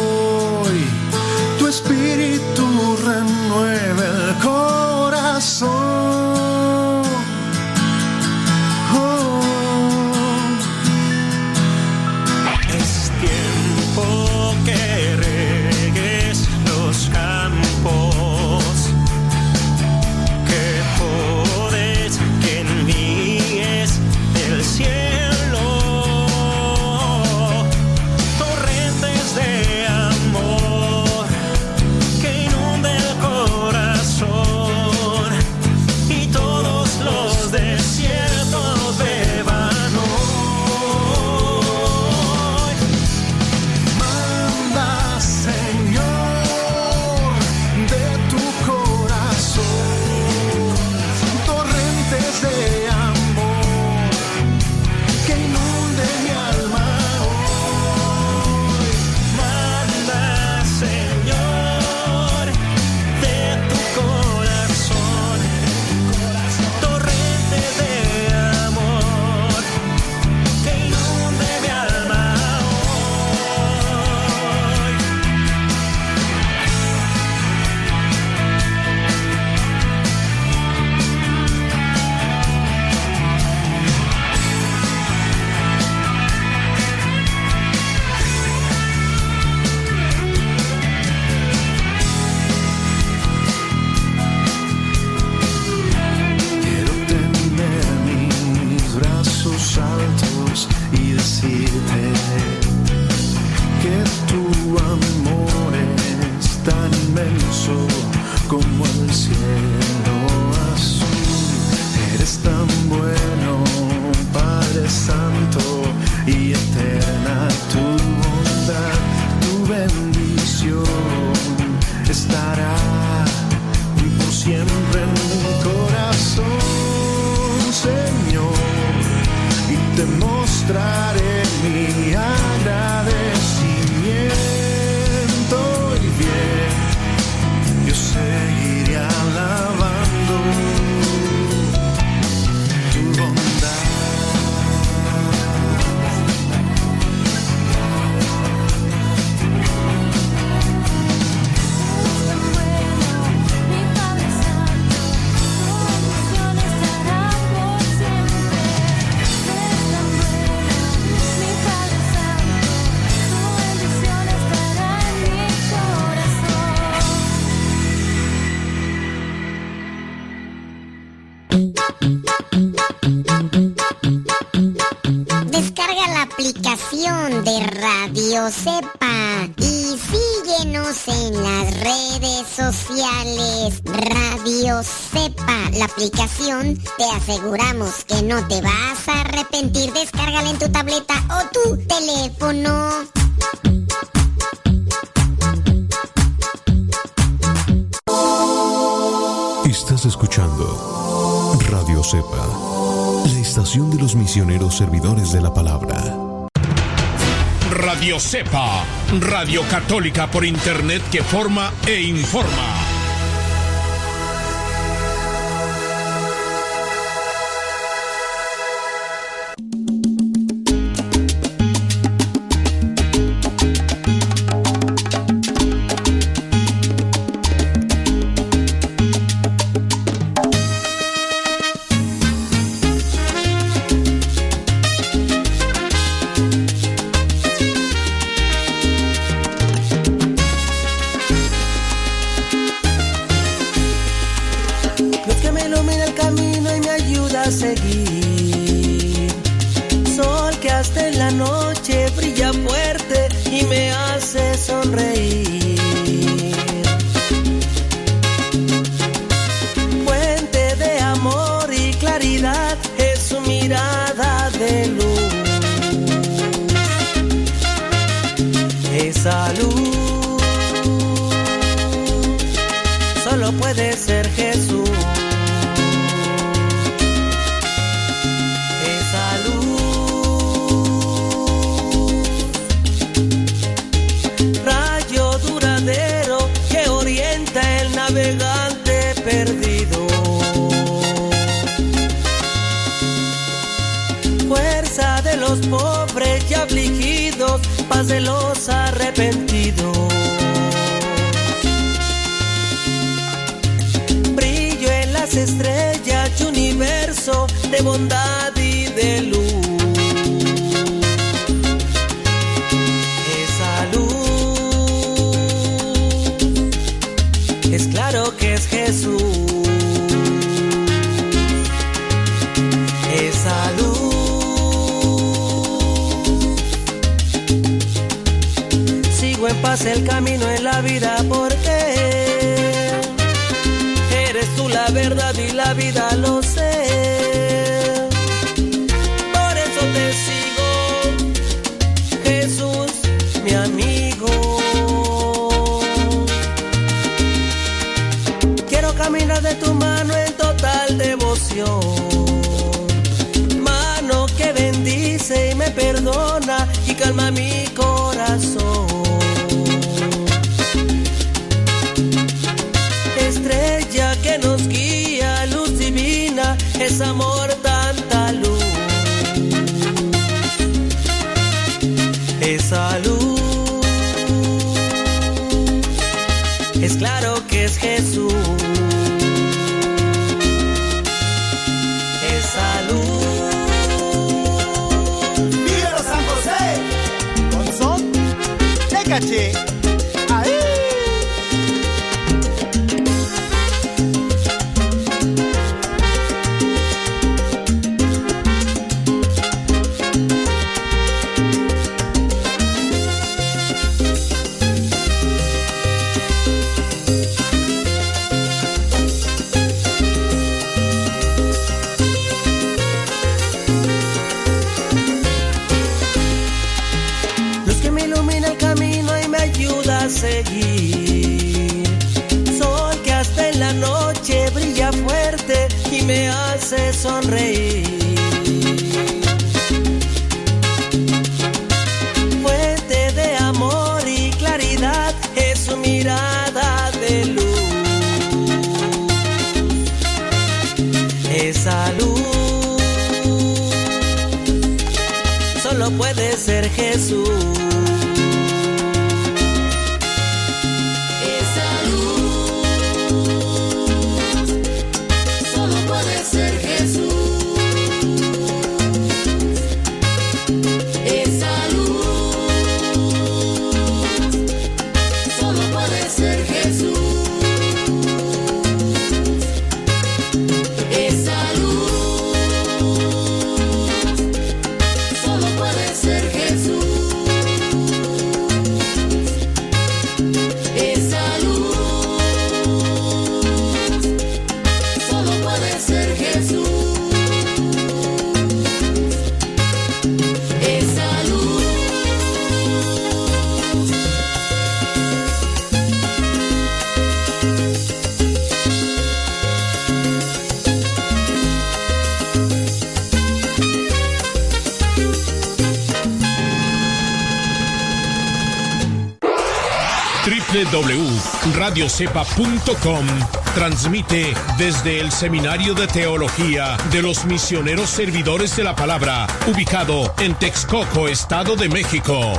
Speaker 33: sepa. Y
Speaker 34: síguenos en las redes sociales. Radio Sepa, la aplicación. Te aseguramos que no te vas a arrepentir. Descárgala en tu tableta o tu teléfono.
Speaker 35: Estás escuchando Radio Sepa, la estación de los misioneros servidores de la palabra
Speaker 36: sepa, Radio Católica por Internet que forma e informa.
Speaker 10: www.radiocepa.com transmite desde el Seminario de Teología de los Misioneros Servidores de la Palabra, ubicado en Texcoco, Estado de México.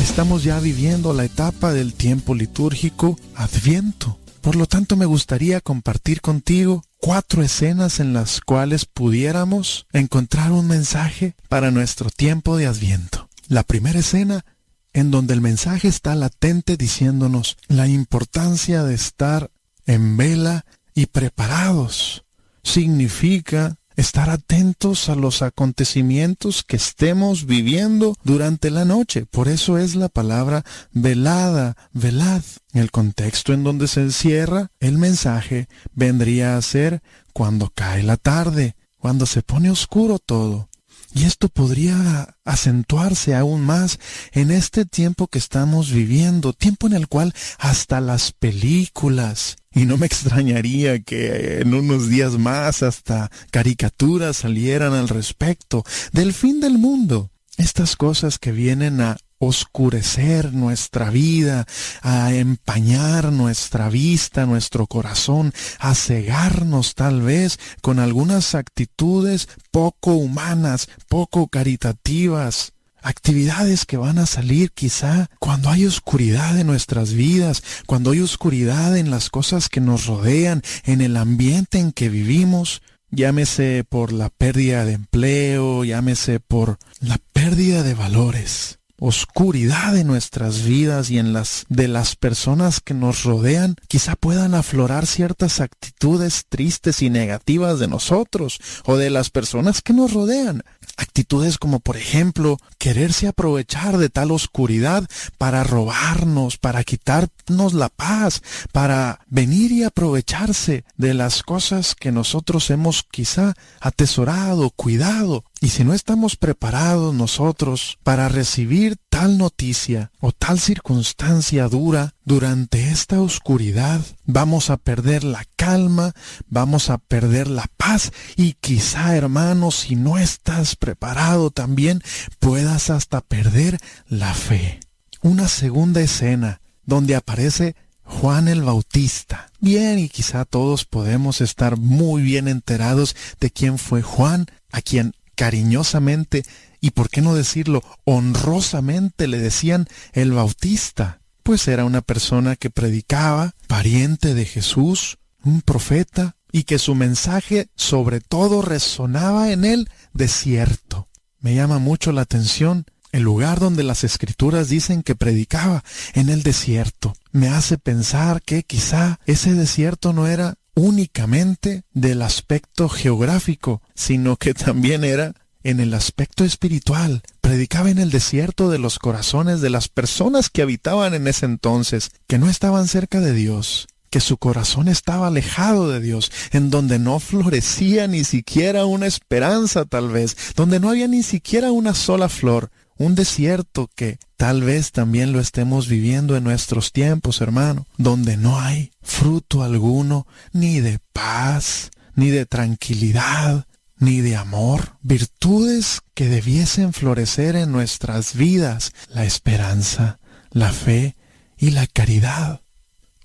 Speaker 33: Estamos ya viviendo la etapa del tiempo litúrgico Adviento. Por lo tanto, me gustaría compartir contigo cuatro escenas en las cuales pudiéramos encontrar un mensaje para nuestro tiempo de Adviento. La primera escena en donde el mensaje está latente diciéndonos la importancia de estar en vela y preparados. Significa estar atentos a los acontecimientos que estemos viviendo durante la noche. Por eso es la palabra velada, velad. El contexto en donde se encierra el mensaje vendría a ser cuando cae la tarde, cuando se pone oscuro todo. Y esto podría acentuarse aún más en este tiempo que estamos viviendo, tiempo en el cual hasta las películas Y no me extrañaría que en unos días más hasta caricaturas salieran al respecto del fin del mundo. Estas cosas que vienen a oscurecer nuestra vida, a empañar nuestra vista, nuestro corazón, a cegarnos tal vez con algunas actitudes poco humanas, poco caritativas. Actividades que van a salir quizá cuando hay oscuridad en nuestras vidas, cuando hay oscuridad en las cosas que nos rodean, en el ambiente en que vivimos, llámese por la pérdida de empleo, llámese por la pérdida de valores oscuridad de nuestras vidas y en las de las personas que nos rodean, quizá puedan aflorar ciertas actitudes tristes y negativas de nosotros o de las personas que nos rodean. Actitudes como por ejemplo quererse aprovechar de tal oscuridad para robarnos, para quitarnos la paz, para venir y aprovecharse de las cosas que nosotros hemos quizá atesorado, cuidado. Y si no estamos preparados nosotros para recibir tal noticia o tal circunstancia dura durante esta oscuridad, vamos a perder la calma, vamos a perder la paz y quizá, hermano, si no estás preparado también, puedas hasta perder la fe. Una segunda escena donde aparece Juan el Bautista. Bien, y quizá todos podemos estar muy bien enterados de quién fue Juan, a quien cariñosamente y por qué no decirlo honrosamente le decían el Bautista, pues era una persona que predicaba, pariente de Jesús, un profeta, y que su mensaje sobre todo resonaba en el desierto. Me llama mucho la atención el lugar donde las escrituras dicen que predicaba, en el desierto. Me hace pensar que quizá ese desierto no era únicamente del aspecto geográfico, sino que también era en el aspecto espiritual. Predicaba en el desierto de los corazones de las personas que habitaban en ese entonces, que no estaban cerca de Dios, que su corazón estaba alejado de Dios, en donde no florecía ni siquiera una esperanza tal vez, donde no había ni siquiera una sola flor, un desierto que tal vez también lo estemos viviendo en nuestros tiempos, hermano, donde no hay fruto alguno, ni de paz, ni de tranquilidad, ni de amor, virtudes que debiesen florecer en nuestras vidas, la esperanza, la fe y la caridad.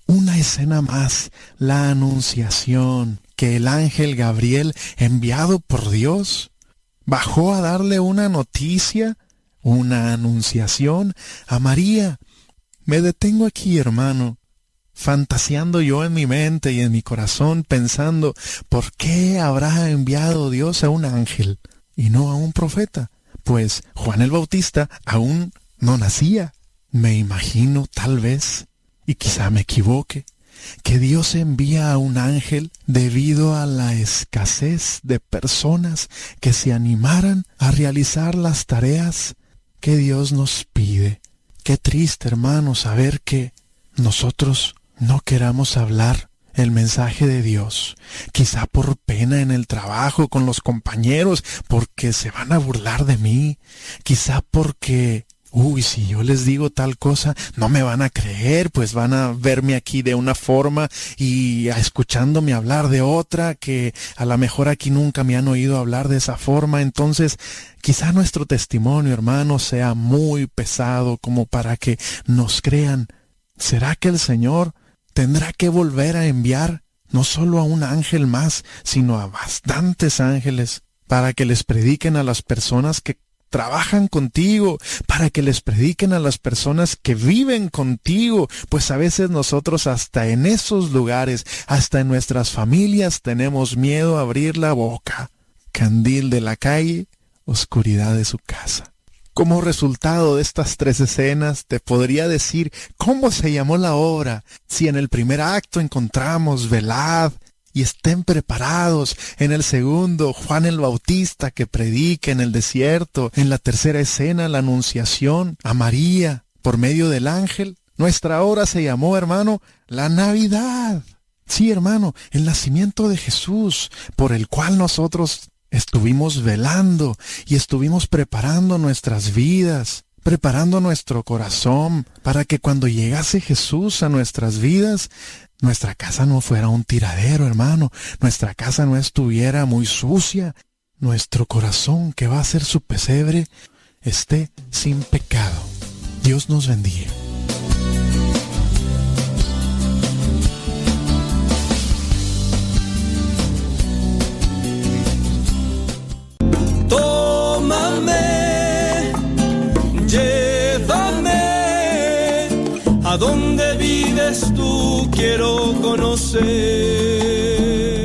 Speaker 33: Una escena más, la anunciación, que el ángel Gabriel, enviado por Dios, bajó a darle una noticia una anunciación a María. Me detengo aquí, hermano, fantaseando yo en mi mente y en mi corazón, pensando, ¿por qué habrá enviado Dios a un ángel y no a un profeta? Pues Juan el Bautista aún no nacía. Me imagino, tal vez, y quizá me equivoque, que Dios envía a un ángel debido a la escasez de personas que se animaran a realizar las tareas que Dios nos pide. Qué triste, hermano, saber que nosotros no queramos hablar el mensaje de Dios, quizá por pena en el trabajo con los compañeros, porque se van a burlar de mí, quizá porque uy, si yo les digo tal cosa, no me van a creer, pues van a verme aquí de una forma y escuchándome hablar de otra, que a lo mejor aquí nunca me han oído hablar de esa forma. Entonces, quizá nuestro testimonio, hermano, sea muy pesado como para que nos crean. ¿Será que el Señor tendrá que volver a enviar no solo a un ángel más, sino a bastantes ángeles para que les prediquen a las personas que trabajan contigo, para que les prediquen a las personas que viven contigo, pues a veces nosotros hasta en esos lugares, hasta en nuestras familias tenemos miedo a abrir la boca. Candil de la calle, oscuridad de su casa. Como resultado de estas tres escenas, te podría decir cómo se llamó la obra. Si en el primer acto encontramos velad, estén preparados. En el segundo, Juan el Bautista que predica en el desierto. En la tercera escena, la anunciación a María por medio del ángel. Nuestra hora se llamó, hermano, la Navidad. Sí, hermano, el nacimiento de Jesús, por el cual nosotros estuvimos velando y estuvimos preparando nuestras vidas, preparando nuestro corazón para que cuando llegase Jesús a nuestras vidas, nuestra casa no fuera un tiradero, hermano, nuestra casa no estuviera muy sucia, nuestro corazón que va a ser su pesebre esté sin pecado. Dios nos bendiga.
Speaker 37: A donde vives tú quiero conocer.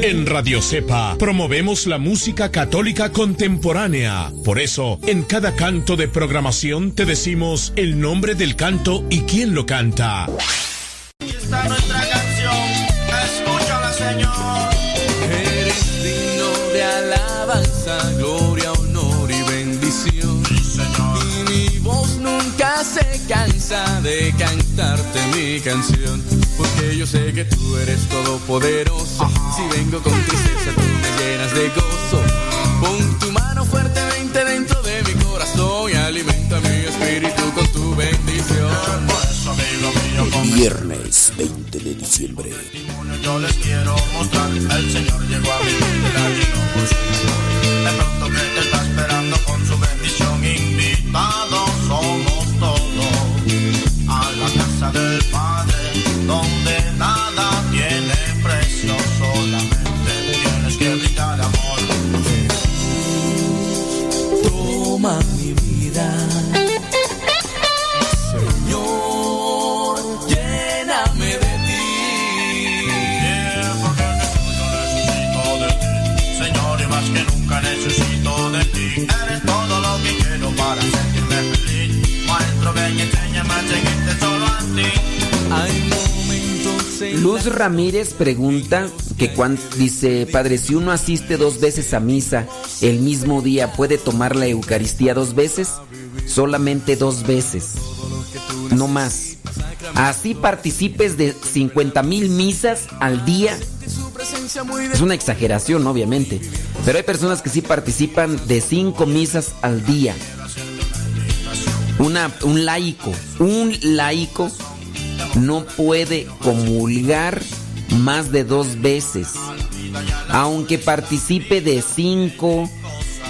Speaker 36: En Radio Cepa promovemos la música católica contemporánea. Por eso, en cada canto de programación te decimos el nombre del canto y quién lo canta.
Speaker 37: Esta nuestra canción, escúchala Señor.
Speaker 38: Eres digno de alabanza, gloria, honor y bendición. Y mi voz nunca se cansa de cantarte mi canción. Porque yo sé que tú eres todopoderoso. Si vengo con tristeza, tú me llenas de gozo. Pon tu mano fuertemente dentro de mi corazón y alimenta mi espíritu con tu bendición.
Speaker 1: Viernes 20 de diciembre.
Speaker 37: Yo les quiero mostrar, el Señor llegó a mi vida y no De pronto que te está esperando con su bendición, invitados
Speaker 1: Luz Ramírez pregunta que cuán, dice, padre, si uno asiste dos veces a misa el mismo día, ¿puede tomar la Eucaristía dos veces? Solamente dos veces, no más. Así participes de 50 mil misas al día. Es una exageración, obviamente. Pero hay personas que sí participan de cinco misas al día. Una, un laico, un laico no puede comulgar más de dos veces. Aunque participe de cinco,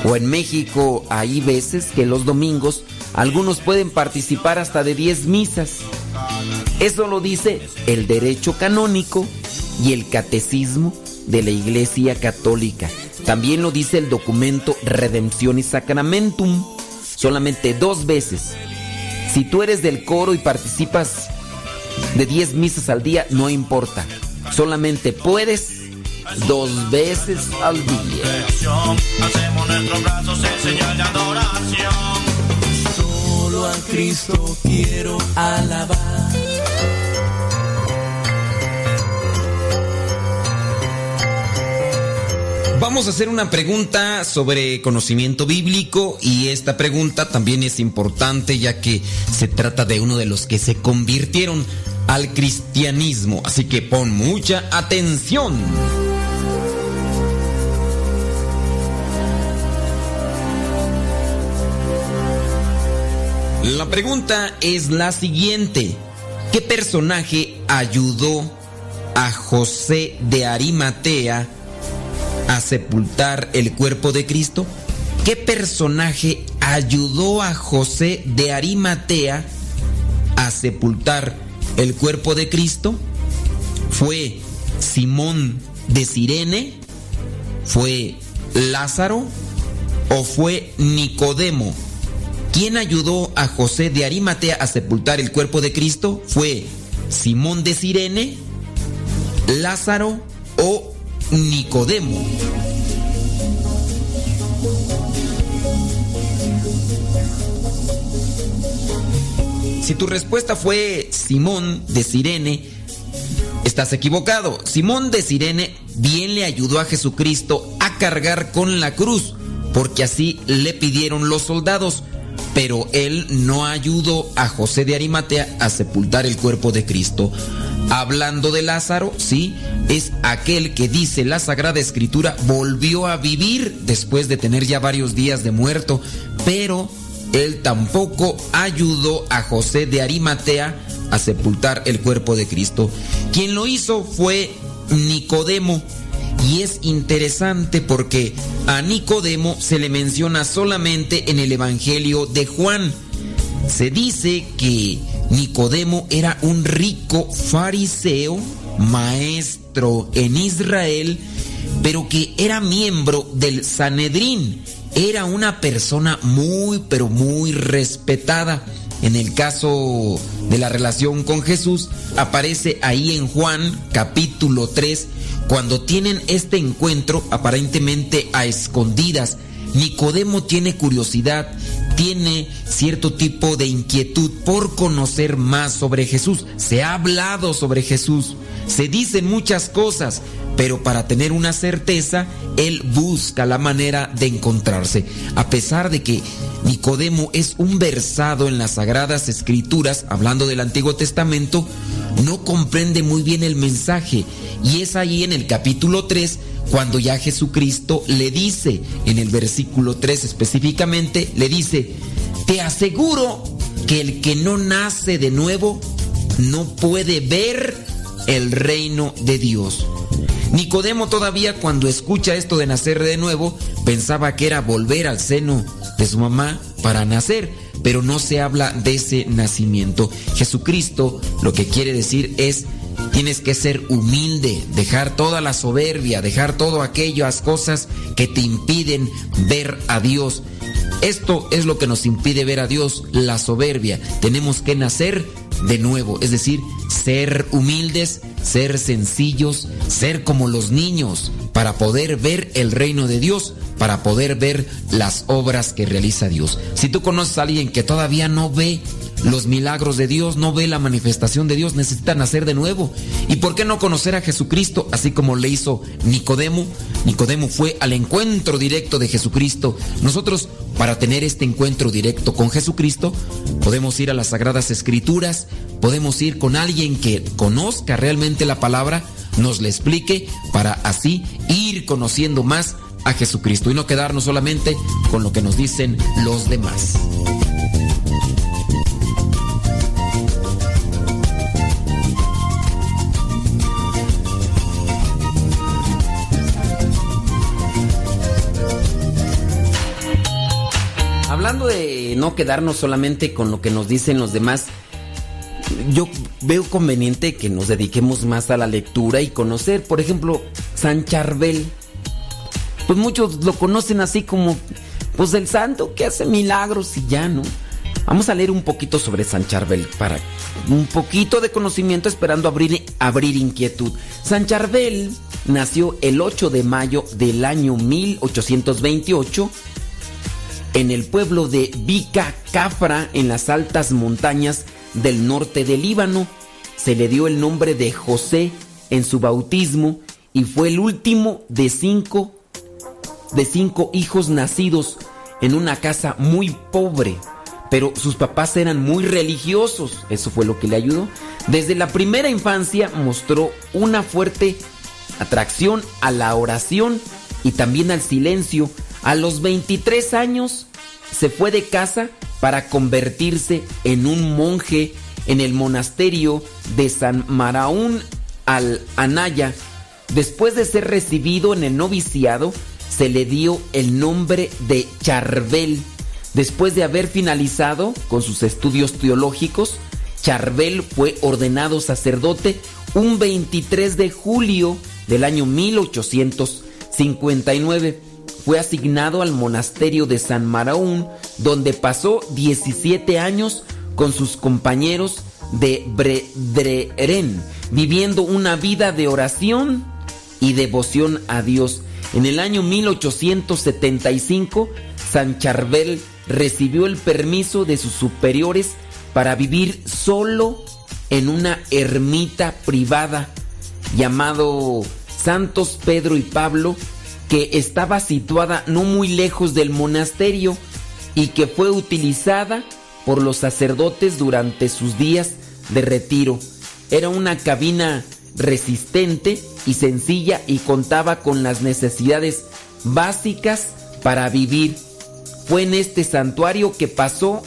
Speaker 1: o en México hay veces que los domingos algunos pueden participar hasta de diez misas. Eso lo dice el derecho canónico y el catecismo de la Iglesia Católica. También lo dice el documento Redemption y Sacramentum. Solamente dos veces. Si tú eres del coro y participas de 10 misas al día, no importa. Solamente puedes dos veces al día.
Speaker 37: Hacemos nuestros brazos en señal de adoración.
Speaker 38: Solo a Cristo quiero alabar.
Speaker 1: Vamos a hacer una pregunta sobre conocimiento bíblico y esta pregunta también es importante ya que se trata de uno de los que se convirtieron al cristianismo, así que pon mucha atención. La pregunta es la siguiente. ¿Qué personaje ayudó a José de Arimatea a sepultar el cuerpo de Cristo? ¿Qué personaje ayudó a José de Arimatea a sepultar el cuerpo de Cristo? ¿Fue Simón de Sirene? ¿Fue Lázaro? ¿O fue Nicodemo? ¿Quién ayudó a José de Arimatea a sepultar el cuerpo de Cristo? ¿Fue Simón de Sirene, Lázaro o Nicodemo? Si tu respuesta fue Simón de Sirene, estás equivocado. Simón de Sirene bien le ayudó a Jesucristo a cargar con la cruz, porque así le pidieron los soldados, pero él no ayudó a José de Arimatea a sepultar el cuerpo de Cristo. Hablando de Lázaro, sí, es aquel que dice la Sagrada Escritura volvió a vivir después de tener ya varios días de muerto, pero él tampoco ayudó a José de Arimatea a sepultar el cuerpo de Cristo. Quien lo hizo fue Nicodemo. Y es interesante porque a Nicodemo se le menciona solamente en el Evangelio de Juan. Se dice que Nicodemo era un rico fariseo, maestro en Israel, pero que era miembro del Sanedrín. Era una persona muy, pero muy respetada. En el caso de la relación con Jesús, aparece ahí en Juan capítulo 3, cuando tienen este encuentro aparentemente a escondidas. Nicodemo tiene curiosidad, tiene cierto tipo de inquietud por conocer más sobre Jesús. Se ha hablado sobre Jesús, se dicen muchas cosas, pero para tener una certeza, él busca la manera de encontrarse. A pesar de que Nicodemo es un versado en las sagradas escrituras, hablando del Antiguo Testamento, no comprende muy bien el mensaje. Y es ahí en el capítulo 3 cuando ya Jesucristo le dice, en el versículo 3 específicamente, le dice, te aseguro que el que no nace de nuevo no puede ver el reino de Dios. Nicodemo todavía cuando escucha esto de nacer de nuevo pensaba que era volver al seno de su mamá para nacer, pero no se habla de ese nacimiento. Jesucristo lo que quiere decir es tienes que ser humilde, dejar toda la soberbia, dejar todo aquellas cosas que te impiden ver a Dios. Esto es lo que nos impide ver a Dios, la soberbia. Tenemos que nacer de nuevo, es decir, ser humildes, ser sencillos, ser como los niños, para poder ver el reino de Dios, para poder ver las obras que realiza Dios. Si tú conoces a alguien que todavía no ve los milagros de Dios, no ve la manifestación de Dios, necesita nacer de nuevo. ¿Y por qué no conocer a Jesucristo así como le hizo Nicodemo? Nicodemo fue al encuentro directo de Jesucristo. Nosotros, para tener este encuentro directo con Jesucristo, podemos ir a las Sagradas Escrituras, podemos ir con alguien que conozca realmente la palabra, nos le explique, para así ir conociendo más a Jesucristo y no quedarnos solamente con lo que nos dicen los demás. Hablando de no quedarnos solamente con lo que nos dicen los demás, yo veo conveniente que nos dediquemos más a la lectura y conocer, por ejemplo, San Charbel. Pues muchos lo conocen así como, pues el santo que hace milagros y ya, ¿no? Vamos a leer un poquito sobre San Charbel para un poquito de conocimiento esperando abrir, abrir inquietud. San Charbel nació el 8 de mayo del año 1828 en el pueblo de Vica Cafra en las altas montañas del norte del Líbano. Se le dio el nombre de José en su bautismo y fue el último de cinco de cinco hijos nacidos en una casa muy pobre. Pero sus papás eran muy religiosos, eso fue lo que le ayudó. Desde la primera infancia mostró una fuerte atracción a la oración y también al silencio. A los 23 años se fue de casa para convertirse en un monje en el monasterio de San Maraún al Anaya. Después de ser recibido en el noviciado, se le dio el nombre de Charbel. Después de haber finalizado con sus estudios teológicos, Charbel fue ordenado sacerdote un 23 de julio del año 1859. Fue asignado al monasterio de San Maraún, donde pasó 17 años con sus compañeros de Bredreren, viviendo una vida de oración y devoción a Dios. En el año 1875, San Charbel recibió el permiso de sus superiores para vivir solo en una ermita privada llamado Santos Pedro y Pablo, que estaba situada no muy lejos del monasterio y que fue utilizada por los sacerdotes durante sus días de retiro. Era una cabina resistente y sencilla y contaba con las necesidades básicas para vivir. Fue en este santuario que pasó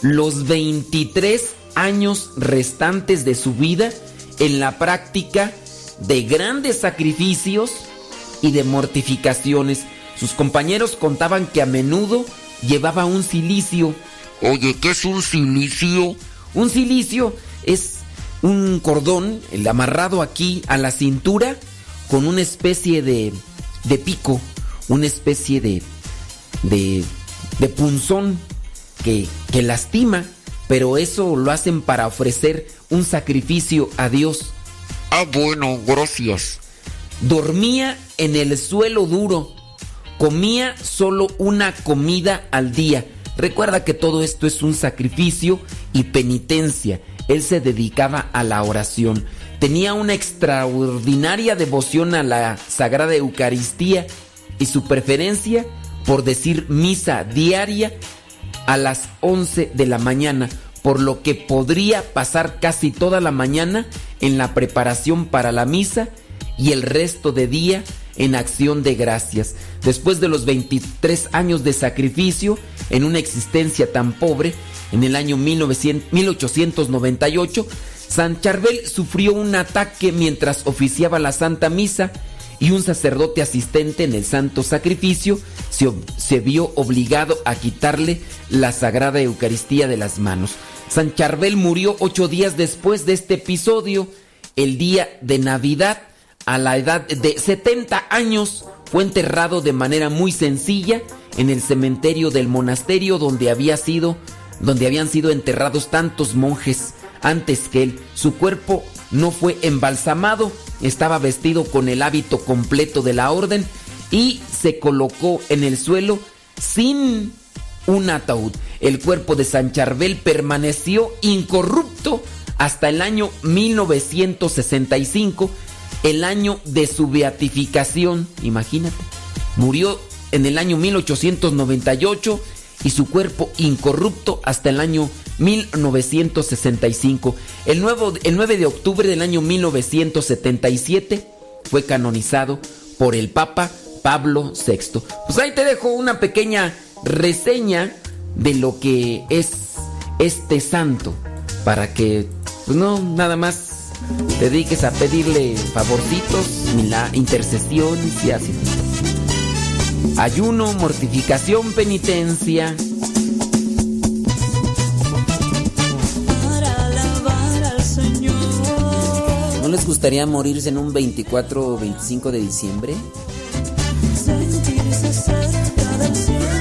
Speaker 1: los 23 años restantes de su vida en la práctica de grandes sacrificios y de mortificaciones. Sus compañeros contaban que a menudo llevaba un silicio. Oye, ¿qué es un silicio? Un silicio es un cordón el amarrado aquí a la cintura con una especie de, de pico, una especie de, de, de punzón que, que lastima, pero eso lo hacen para ofrecer un sacrificio a Dios. Ah, bueno, gracias. Dormía en el suelo duro. Comía solo una comida al día. Recuerda que todo esto es un sacrificio y penitencia. Él se dedicaba a la oración. Tenía una extraordinaria devoción a la Sagrada Eucaristía y su preferencia por decir misa diaria a las 11 de la mañana, por lo que podría pasar casi toda la mañana en la preparación para la misa y el resto de día en acción de gracias. Después de los 23 años de sacrificio en una existencia tan pobre, en el año 1900, 1898, San Charbel sufrió un ataque mientras oficiaba la Santa Misa y un sacerdote asistente en el Santo Sacrificio se, se, vio obligado a quitarle la Sagrada Eucaristía de las manos. San Charbel murió ocho días después de este episodio, el día de Navidad, a la edad de 70 años. Fue enterrado de manera muy sencilla en el cementerio del monasterio donde había sido donde habían sido enterrados tantos monjes antes que él. Su cuerpo no fue embalsamado, estaba vestido con el hábito completo de la orden y se colocó en el suelo sin un ataúd. El cuerpo de San Charbel permaneció incorrupto hasta el año 1965, el año de su beatificación. Imagínate, murió en el año 1898 y su cuerpo incorrupto hasta el año 1965. El, nuevo, el 9 de octubre del año 1977 fue canonizado por el Papa Pablo VI. Pues ahí te dejo una pequeña reseña de lo que es este santo para que pues no nada más dediques a pedirle favorcitos intercesión si así. Ayuno mortificación penitencia. ¿No les gustaría morirse en un 24 o 25 de diciembre? El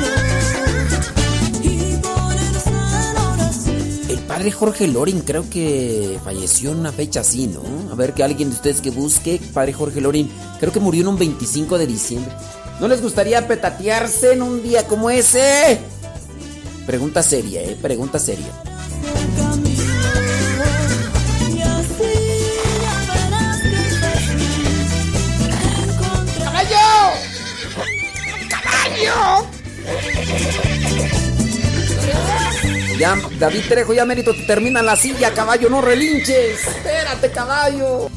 Speaker 1: padre Jorge Lorin creo que falleció en una fecha así, ¿no? A ver que alguien de ustedes que busque, padre Jorge Lorin, creo que murió en un 25 de diciembre. ¿No les gustaría petatearse en un día como ese? Pregunta seria, ¿eh? Pregunta seria. Ya, David Trejo, ya mérito te termina la silla, caballo, no relinches. Espérate, caballo.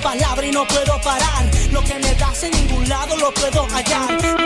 Speaker 37: palabra y no puedo parar. Lo que me das en ningún lado lo puedo hallar.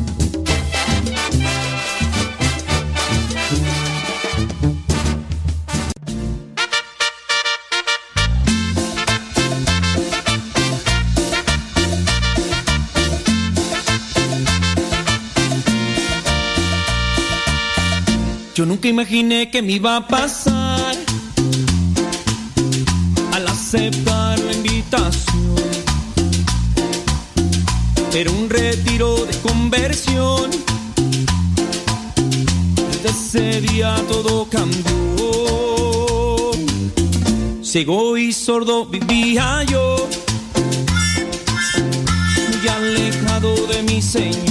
Speaker 38: Imaginé que me iba a pasar al aceptar la invitación. Era un retiro de conversión
Speaker 39: ese día todo cambió. Ciego y sordo vivía yo, muy alejado de mi Señor.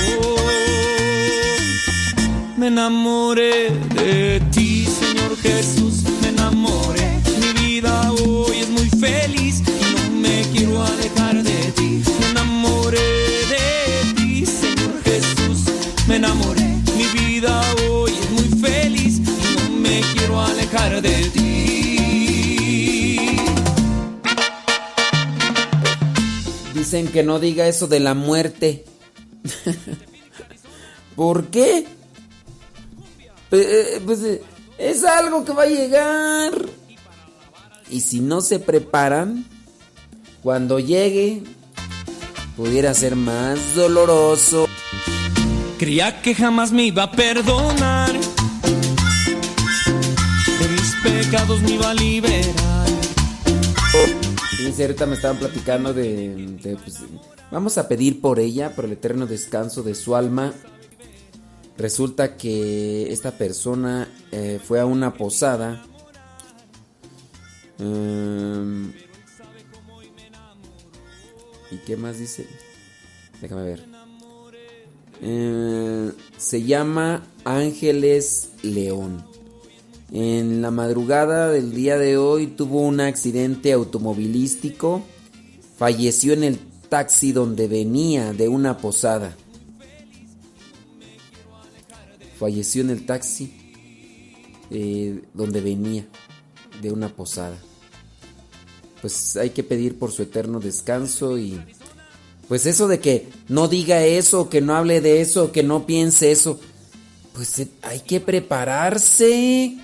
Speaker 39: Me enamoré de ti, Señor Jesús, me enamoré. Mi vida hoy es muy feliz y no me quiero alejar de ti. Me enamoré de ti, Señor Jesús, me enamoré. Mi vida hoy es muy feliz y no me quiero alejar de ti.
Speaker 1: Dicen que no diga eso de la muerte. ¿Por qué? Eh, Pues eh, es algo que va a llegar. Y si no se preparan, cuando llegue, pudiera ser más doloroso.
Speaker 39: Creía que jamás me iba a perdonar. De mis pecados me iba a liberar.
Speaker 1: Fíjense, ahorita me estaban platicando de, de, pues, vamos a pedir por ella, por el eterno descanso de su alma. Resulta que esta persona eh, fue a una posada. Em, ¿Y qué más dice? Déjame ver. Eh, se llama Ángeles León. En la madrugada del día de hoy tuvo un accidente automovilístico. Falleció en el taxi donde venía de una posada. Falleció en el taxi eh, donde venía de una posada. Pues hay que pedir por su eterno descanso y pues eso de que no diga eso, que no hable de eso, que no piense eso, pues eh, hay que prepararse.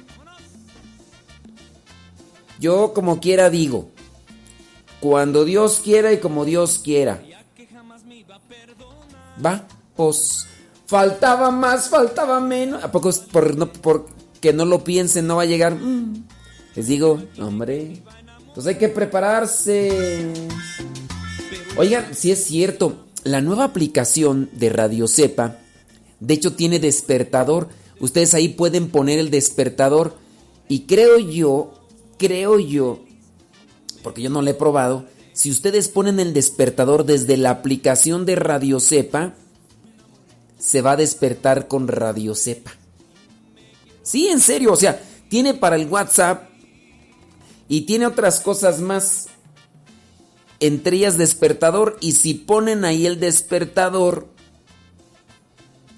Speaker 1: Yo como quiera digo, cuando Dios quiera y como Dios quiera. Va, pues faltaba más, faltaba menos. ¿A poco es por no porque no lo piensen no va a llegar? Mm. Les digo, hombre, pues hay que prepararse. Oigan, si es cierto, la nueva aplicación de Radio Cepa, de hecho tiene despertador. Ustedes ahí pueden poner el despertador y creo yo, creo yo, porque yo no lo he probado, si ustedes ponen el despertador desde la aplicación de Radio Cepa, se va a despertar con Radio Cepa. Sí, en serio, o sea, tiene para el WhatsApp y tiene otras cosas más. Entre ellas despertador. Y si ponen ahí el despertador,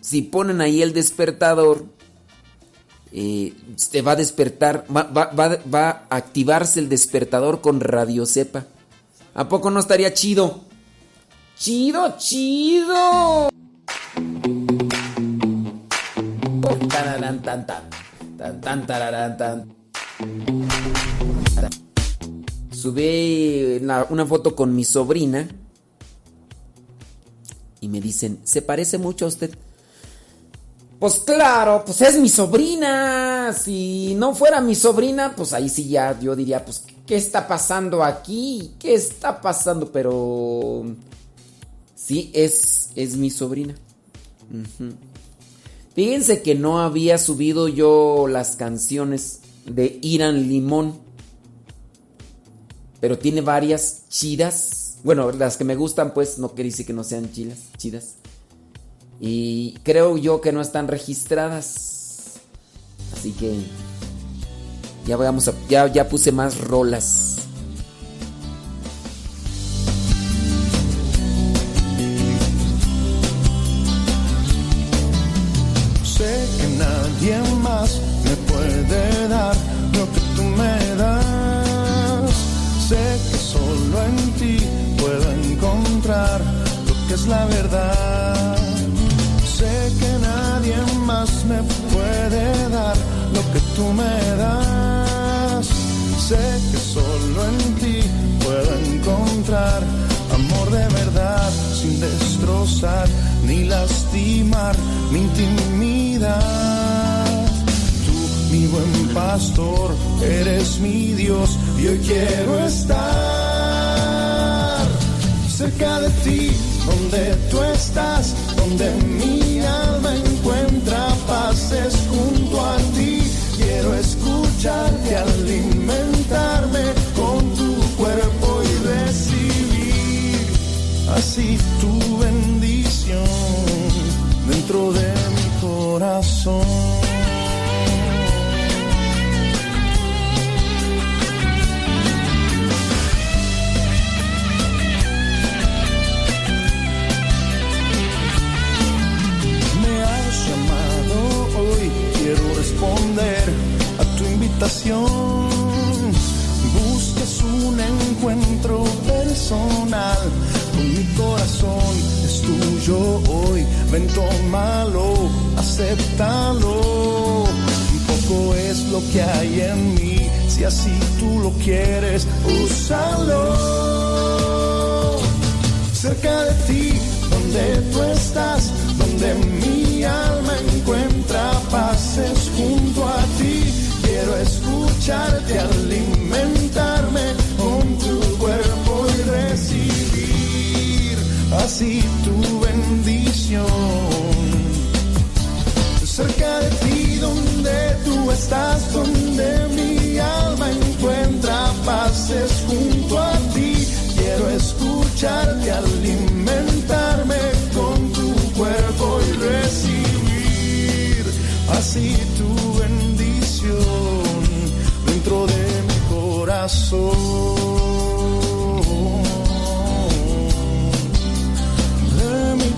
Speaker 1: si ponen ahí el despertador, eh, se va a despertar, va, va a activarse el despertador con Radio Cepa. ¿A poco no estaría chido? Chido, chido. Tararán, tan, tan, tan, tan, tan. Subí una foto con mi sobrina y me dicen, ¿se parece mucho a usted? Pues claro, pues es mi sobrina. Si no fuera mi sobrina, pues ahí sí ya yo diría, pues, ¿qué está pasando aquí? ¿Qué está pasando? Pero sí, es, es mi sobrina. Fíjense que no había subido yo las canciones de Irán Limón. Pero tiene varias chidas. Bueno, las que me gustan, pues no quiere decir que no sean chidas. chidas. Y creo yo que no están registradas. Así que ya vamos a. Ya, ya puse más rolas.
Speaker 40: Es la verdad. Sé que nadie más me puede dar lo que tú me das. Sé que solo en ti puedo encontrar amor de verdad sin destrozar ni lastimar mi intimidad. Tú, mi buen pastor, eres mi Dios y hoy quiero estar cerca de ti, donde tú estás, donde mi alma encuentra paces junto a ti. Quiero escucharte, alimentarme con tu cuerpo y recibir así tu bendición dentro de mi corazón. Invitación. Buscas un encuentro personal con mi corazón, es tuyo hoy. Ven, tómalo, acéptalo. Poco es lo que hay en mí, si así tú lo quieres, úsalo cerca de ti, donde tú estás, donde mi alma encuentra paces junto a ti. Escucharte, alimentarme con tu cuerpo y recibir así tu bendición. Cerca de ti, donde tú estás, donde mi alma encuentra paces junto a ti. Quiero escucharte, alimentarme con tu cuerpo y recibir así tu corazón. De mi.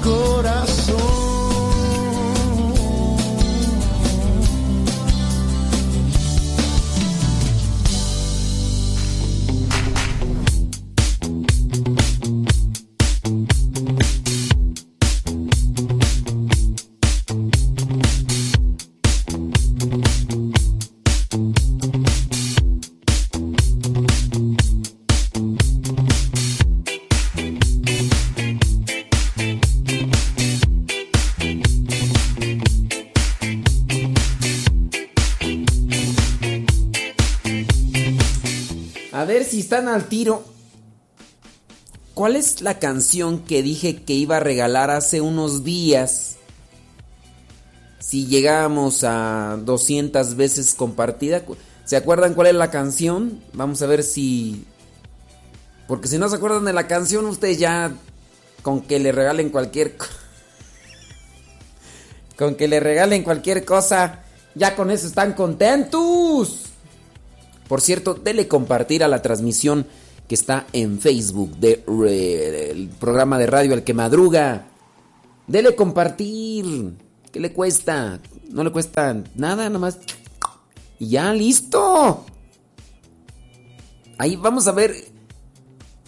Speaker 1: Están al tiro. ¿Cuál es la canción que dije que iba a regalar hace unos días? Si llegábamos a 200 veces compartida. ¿Se acuerdan cuál es la canción? Vamos a ver si... Porque si no se acuerdan de la canción, ustedes ya con que le regalen cualquier... co- Con que le regalen cualquier cosa, ya con eso están contentos. Por cierto, dele compartir a la transmisión que está en Facebook de re- el programa de radio El que madruga. Dele compartir. ¿Qué le cuesta? No le cuesta nada, nada más. Y ya, listo. Ahí vamos a ver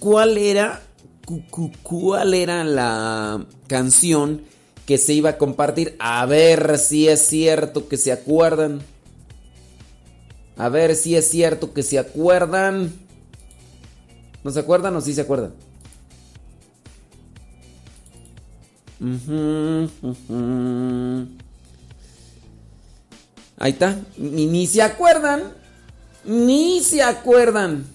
Speaker 1: cuál era cu- cu- cuál era la canción que se iba a compartir. A ver si es cierto que se acuerdan. A ver si es cierto que se acuerdan. ¿No se acuerdan o sí se acuerdan? Ahí está. Ni, ni se acuerdan. Ni se acuerdan.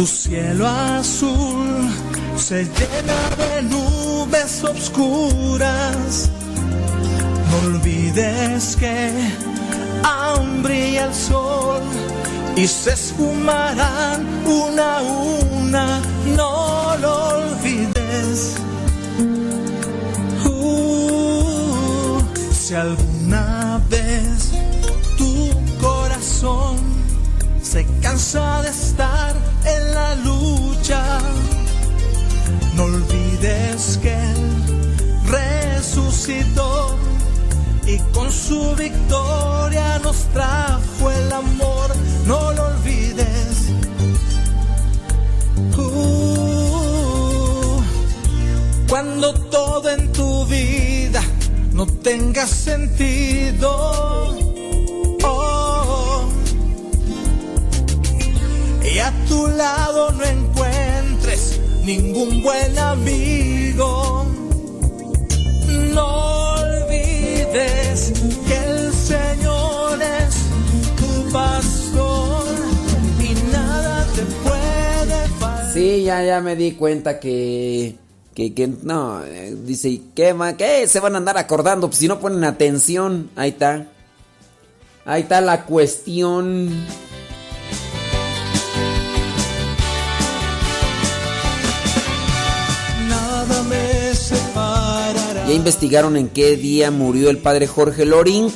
Speaker 38: Tu cielo azul se llena de nubes obscuras, no olvides que aún brilla el sol y se esfumarán una a una, no lo olvides. Uh, si alguna vez tu corazón se cansa de estar en la lucha. No olvides que Él resucitó y con
Speaker 1: su victoria nos trajo el amor. No lo olvides. Cuando todo en tu vida no tenga sentido y a tu lado no encuentres ningún buen amigo. No olvides que el Señor es tu pastor y nada te puede faltar.
Speaker 41: Sí, ya, ya me di cuenta que. Que, que no, eh, dice, ¿qué, ma- ¿qué? Se van a andar acordando, pues si no ponen atención. Ahí está. Ahí está la cuestión. ¿Ya investigaron en qué día murió el padre Jorge Loring?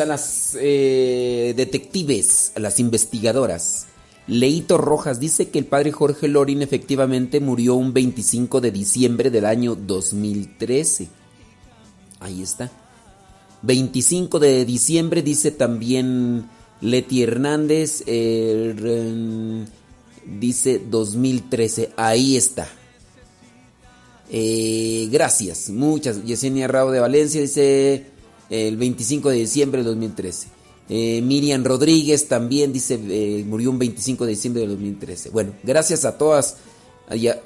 Speaker 1: A
Speaker 41: las eh, detectives, a las investigadoras. Leito Rojas dice que el padre Jorge Lorin efectivamente murió un 25 de diciembre del año 2013. Ahí está. 25 de diciembre dice también Leti Hernández. re- dice 2013. Ahí está. Eh, gracias, muchas. Yesenia Rao de Valencia dice el 25 de diciembre del 2013. Eh, Miriam Rodríguez también dice eh, murió un 25 de diciembre del 2013. Bueno, gracias a todas.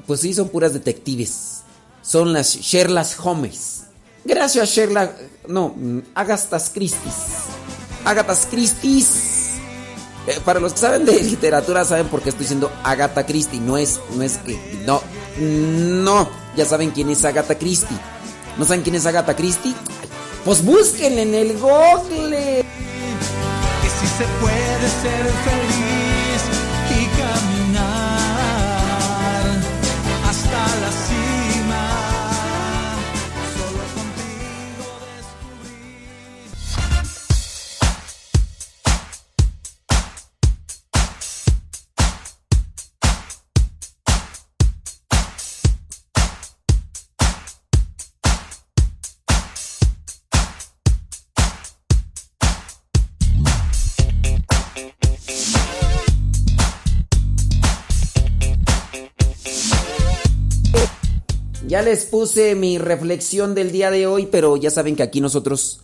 Speaker 41: Pues sí, son puras detectives. Son las Sherlock Holmes. Gracias, Sherlock. No, mm, Agastas Christis. Agatas Christis. Eh, para los que saben de literatura saben por qué estoy diciendo Agatha Christie. No es, no es que, no, no. Ya saben quién es Agatha Christie. ¿No saben quién es Agatha Christie? Pues búsquenla en el Google.
Speaker 1: que si se puede ser feliz Ya les puse mi reflexión del día de hoy, pero ya saben que aquí nosotros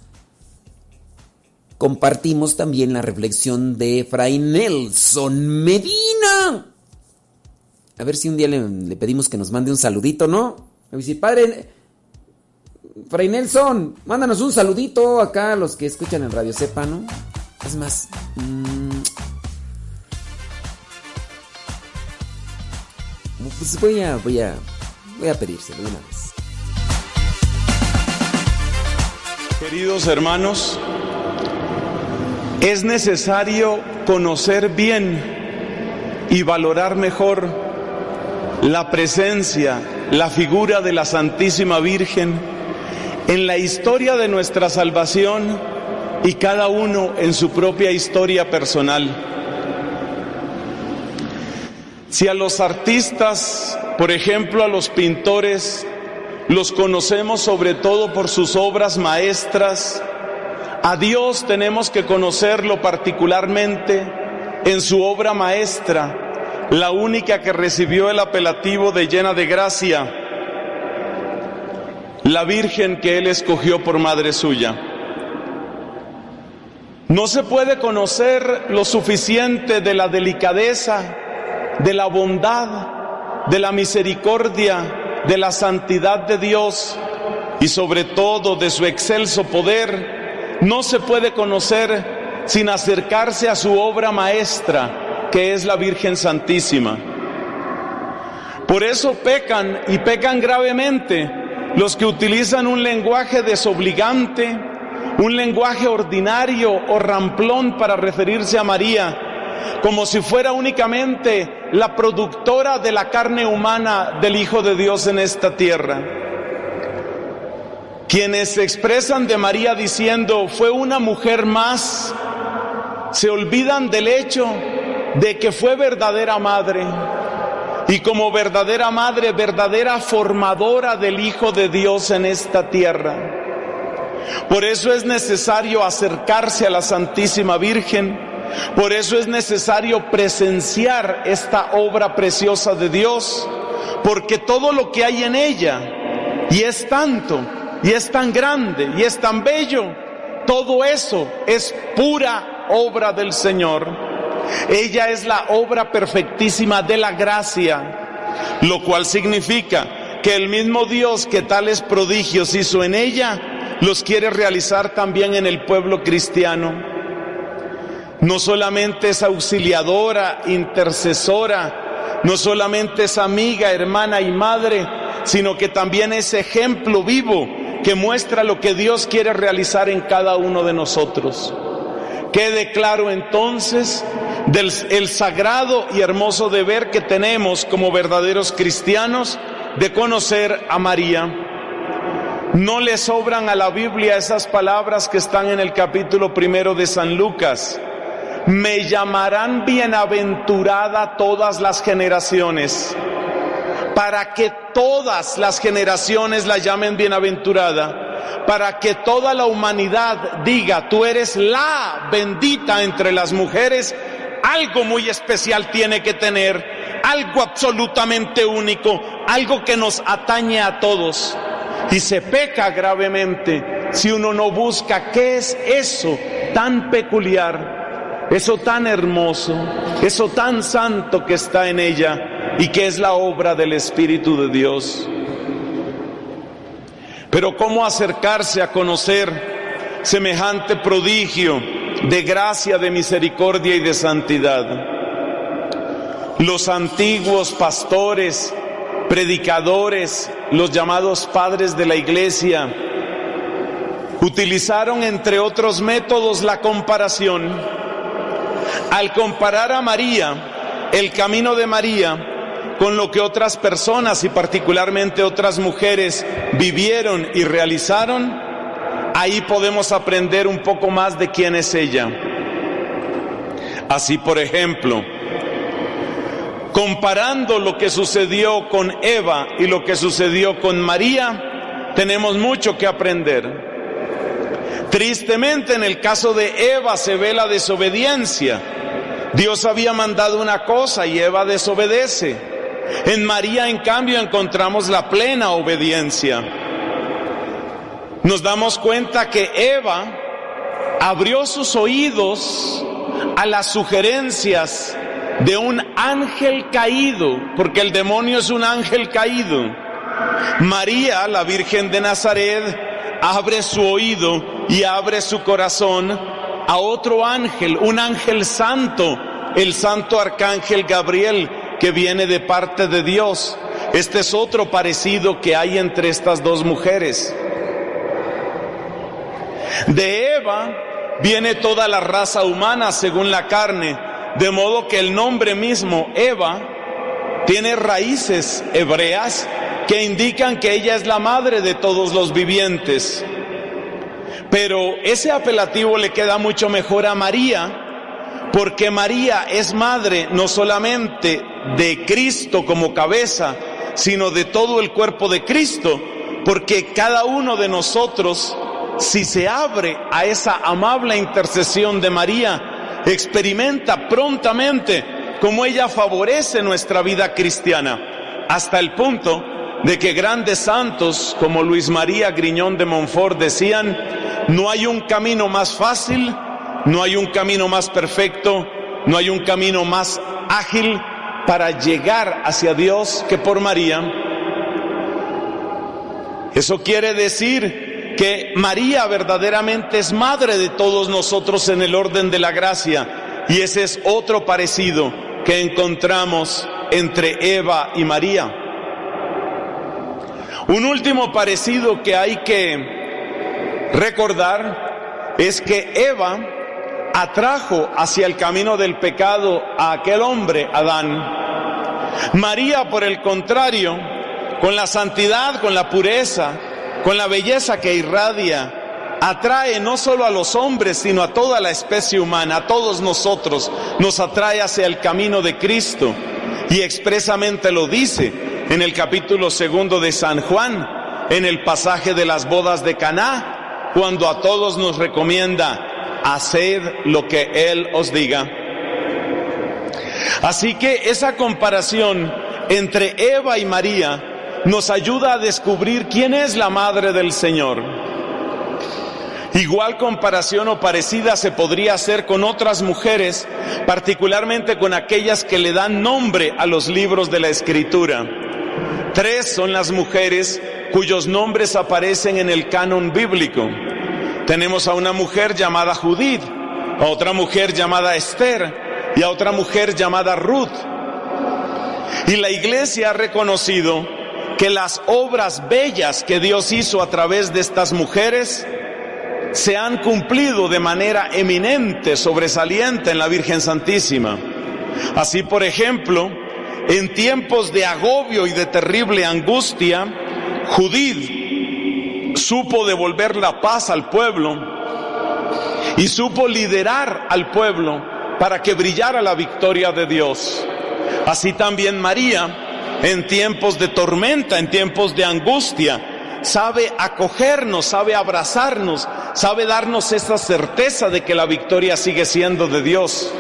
Speaker 1: compartimos también la reflexión de Fray Nelson Medina. A ver si un día le, pedimos que nos mande un saludito, ¿no? A ver padre. Fray Nelson, mándanos un saludito acá a los que escuchan en Radio Sepa, ¿no? Es más. Mmm, pues voy a. voy a. voy a pedírselo una vez.
Speaker 42: Queridos hermanos, es necesario conocer bien y valorar mejor la presencia, la figura de la Santísima Virgen en la historia de nuestra salvación y cada uno en su propia historia personal. Si a los artistas, por ejemplo a los pintores, los conocemos sobre todo por sus obras maestras, a Dios tenemos que conocerlo particularmente en su obra maestra, la única que recibió el apelativo de llena de gracia, la Virgen que Él escogió por madre suya. No se puede conocer lo suficiente de la delicadeza, de la bondad, de la misericordia, de la santidad de Dios y sobre todo de su excelso poder no se puede conocer sin acercarse a su obra maestra, que es la Virgen Santísima. Por eso pecan y pecan gravemente los que utilizan un lenguaje desobligante, un lenguaje ordinario o ramplón para referirse a María, como si fuera únicamente la productora de la carne humana del Hijo de Dios en esta tierra. Quienes se expresan de María diciendo fue una mujer más, se olvidan del hecho de que fue verdadera madre y como verdadera madre, verdadera formadora del Hijo de Dios en esta tierra. Por eso es necesario acercarse a la Santísima Virgen, por eso es necesario presenciar esta obra preciosa de Dios, porque todo lo que hay en ella, y es tanto, y es tan grande y es tan bello. Todo eso es pura obra del Señor. Ella es la obra perfectísima de la gracia, lo cual significa que el mismo Dios que tales prodigios hizo en ella, los quiere realizar también en el pueblo cristiano. No solamente es auxiliadora, intercesora, no solamente es amiga, hermana y madre, sino que también es ejemplo vivo que muestra lo que Dios quiere realizar en cada uno de nosotros. Quede claro entonces del el sagrado y hermoso deber que tenemos como verdaderos cristianos de conocer a María. No le sobran a la Biblia esas palabras que están en el capítulo primero de San Lucas. Me llamarán bienaventurada todas las generaciones para que todas las generaciones la llamen bienaventurada, para que toda la humanidad diga, tú eres la bendita entre las mujeres, algo muy especial tiene que tener, algo absolutamente único, algo que nos atañe a todos. Y se peca gravemente si uno no busca qué es eso tan peculiar, eso tan hermoso, eso tan santo que está en ella y que es la obra del Espíritu de Dios. Pero ¿cómo acercarse a conocer semejante prodigio de gracia, de misericordia y de santidad? Los antiguos pastores, predicadores, los llamados padres de la iglesia, utilizaron entre otros métodos la comparación. Al comparar a María, el camino de María, con lo que otras personas y particularmente otras mujeres vivieron y realizaron, ahí podemos aprender un poco más de quién es ella. Así, por ejemplo, comparando lo que sucedió con Eva y lo que sucedió con María, tenemos mucho que aprender. Tristemente en el caso de Eva se ve la desobediencia. Dios había mandado una cosa y Eva desobedece. En María, en cambio, encontramos la plena obediencia. Nos damos cuenta que Eva abrió sus oídos a las sugerencias de un ángel caído, porque el demonio es un ángel caído. María, la Virgen de Nazaret, abre su oído y abre su corazón a otro ángel, un ángel santo, el santo arcángel Gabriel, que viene de parte de Dios. Este es otro parecido que hay entre estas dos mujeres. De Eva viene toda la raza humana según la carne, de modo que el nombre mismo, Eva, tiene raíces hebreas que indican que ella es la madre de todos los vivientes. Pero ese apelativo le queda mucho mejor a María, porque María es madre no solamente de Cristo como cabeza, sino de todo el cuerpo de Cristo, porque cada uno de nosotros, si se abre a esa amable intercesión de María, experimenta prontamente cómo ella favorece nuestra vida cristiana, hasta el punto de que grandes santos como Luis María Griñón de Montfort decían, no hay un camino más fácil, no hay un camino más perfecto, no hay un camino más ágil para llegar hacia Dios que por María. Eso quiere decir que María verdaderamente es madre de todos nosotros en el orden de la gracia y ese es otro parecido que encontramos entre Eva y María. Un último parecido que hay que recordar es que Eva atrajo hacia el camino del pecado a aquel hombre, Adán. María, por el contrario, con la santidad, con la pureza, con la belleza que irradia, atrae no solo a los hombres, sino a toda la especie humana, a todos nosotros, nos atrae hacia el camino de Cristo. Y expresamente lo dice en el capítulo segundo de San Juan, en el pasaje de las bodas de Caná, cuando a todos nos recomienda, haced lo que Él os diga. Así que esa comparación entre Eva y María nos ayuda a descubrir quién es la madre del Señor. Igual comparación o parecida se podría hacer con otras mujeres, particularmente con aquellas que le dan nombre a los libros de la Escritura. Tres son las mujeres cuyos nombres aparecen en el canon bíblico. Tenemos a una mujer llamada Judith, a otra mujer llamada Esther y a otra mujer llamada Ruth. Y la iglesia ha reconocido que las obras bellas que Dios hizo a través de estas mujeres se han cumplido de manera eminente, sobresaliente en la Virgen Santísima. Así, por ejemplo, en tiempos de agobio y de terrible angustia, Judith supo devolver la paz al pueblo y supo liderar al pueblo para que brillara la victoria de Dios. Así también María, en tiempos de tormenta, en tiempos de angustia, sabe acogernos, sabe abrazarnos, sabe darnos esa certeza de que la victoria sigue siendo de Dios.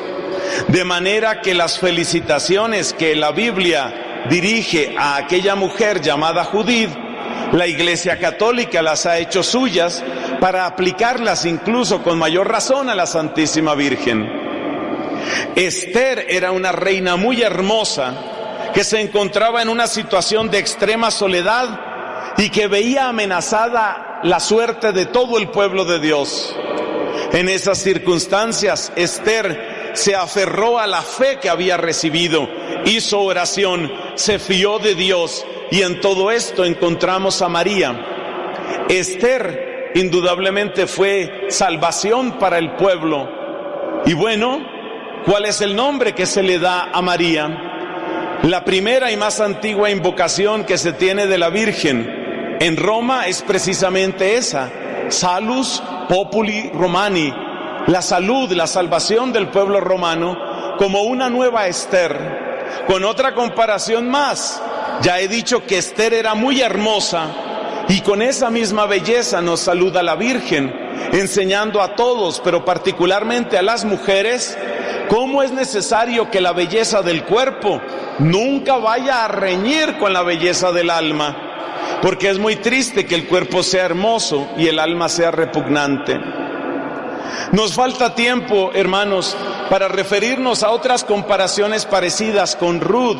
Speaker 42: De manera que las felicitaciones que la Biblia dirige a aquella mujer llamada Judith, la Iglesia Católica las ha hecho suyas para aplicarlas incluso con mayor razón a la Santísima Virgen. Esther era una reina muy hermosa que se encontraba en una situación de extrema soledad y que veía amenazada la suerte de todo el pueblo de Dios. En esas circunstancias, Esther se aferró a la fe que había recibido, hizo oración, se fió de Dios y en todo esto encontramos a María. Esther indudablemente fue salvación para el pueblo. Y bueno, ¿cuál es el nombre que se le da a María? La primera y más antigua invocación que se tiene de la Virgen en Roma es precisamente esa, Salus Populi Romani, la salud, la salvación del pueblo romano como una nueva Esther, con otra comparación más. Ya he dicho que Esther era muy hermosa y con esa misma belleza nos saluda la Virgen, enseñando a todos, pero particularmente a las mujeres, cómo es necesario que la belleza del cuerpo Nunca vaya a reñir con la belleza del alma, porque es muy triste que el cuerpo sea hermoso y el alma sea repugnante. Nos falta tiempo, hermanos, para referirnos a otras comparaciones parecidas con Ruth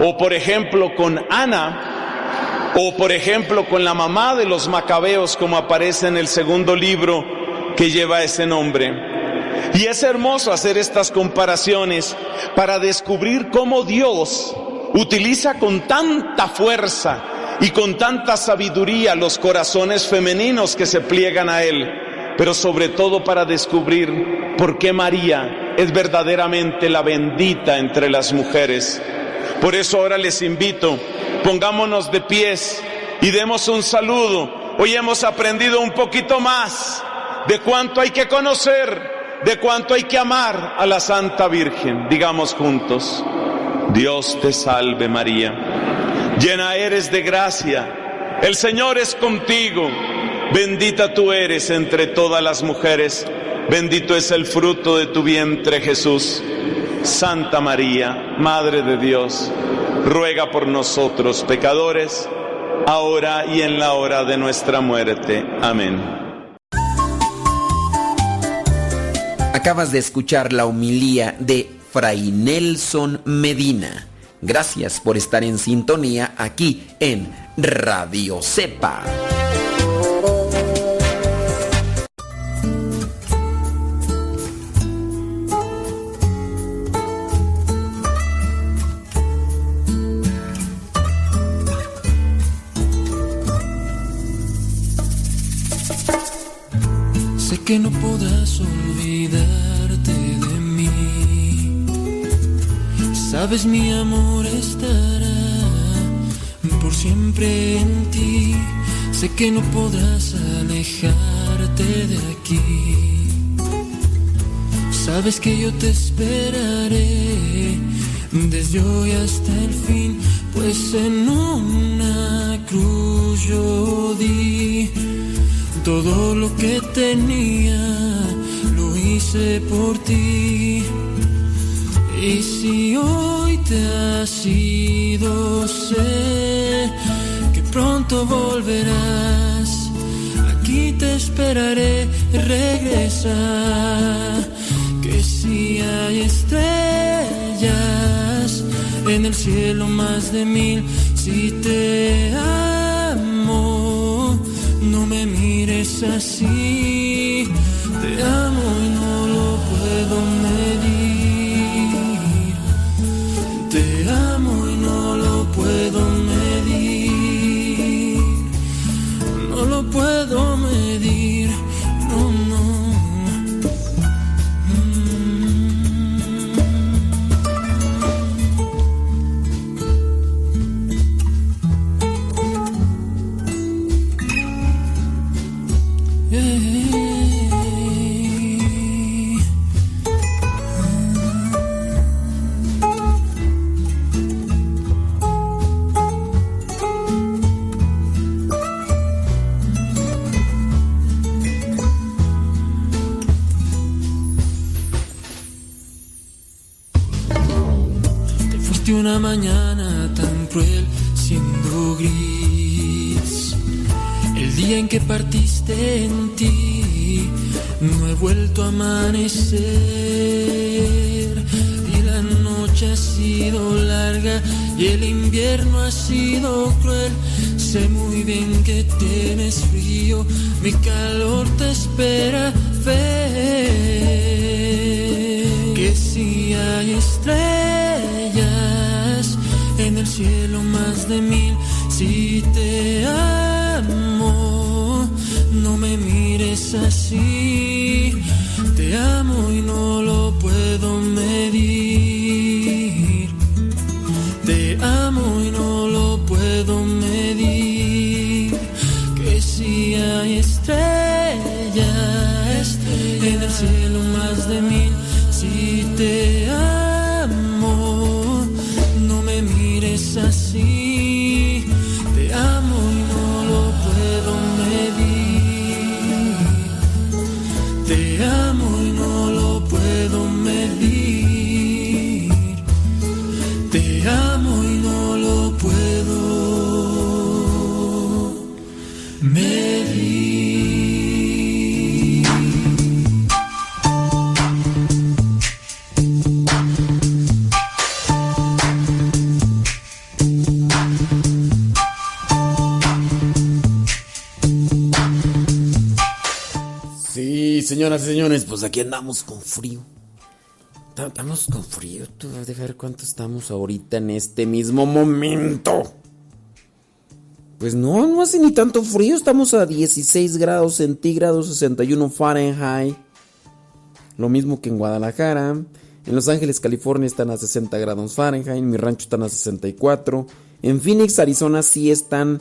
Speaker 42: o por ejemplo con Ana o por ejemplo con la mamá de los macabeos como aparece en el segundo libro que lleva ese nombre. Y es hermoso hacer estas comparaciones para descubrir cómo Dios utiliza con tanta fuerza y con tanta sabiduría los corazones femeninos que se pliegan a Él, pero sobre todo para descubrir por qué María es verdaderamente la bendita entre las mujeres. Por eso ahora les invito, pongámonos de pies y demos un saludo. Hoy hemos aprendido un poquito más de cuánto hay que conocer de cuánto hay que amar a la Santa Virgen. Digamos juntos, Dios te salve María, llena eres de gracia, el Señor es contigo, bendita tú eres entre todas las mujeres, bendito es el fruto de tu vientre Jesús. Santa María, Madre de Dios, ruega por nosotros pecadores, ahora y en la hora de nuestra muerte. Amén.
Speaker 1: Acabas de escuchar la homilía de Fray Nelson Medina. Gracias por estar en sintonía aquí en Radio Cepa.
Speaker 43: Sabes, mi amor estará por siempre en ti. Sé que no podrás alejarte de aquí. Sabes que yo te esperaré desde hoy hasta el fin, pues en una cruz yo di todo lo que tenía, lo hice por ti. Y si hoy te has ido, sé que pronto volverás. Aquí te esperaré, regresa. Que si hay estrellas en el cielo más de mil, si te amo, no me mires así. Te amo
Speaker 1: pues aquí andamos con frío. Estamos con frío, tú vas a dejar cuánto estamos ahorita en este mismo momento. Pues no, no hace ni tanto frío, estamos a 16 grados centígrados, 61 Fahrenheit. Lo mismo que en Guadalajara. En Los Ángeles, California están a 60 grados Fahrenheit, en mi rancho están a 64. En Phoenix, Arizona sí están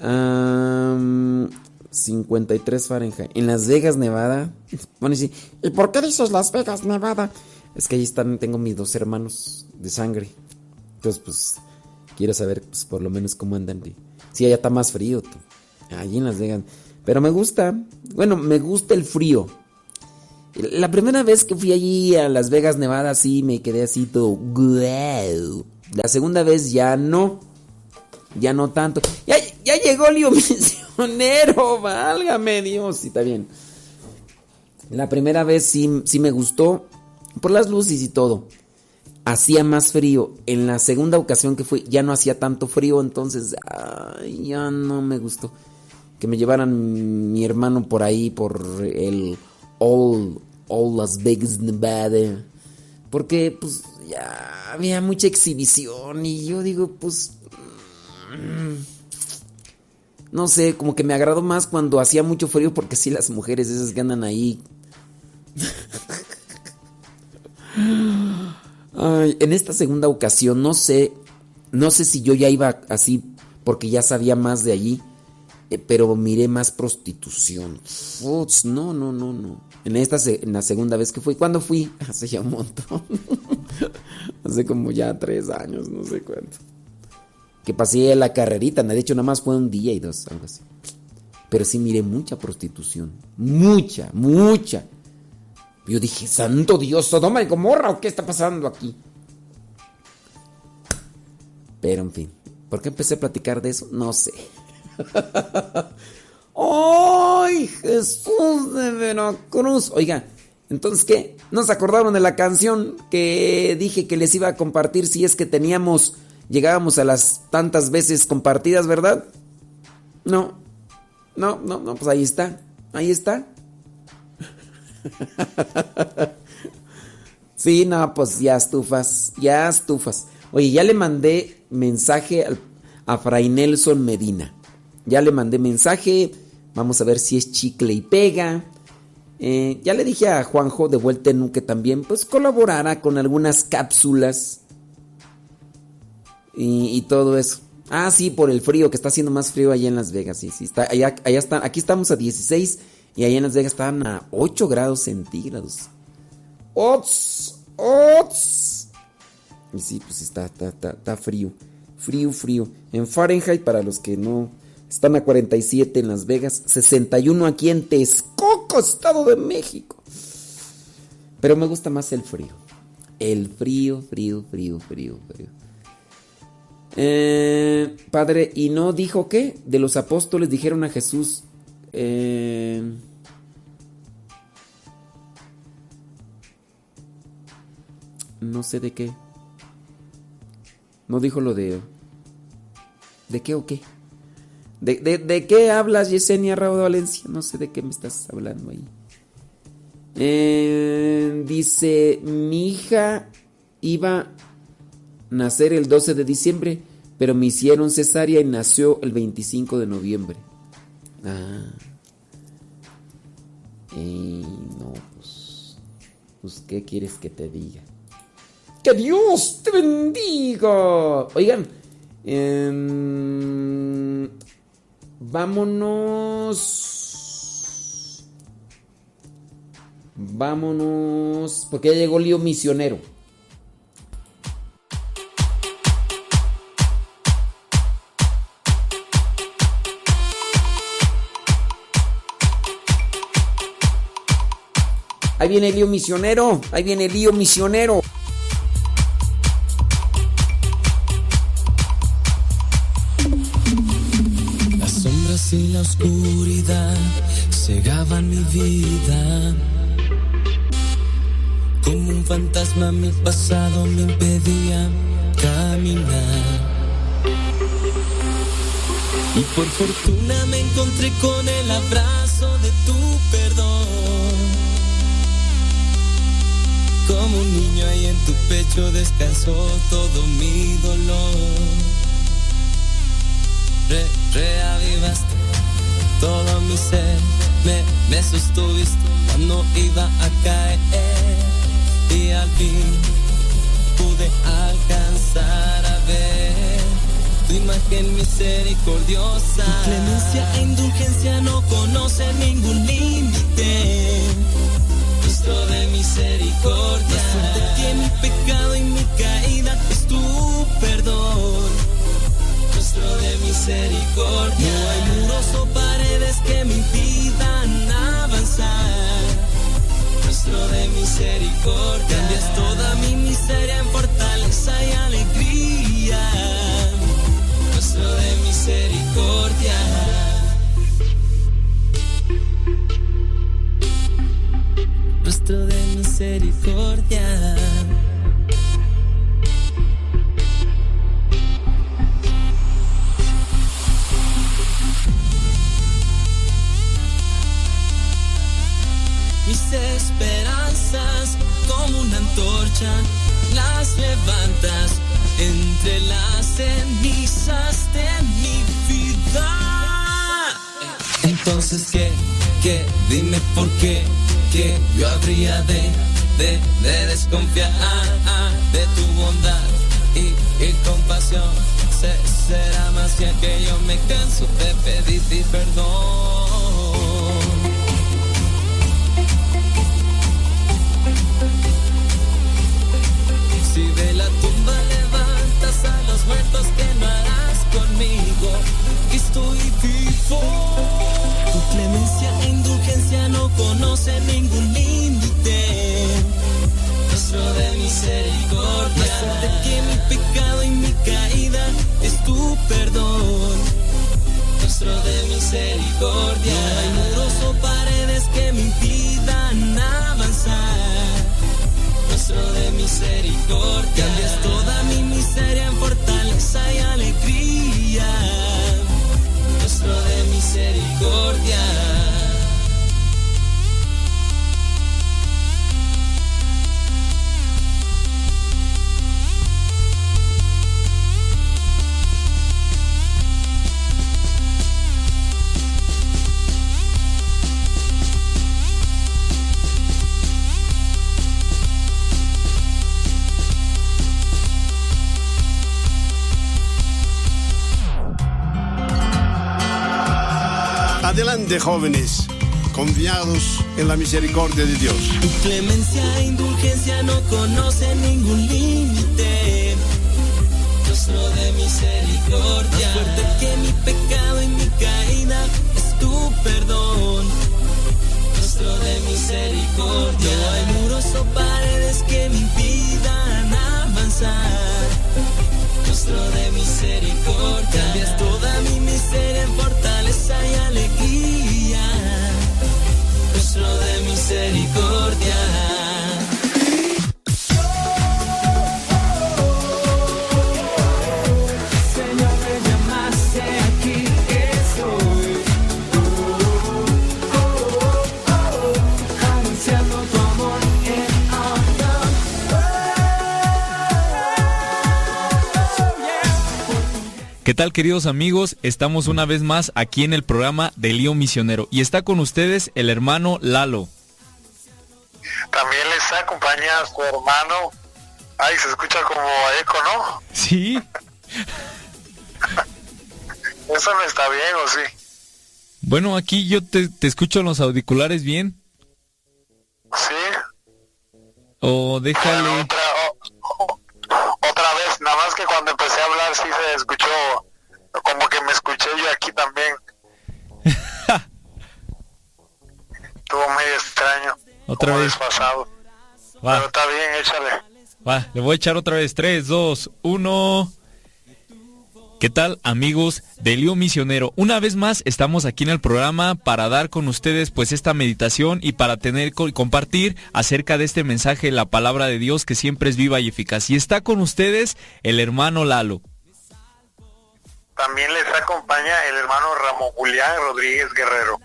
Speaker 1: a 53 Fahrenheit. En Las Vegas, Nevada, bueno, sí. ¿Y por qué dices Las Vegas, Nevada? Es que ahí están, tengo mis dos hermanos de sangre. Entonces, pues, quiero saber, pues, por lo menos cómo andan. Sí, allá está más frío, tú. Allí en Las Vegas. Pero me gusta, bueno, me gusta el frío. La primera vez que fui allí a Las Vegas, Nevada, sí me quedé así todo. La segunda vez ya no. Ya no tanto. Ya, ya llegó Lío Misionero. Válgame Dios. Sí, está bien. La primera vez sí, sí me gustó por las luces y todo. Hacía más frío. En la segunda ocasión que fui ya no hacía tanto frío, entonces ya no me gustó. Que me llevaran mi hermano por ahí, por el All, All Las Vegas, Nevada. Porque pues ya había mucha exhibición y yo digo, pues... Mm, no sé, como que me agradó más cuando hacía mucho frío porque sí las mujeres esas que andan ahí en esta segunda ocasión no sé, no sé si yo ya iba así porque ya sabía más de allí, eh, pero miré más prostitución. no, no, no, no. En esta en la segunda vez que fui, ¿cuándo fui? Hace ya un montón. Hace como ya tres años, no sé cuánto. Que pasé la carrerita, de hecho nada más fue un día y dos, algo así. Pero sí miré mucha prostitución, mucha, mucha. Yo dije, santo Dios, Sodoma y Gomorra, ¿o qué está pasando aquí? Pero en fin, ¿por qué empecé a platicar de eso? No sé. ¡Ay, Jesús de Veracruz! Oiga, entonces, ¿qué? ¿No se acordaron de la canción que dije que les iba a compartir si es que teníamos, llegábamos a las tantas veces compartidas, ¿verdad? No, no, no, no, pues ahí está, ahí está. sí, no, pues ya estufas, ya estufas. Oye, ya le mandé mensaje a Fray Nelson Medina. Ya le mandé mensaje. Vamos a ver si es chicle y pega. Eh, ya le dije a Juanjo de vuelta en que también pues colaborara con algunas cápsulas. Y, todo eso. Ah, sí, por el frío, que está haciendo más frío allá en Las Vegas. Sí, sí, está, allá, allá está, aquí estamos a 16 y allá en Las Vegas estaban a 8 grados centígrados. ¡Ots! ¡Ots! Y sí, pues está, está, está, frío. Frío, frío. En Fahrenheit, para los que no están a 47 en Las Vegas, 61 aquí en Texcoco, Estado de México. Pero me gusta más el frío. El frío, frío, frío, frío, frío. Eh, padre, ¿y no dijo qué? De los apóstoles dijeron a Jesús, eh, no sé de qué. No dijo lo de... ¿De qué o qué? ¿De, de, qué hablas, Yesenia Raúl Valencia? No sé de qué me estás hablando ahí. Eh, dice, mi hija iba nacer el 12 de diciembre, pero me hicieron cesárea y nació el 25 de noviembre. Ah. Y no, pues. Pues, ¿qué quieres que te diga? ¡Que Dios te bendiga! Oigan, em, vámonos. Vámonos. Porque ya llegó Lío Misionero. Ahí viene el lío misionero. Ahí viene el lío misionero.
Speaker 38: Las sombras y la oscuridad cegaban mi vida. Como un fantasma mi pasado me impedía caminar. Y por fortuna me encontré con el abrazo de tu perdón niño y en tu pecho descansó todo mi dolor. Re, reavivaste todo mi ser, me, me sostuviste cuando iba a caer y al fin pude alcanzar a ver tu imagen misericordiosa. Tu clemencia e indulgencia no conocen ningún límite. Rostro de misericordia, que mi pecado y mi caída es tu perdón. Rostro de misericordia, no hay muros o paredes que me impidan avanzar. Rostro de misericordia, cambias toda mi miseria en fortaleza y alegría. Rostro de misericordia. Rostro de misericordia. Mis esperanzas como una antorcha las levantas entre las cenizas de mi vida. Entonces, ¿qué? ¿Qué? Dime por qué. Que yo habría de, de, de desconfiar de tu bondad y, y compasión. Se- será más que que yo me canso de pedirte perdón. Si de la tumba levantas a los muertos, ¿qué no harás conmigo? Estoy vivo. Tu clemencia e indulgencia no conocen ningún límite. Rostro de misericordia, Más de que mi pecado y mi caída es tu perdón. Rostro de misericordia, no hay muros o paredes que me impidan avanzar rostro de misericordia. Cambias toda mi miseria en fortaleza y alegría. De misericordia.
Speaker 44: Adelante, jóvenes, confiados en la misericordia de Dios.
Speaker 38: Tu clemencia e indulgencia no conocen ningún límite. Rostro de misericordia. Más fuerte que mi pecado y mi caída es tu perdón. Rostro de misericordia. No hay muros o paredes que me impidan avanzar. Rostro de misericordia. Cambias toda mi miseria en fortaleza y alegría. Rostro de misericordia.
Speaker 45: ¿Qué tal queridos amigos? Estamos una vez más aquí en el programa de Lío Misionero y está con ustedes el hermano Lalo.
Speaker 46: También les acompaña su hermano. Ay, se escucha como eco, ¿no?
Speaker 45: Sí.
Speaker 46: Eso no está bien, ¿o sí?
Speaker 45: Bueno, aquí yo te, te escucho en los auriculares bien.
Speaker 46: Sí.
Speaker 45: O déjale...
Speaker 46: Otra, o- o- otra vez, nada más que cuando empecé a hablar sí se escuchó, como que me escuché yo aquí también. Estuvo medio extraño.
Speaker 45: Otra vez.
Speaker 46: desfasado.
Speaker 45: Va.
Speaker 46: Pero está bien, échale.
Speaker 45: Va, le voy a echar otra vez. 3, 2, 1. ¿Qué tal amigos de Lío Misionero? Una vez más estamos aquí en el programa para dar con ustedes pues esta meditación y para tener y compartir acerca de este mensaje, la palabra de Dios que siempre es viva y eficaz. Y está con ustedes el hermano Lalo.
Speaker 46: También les acompaña el hermano Ramón Julián Rodríguez Guerrero.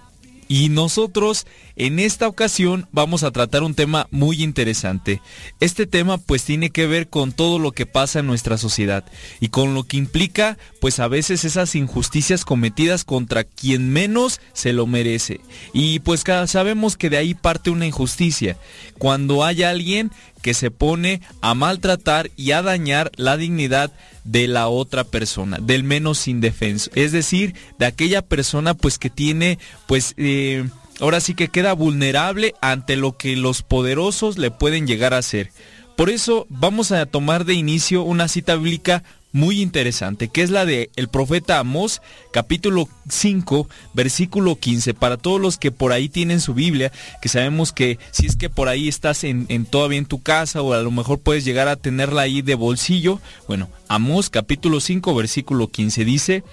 Speaker 45: Y nosotros en esta ocasión vamos a tratar un tema muy interesante. Este tema pues tiene que ver con todo lo que pasa en nuestra sociedad y con lo que implica pues a veces esas injusticias cometidas contra quien menos se lo merece. Y pues sabemos que de ahí parte una injusticia. Cuando hay alguien que se pone a maltratar y a dañar la dignidad de la otra persona, del menos indefenso. Es decir, de aquella persona pues que tiene pues... Eh, ahora sí que queda vulnerable ante lo que los poderosos le pueden llegar a hacer. Por eso vamos a tomar de inicio una cita bíblica muy interesante, que es la de el profeta Amós, capítulo 5, versículo 15. Para todos los que por ahí tienen su Biblia, que sabemos que si es que por ahí estás en, en todavía en tu casa o a lo mejor puedes llegar a tenerla ahí de bolsillo. Bueno, Amós, capítulo 5, versículo 15 dice,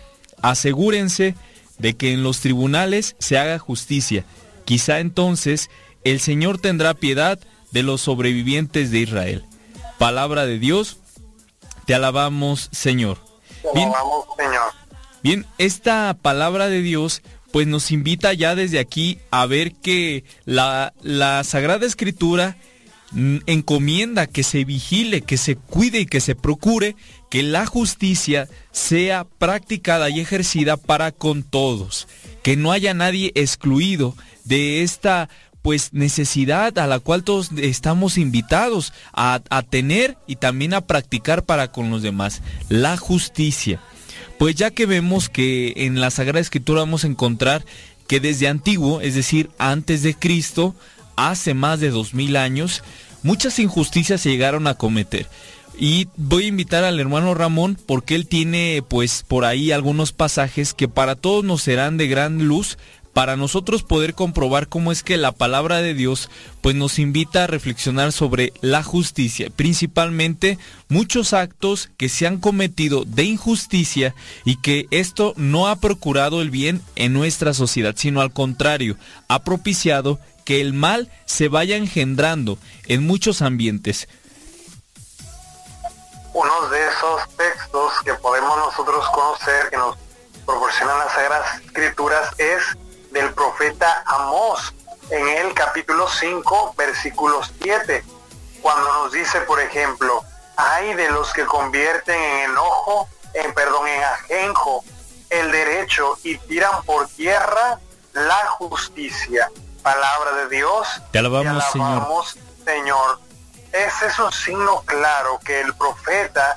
Speaker 45: asegúrense de que en los tribunales se haga justicia. Quizá entonces el Señor tendrá piedad de los sobrevivientes de Israel. Palabra de Dios, te alabamos Señor.
Speaker 46: Bien, Señor.
Speaker 45: Bien, esta palabra de Dios pues nos invita ya desde aquí a ver que la, la Sagrada Escritura mm, encomienda que se vigile, que se cuide y que se procure que la justicia sea practicada y ejercida para con todos, que no haya nadie excluido de esta pues necesidad a la cual todos estamos invitados a, a, tener y también a practicar para con los demás, la justicia. Pues ya que vemos que en la Sagrada Escritura vamos a encontrar que desde antiguo, es decir, antes de Cristo, hace más de dos mil años, muchas injusticias se llegaron a cometer. Y voy a invitar al hermano Ramón porque él tiene pues por ahí algunos pasajes que para todos nos serán de gran luz para nosotros poder comprobar cómo es que la palabra de Dios pues nos invita a reflexionar sobre la justicia, principalmente muchos actos que se han cometido de injusticia y que esto no ha procurado el bien en nuestra sociedad, sino al contrario, ha propiciado que el mal se vaya engendrando en muchos ambientes
Speaker 46: uno de esos textos que podemos nosotros conocer, que nos proporcionan las Sagradas Escrituras, es del profeta Amós, en el capítulo 5, versículo 7, cuando nos dice, por ejemplo, hay de los que convierten en enojo, en perdón, en ajenjo, el derecho y tiran por tierra la justicia. Palabra de Dios.
Speaker 45: Te alabamos,
Speaker 46: alabamos Señor. Ese es un signo claro que el profeta,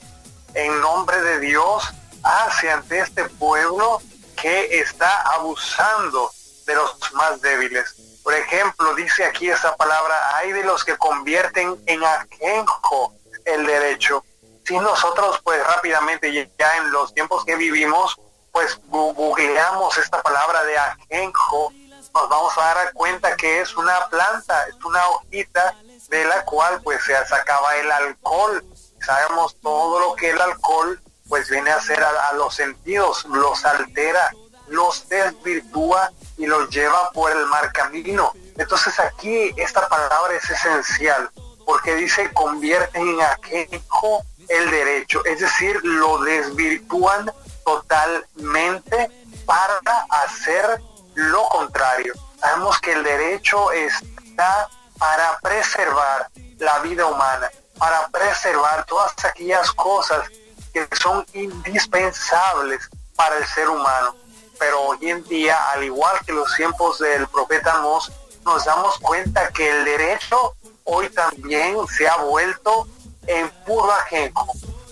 Speaker 46: en nombre de Dios, hace ante este pueblo que está abusando de los más débiles. Por ejemplo, dice aquí esa palabra, hay de los que convierten en ajenjo el derecho. Si nosotros pues rápidamente ya en los tiempos que vivimos, pues googleamos esta palabra de ajenjo, nos vamos a dar cuenta que es una planta, es una hojita de la cual pues se sacaba el alcohol. Sabemos todo lo que el alcohol pues viene a hacer a, los sentidos, los altera, los desvirtúa y los lleva por el mar camino. Entonces aquí esta palabra es esencial porque dice convierten en aquejo el derecho, es decir, lo desvirtúan totalmente para hacer lo contrario. Sabemos que el derecho está para preservar la vida humana, para preservar todas aquellas cosas que son indispensables para el ser humano. Pero hoy en día, al igual que los tiempos del profeta Mos, nos damos cuenta que el derecho hoy también se ha vuelto en puro ajenjo,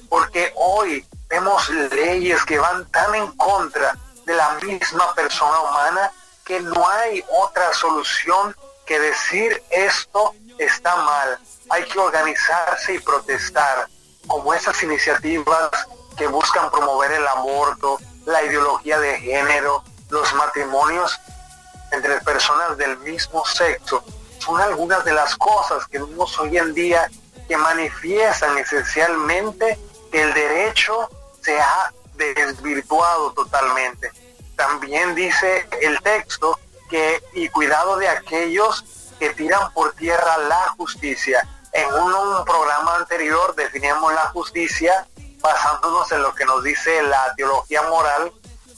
Speaker 46: porque hoy vemos leyes que van tan en contra de la misma persona humana que no hay otra solución que decir esto está mal. Hay que organizarse y protestar, como esas iniciativas que buscan promover el aborto, la ideología de género, los matrimonios entre personas del mismo sexo. Son algunas de las cosas que vemos hoy en día que manifiestan esencialmente que el derecho se ha desvirtuado totalmente. También dice el texto que, y cuidado de aquellos que tiran por tierra la justicia. En un, programa anterior definimos la justicia basándonos en lo que nos dice la teología moral,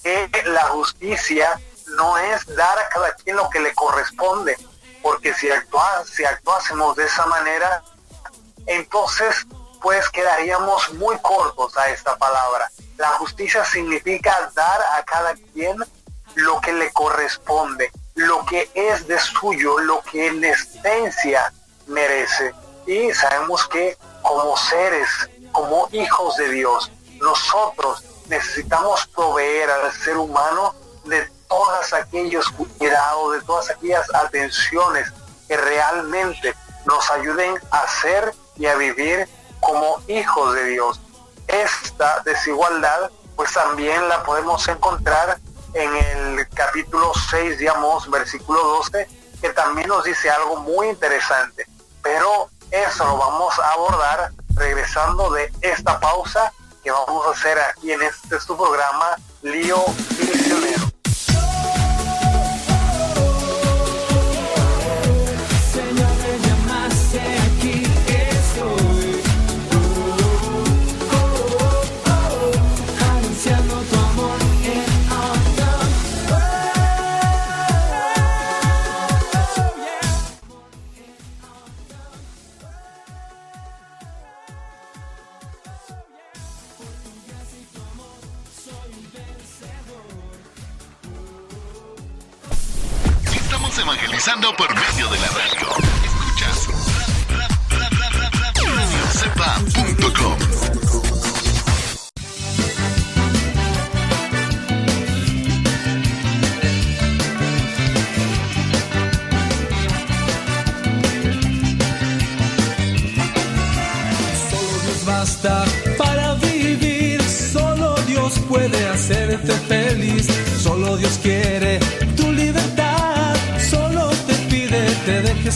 Speaker 46: que la justicia no es dar a cada quien lo que le corresponde, porque si, si actuásemos de esa manera, entonces pues quedaríamos muy cortos a esta palabra. La justicia significa dar a cada quien lo que le corresponde, lo que es de suyo, lo que en esencia merece. Y sabemos que como seres, como hijos de Dios, nosotros necesitamos proveer al ser humano de todos aquellos cuidados, de todas aquellas atenciones que realmente nos ayuden a ser y a vivir como hijos de Dios. Esta desigualdad pues también la podemos encontrar en el capítulo 6 digamos, versículo 12, que también nos dice algo muy interesante. Pero eso lo vamos a abordar regresando de esta pausa que vamos a hacer aquí en este su programa Lío Misionero.
Speaker 47: Evangelizando por medio de la radio. Escuchas radiocepa.com.
Speaker 38: Solo Dios basta para vivir, solo Dios puede hacerte feliz, solo Dios quiere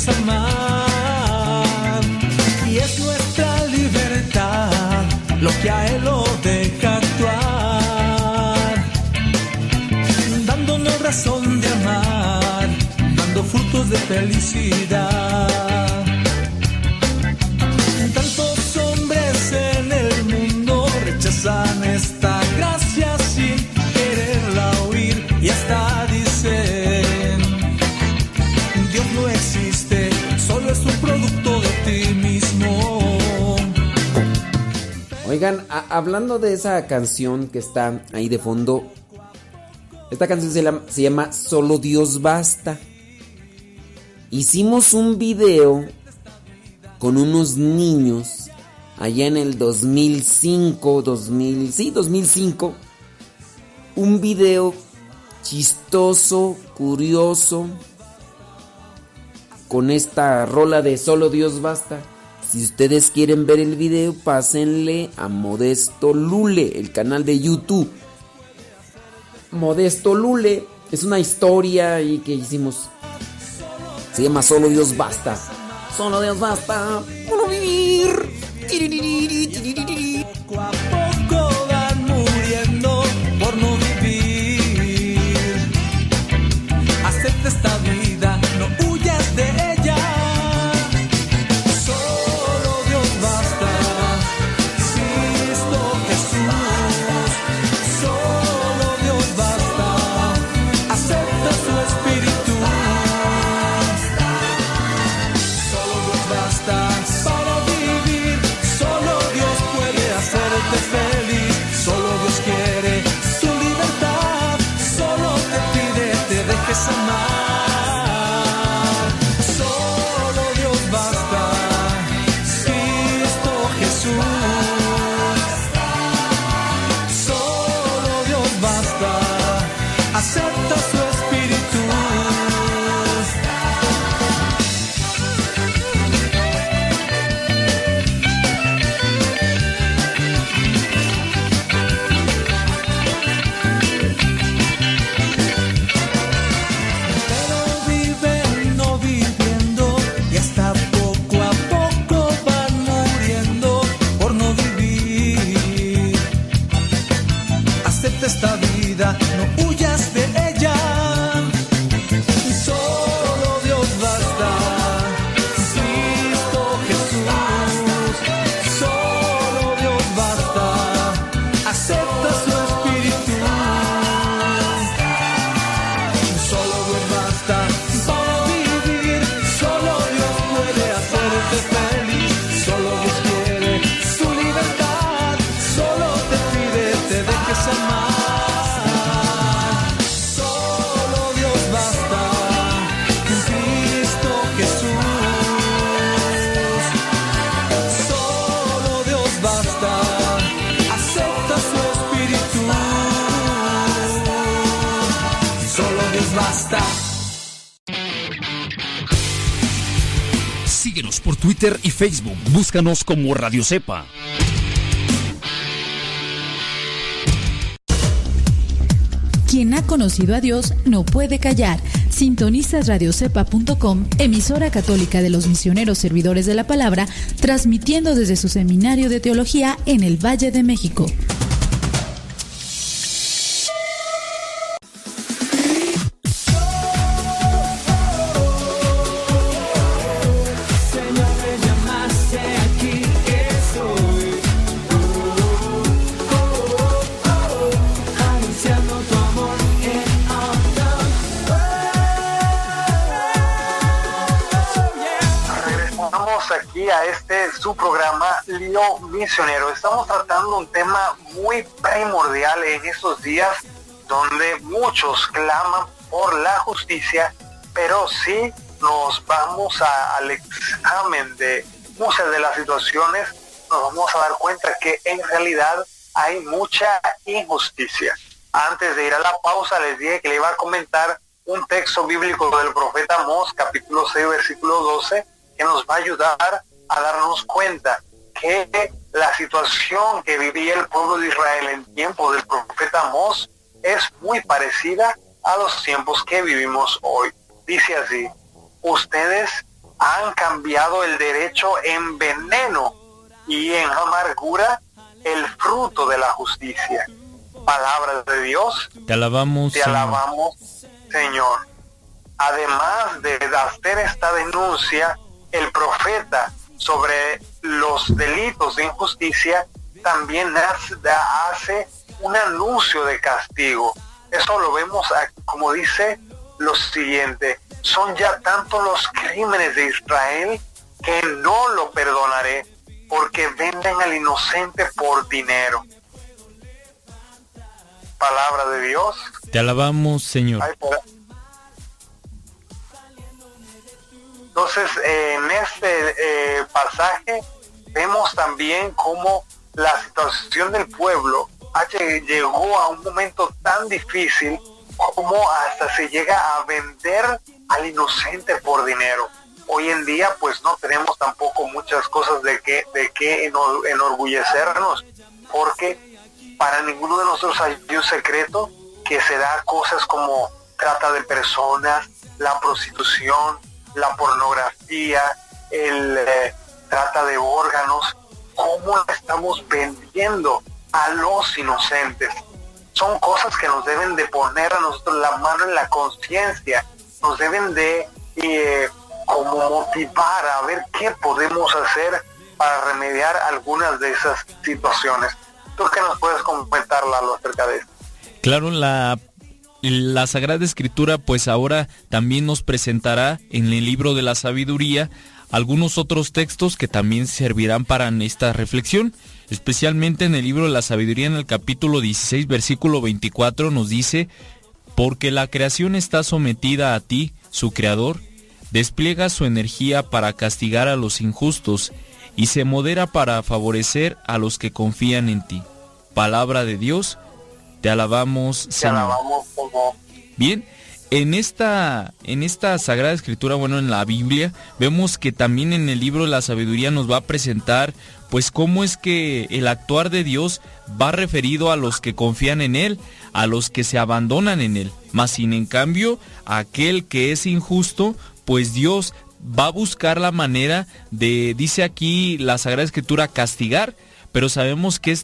Speaker 38: amar. Y es nuestra libertad lo que a Él lo deja actuar, dándonos razón de amar, dando frutos de felicidad. Tantos hombres en el mundo rechazan esta gracia sin quererla oír y hasta dicen Dios no existe, solo es un producto de ti mismo.
Speaker 1: Oigan, hablando de esa canción que está ahí de fondo, esta canción se se llama Solo Dios Basta. Hicimos un video con unos niños allá en el 2005, 2000, sí, 2005. Un video chistoso, curioso, con esta rola de Solo Dios Basta. Si ustedes quieren ver el video, pásenle a Modesto Lule, el canal de YouTube. Modesto Lule es una historia y que hicimos. Se llama Solo Dios Basta. Solo Dios Basta. Por vivir.
Speaker 48: Twitter y Facebook. Búscanos como Radio Cepa.
Speaker 49: Quien ha conocido a Dios no puede callar. Sintonizas radiocepa.com, emisora católica de los misioneros servidores de la palabra, transmitiendo desde su seminario de teología en el Valle de México.
Speaker 46: Misionero. Estamos tratando un tema muy primordial en estos días donde muchos claman por la justicia, pero si nos vamos a- al examen de muchas de las situaciones, nos vamos a dar cuenta que en realidad hay mucha injusticia. Antes de ir a la pausa, les dije que le iba a comentar un texto bíblico del profeta Amós, capítulo 6, versículo 12, que nos va a ayudar a darnos cuenta que la situación que vivía el pueblo de Israel en tiempo del profeta Amós es muy parecida a los tiempos que vivimos hoy. Dice así, ustedes han cambiado el derecho en veneno y en amargura el fruto de la justicia. Palabra de Dios,
Speaker 45: Te alabamos.
Speaker 46: te
Speaker 45: Señor.
Speaker 46: alabamos, Señor. Además de hacer esta denuncia, el profeta sobre los delitos de injusticia también hace, hace un anuncio de castigo. Eso lo vemos como dice lo siguiente, son ya tantos los crímenes de Israel que no lo perdonaré porque venden al inocente por dinero. Palabra de Dios.
Speaker 45: Te alabamos, Señor.
Speaker 46: Ay, Entonces, en este eh, pasaje vemos también cómo la situación del pueblo llegó a un momento tan difícil como hasta se llega a vender al inocente por dinero. Hoy en día pues no tenemos tampoco muchas cosas de que, de que enor- enorgullecernos, porque para ninguno de nosotros hay un secreto que se da cosas como trata de personas, la prostitución, la pornografía, el eh, trata de órganos, cómo estamos vendiendo a los inocentes. Son cosas que nos deben de poner a nosotros la mano en la conciencia, nos deben de eh, como motivar a ver qué podemos hacer para remediar algunas de esas situaciones. ¿Tú qué nos puedes comentar, Lalo, acerca de esto?
Speaker 45: Claro, la, la Sagrada Escritura pues ahora también nos presentará en el libro de la sabiduría algunos otros textos que también servirán para esta reflexión. Especialmente en el libro de la sabiduría en el capítulo 16 versículo 24 nos dice, porque la creación está sometida a ti, su creador, despliega su energía para castigar a los injustos y se modera para favorecer a los que confían en ti. Palabra de Dios, te alabamos,
Speaker 46: Te
Speaker 45: Señor.
Speaker 46: alabamos
Speaker 45: Bien, en esta, en esta Sagrada Escritura, bueno, en la Biblia, vemos que también en el libro de la sabiduría nos va a presentar, pues, cómo es que el actuar de Dios va referido a los que confían en Él, a los que se abandonan en Él. Mas, sin en cambio, aquel que es injusto, pues Dios va a buscar la manera de, dice aquí la Sagrada Escritura, castigar, pero sabemos que es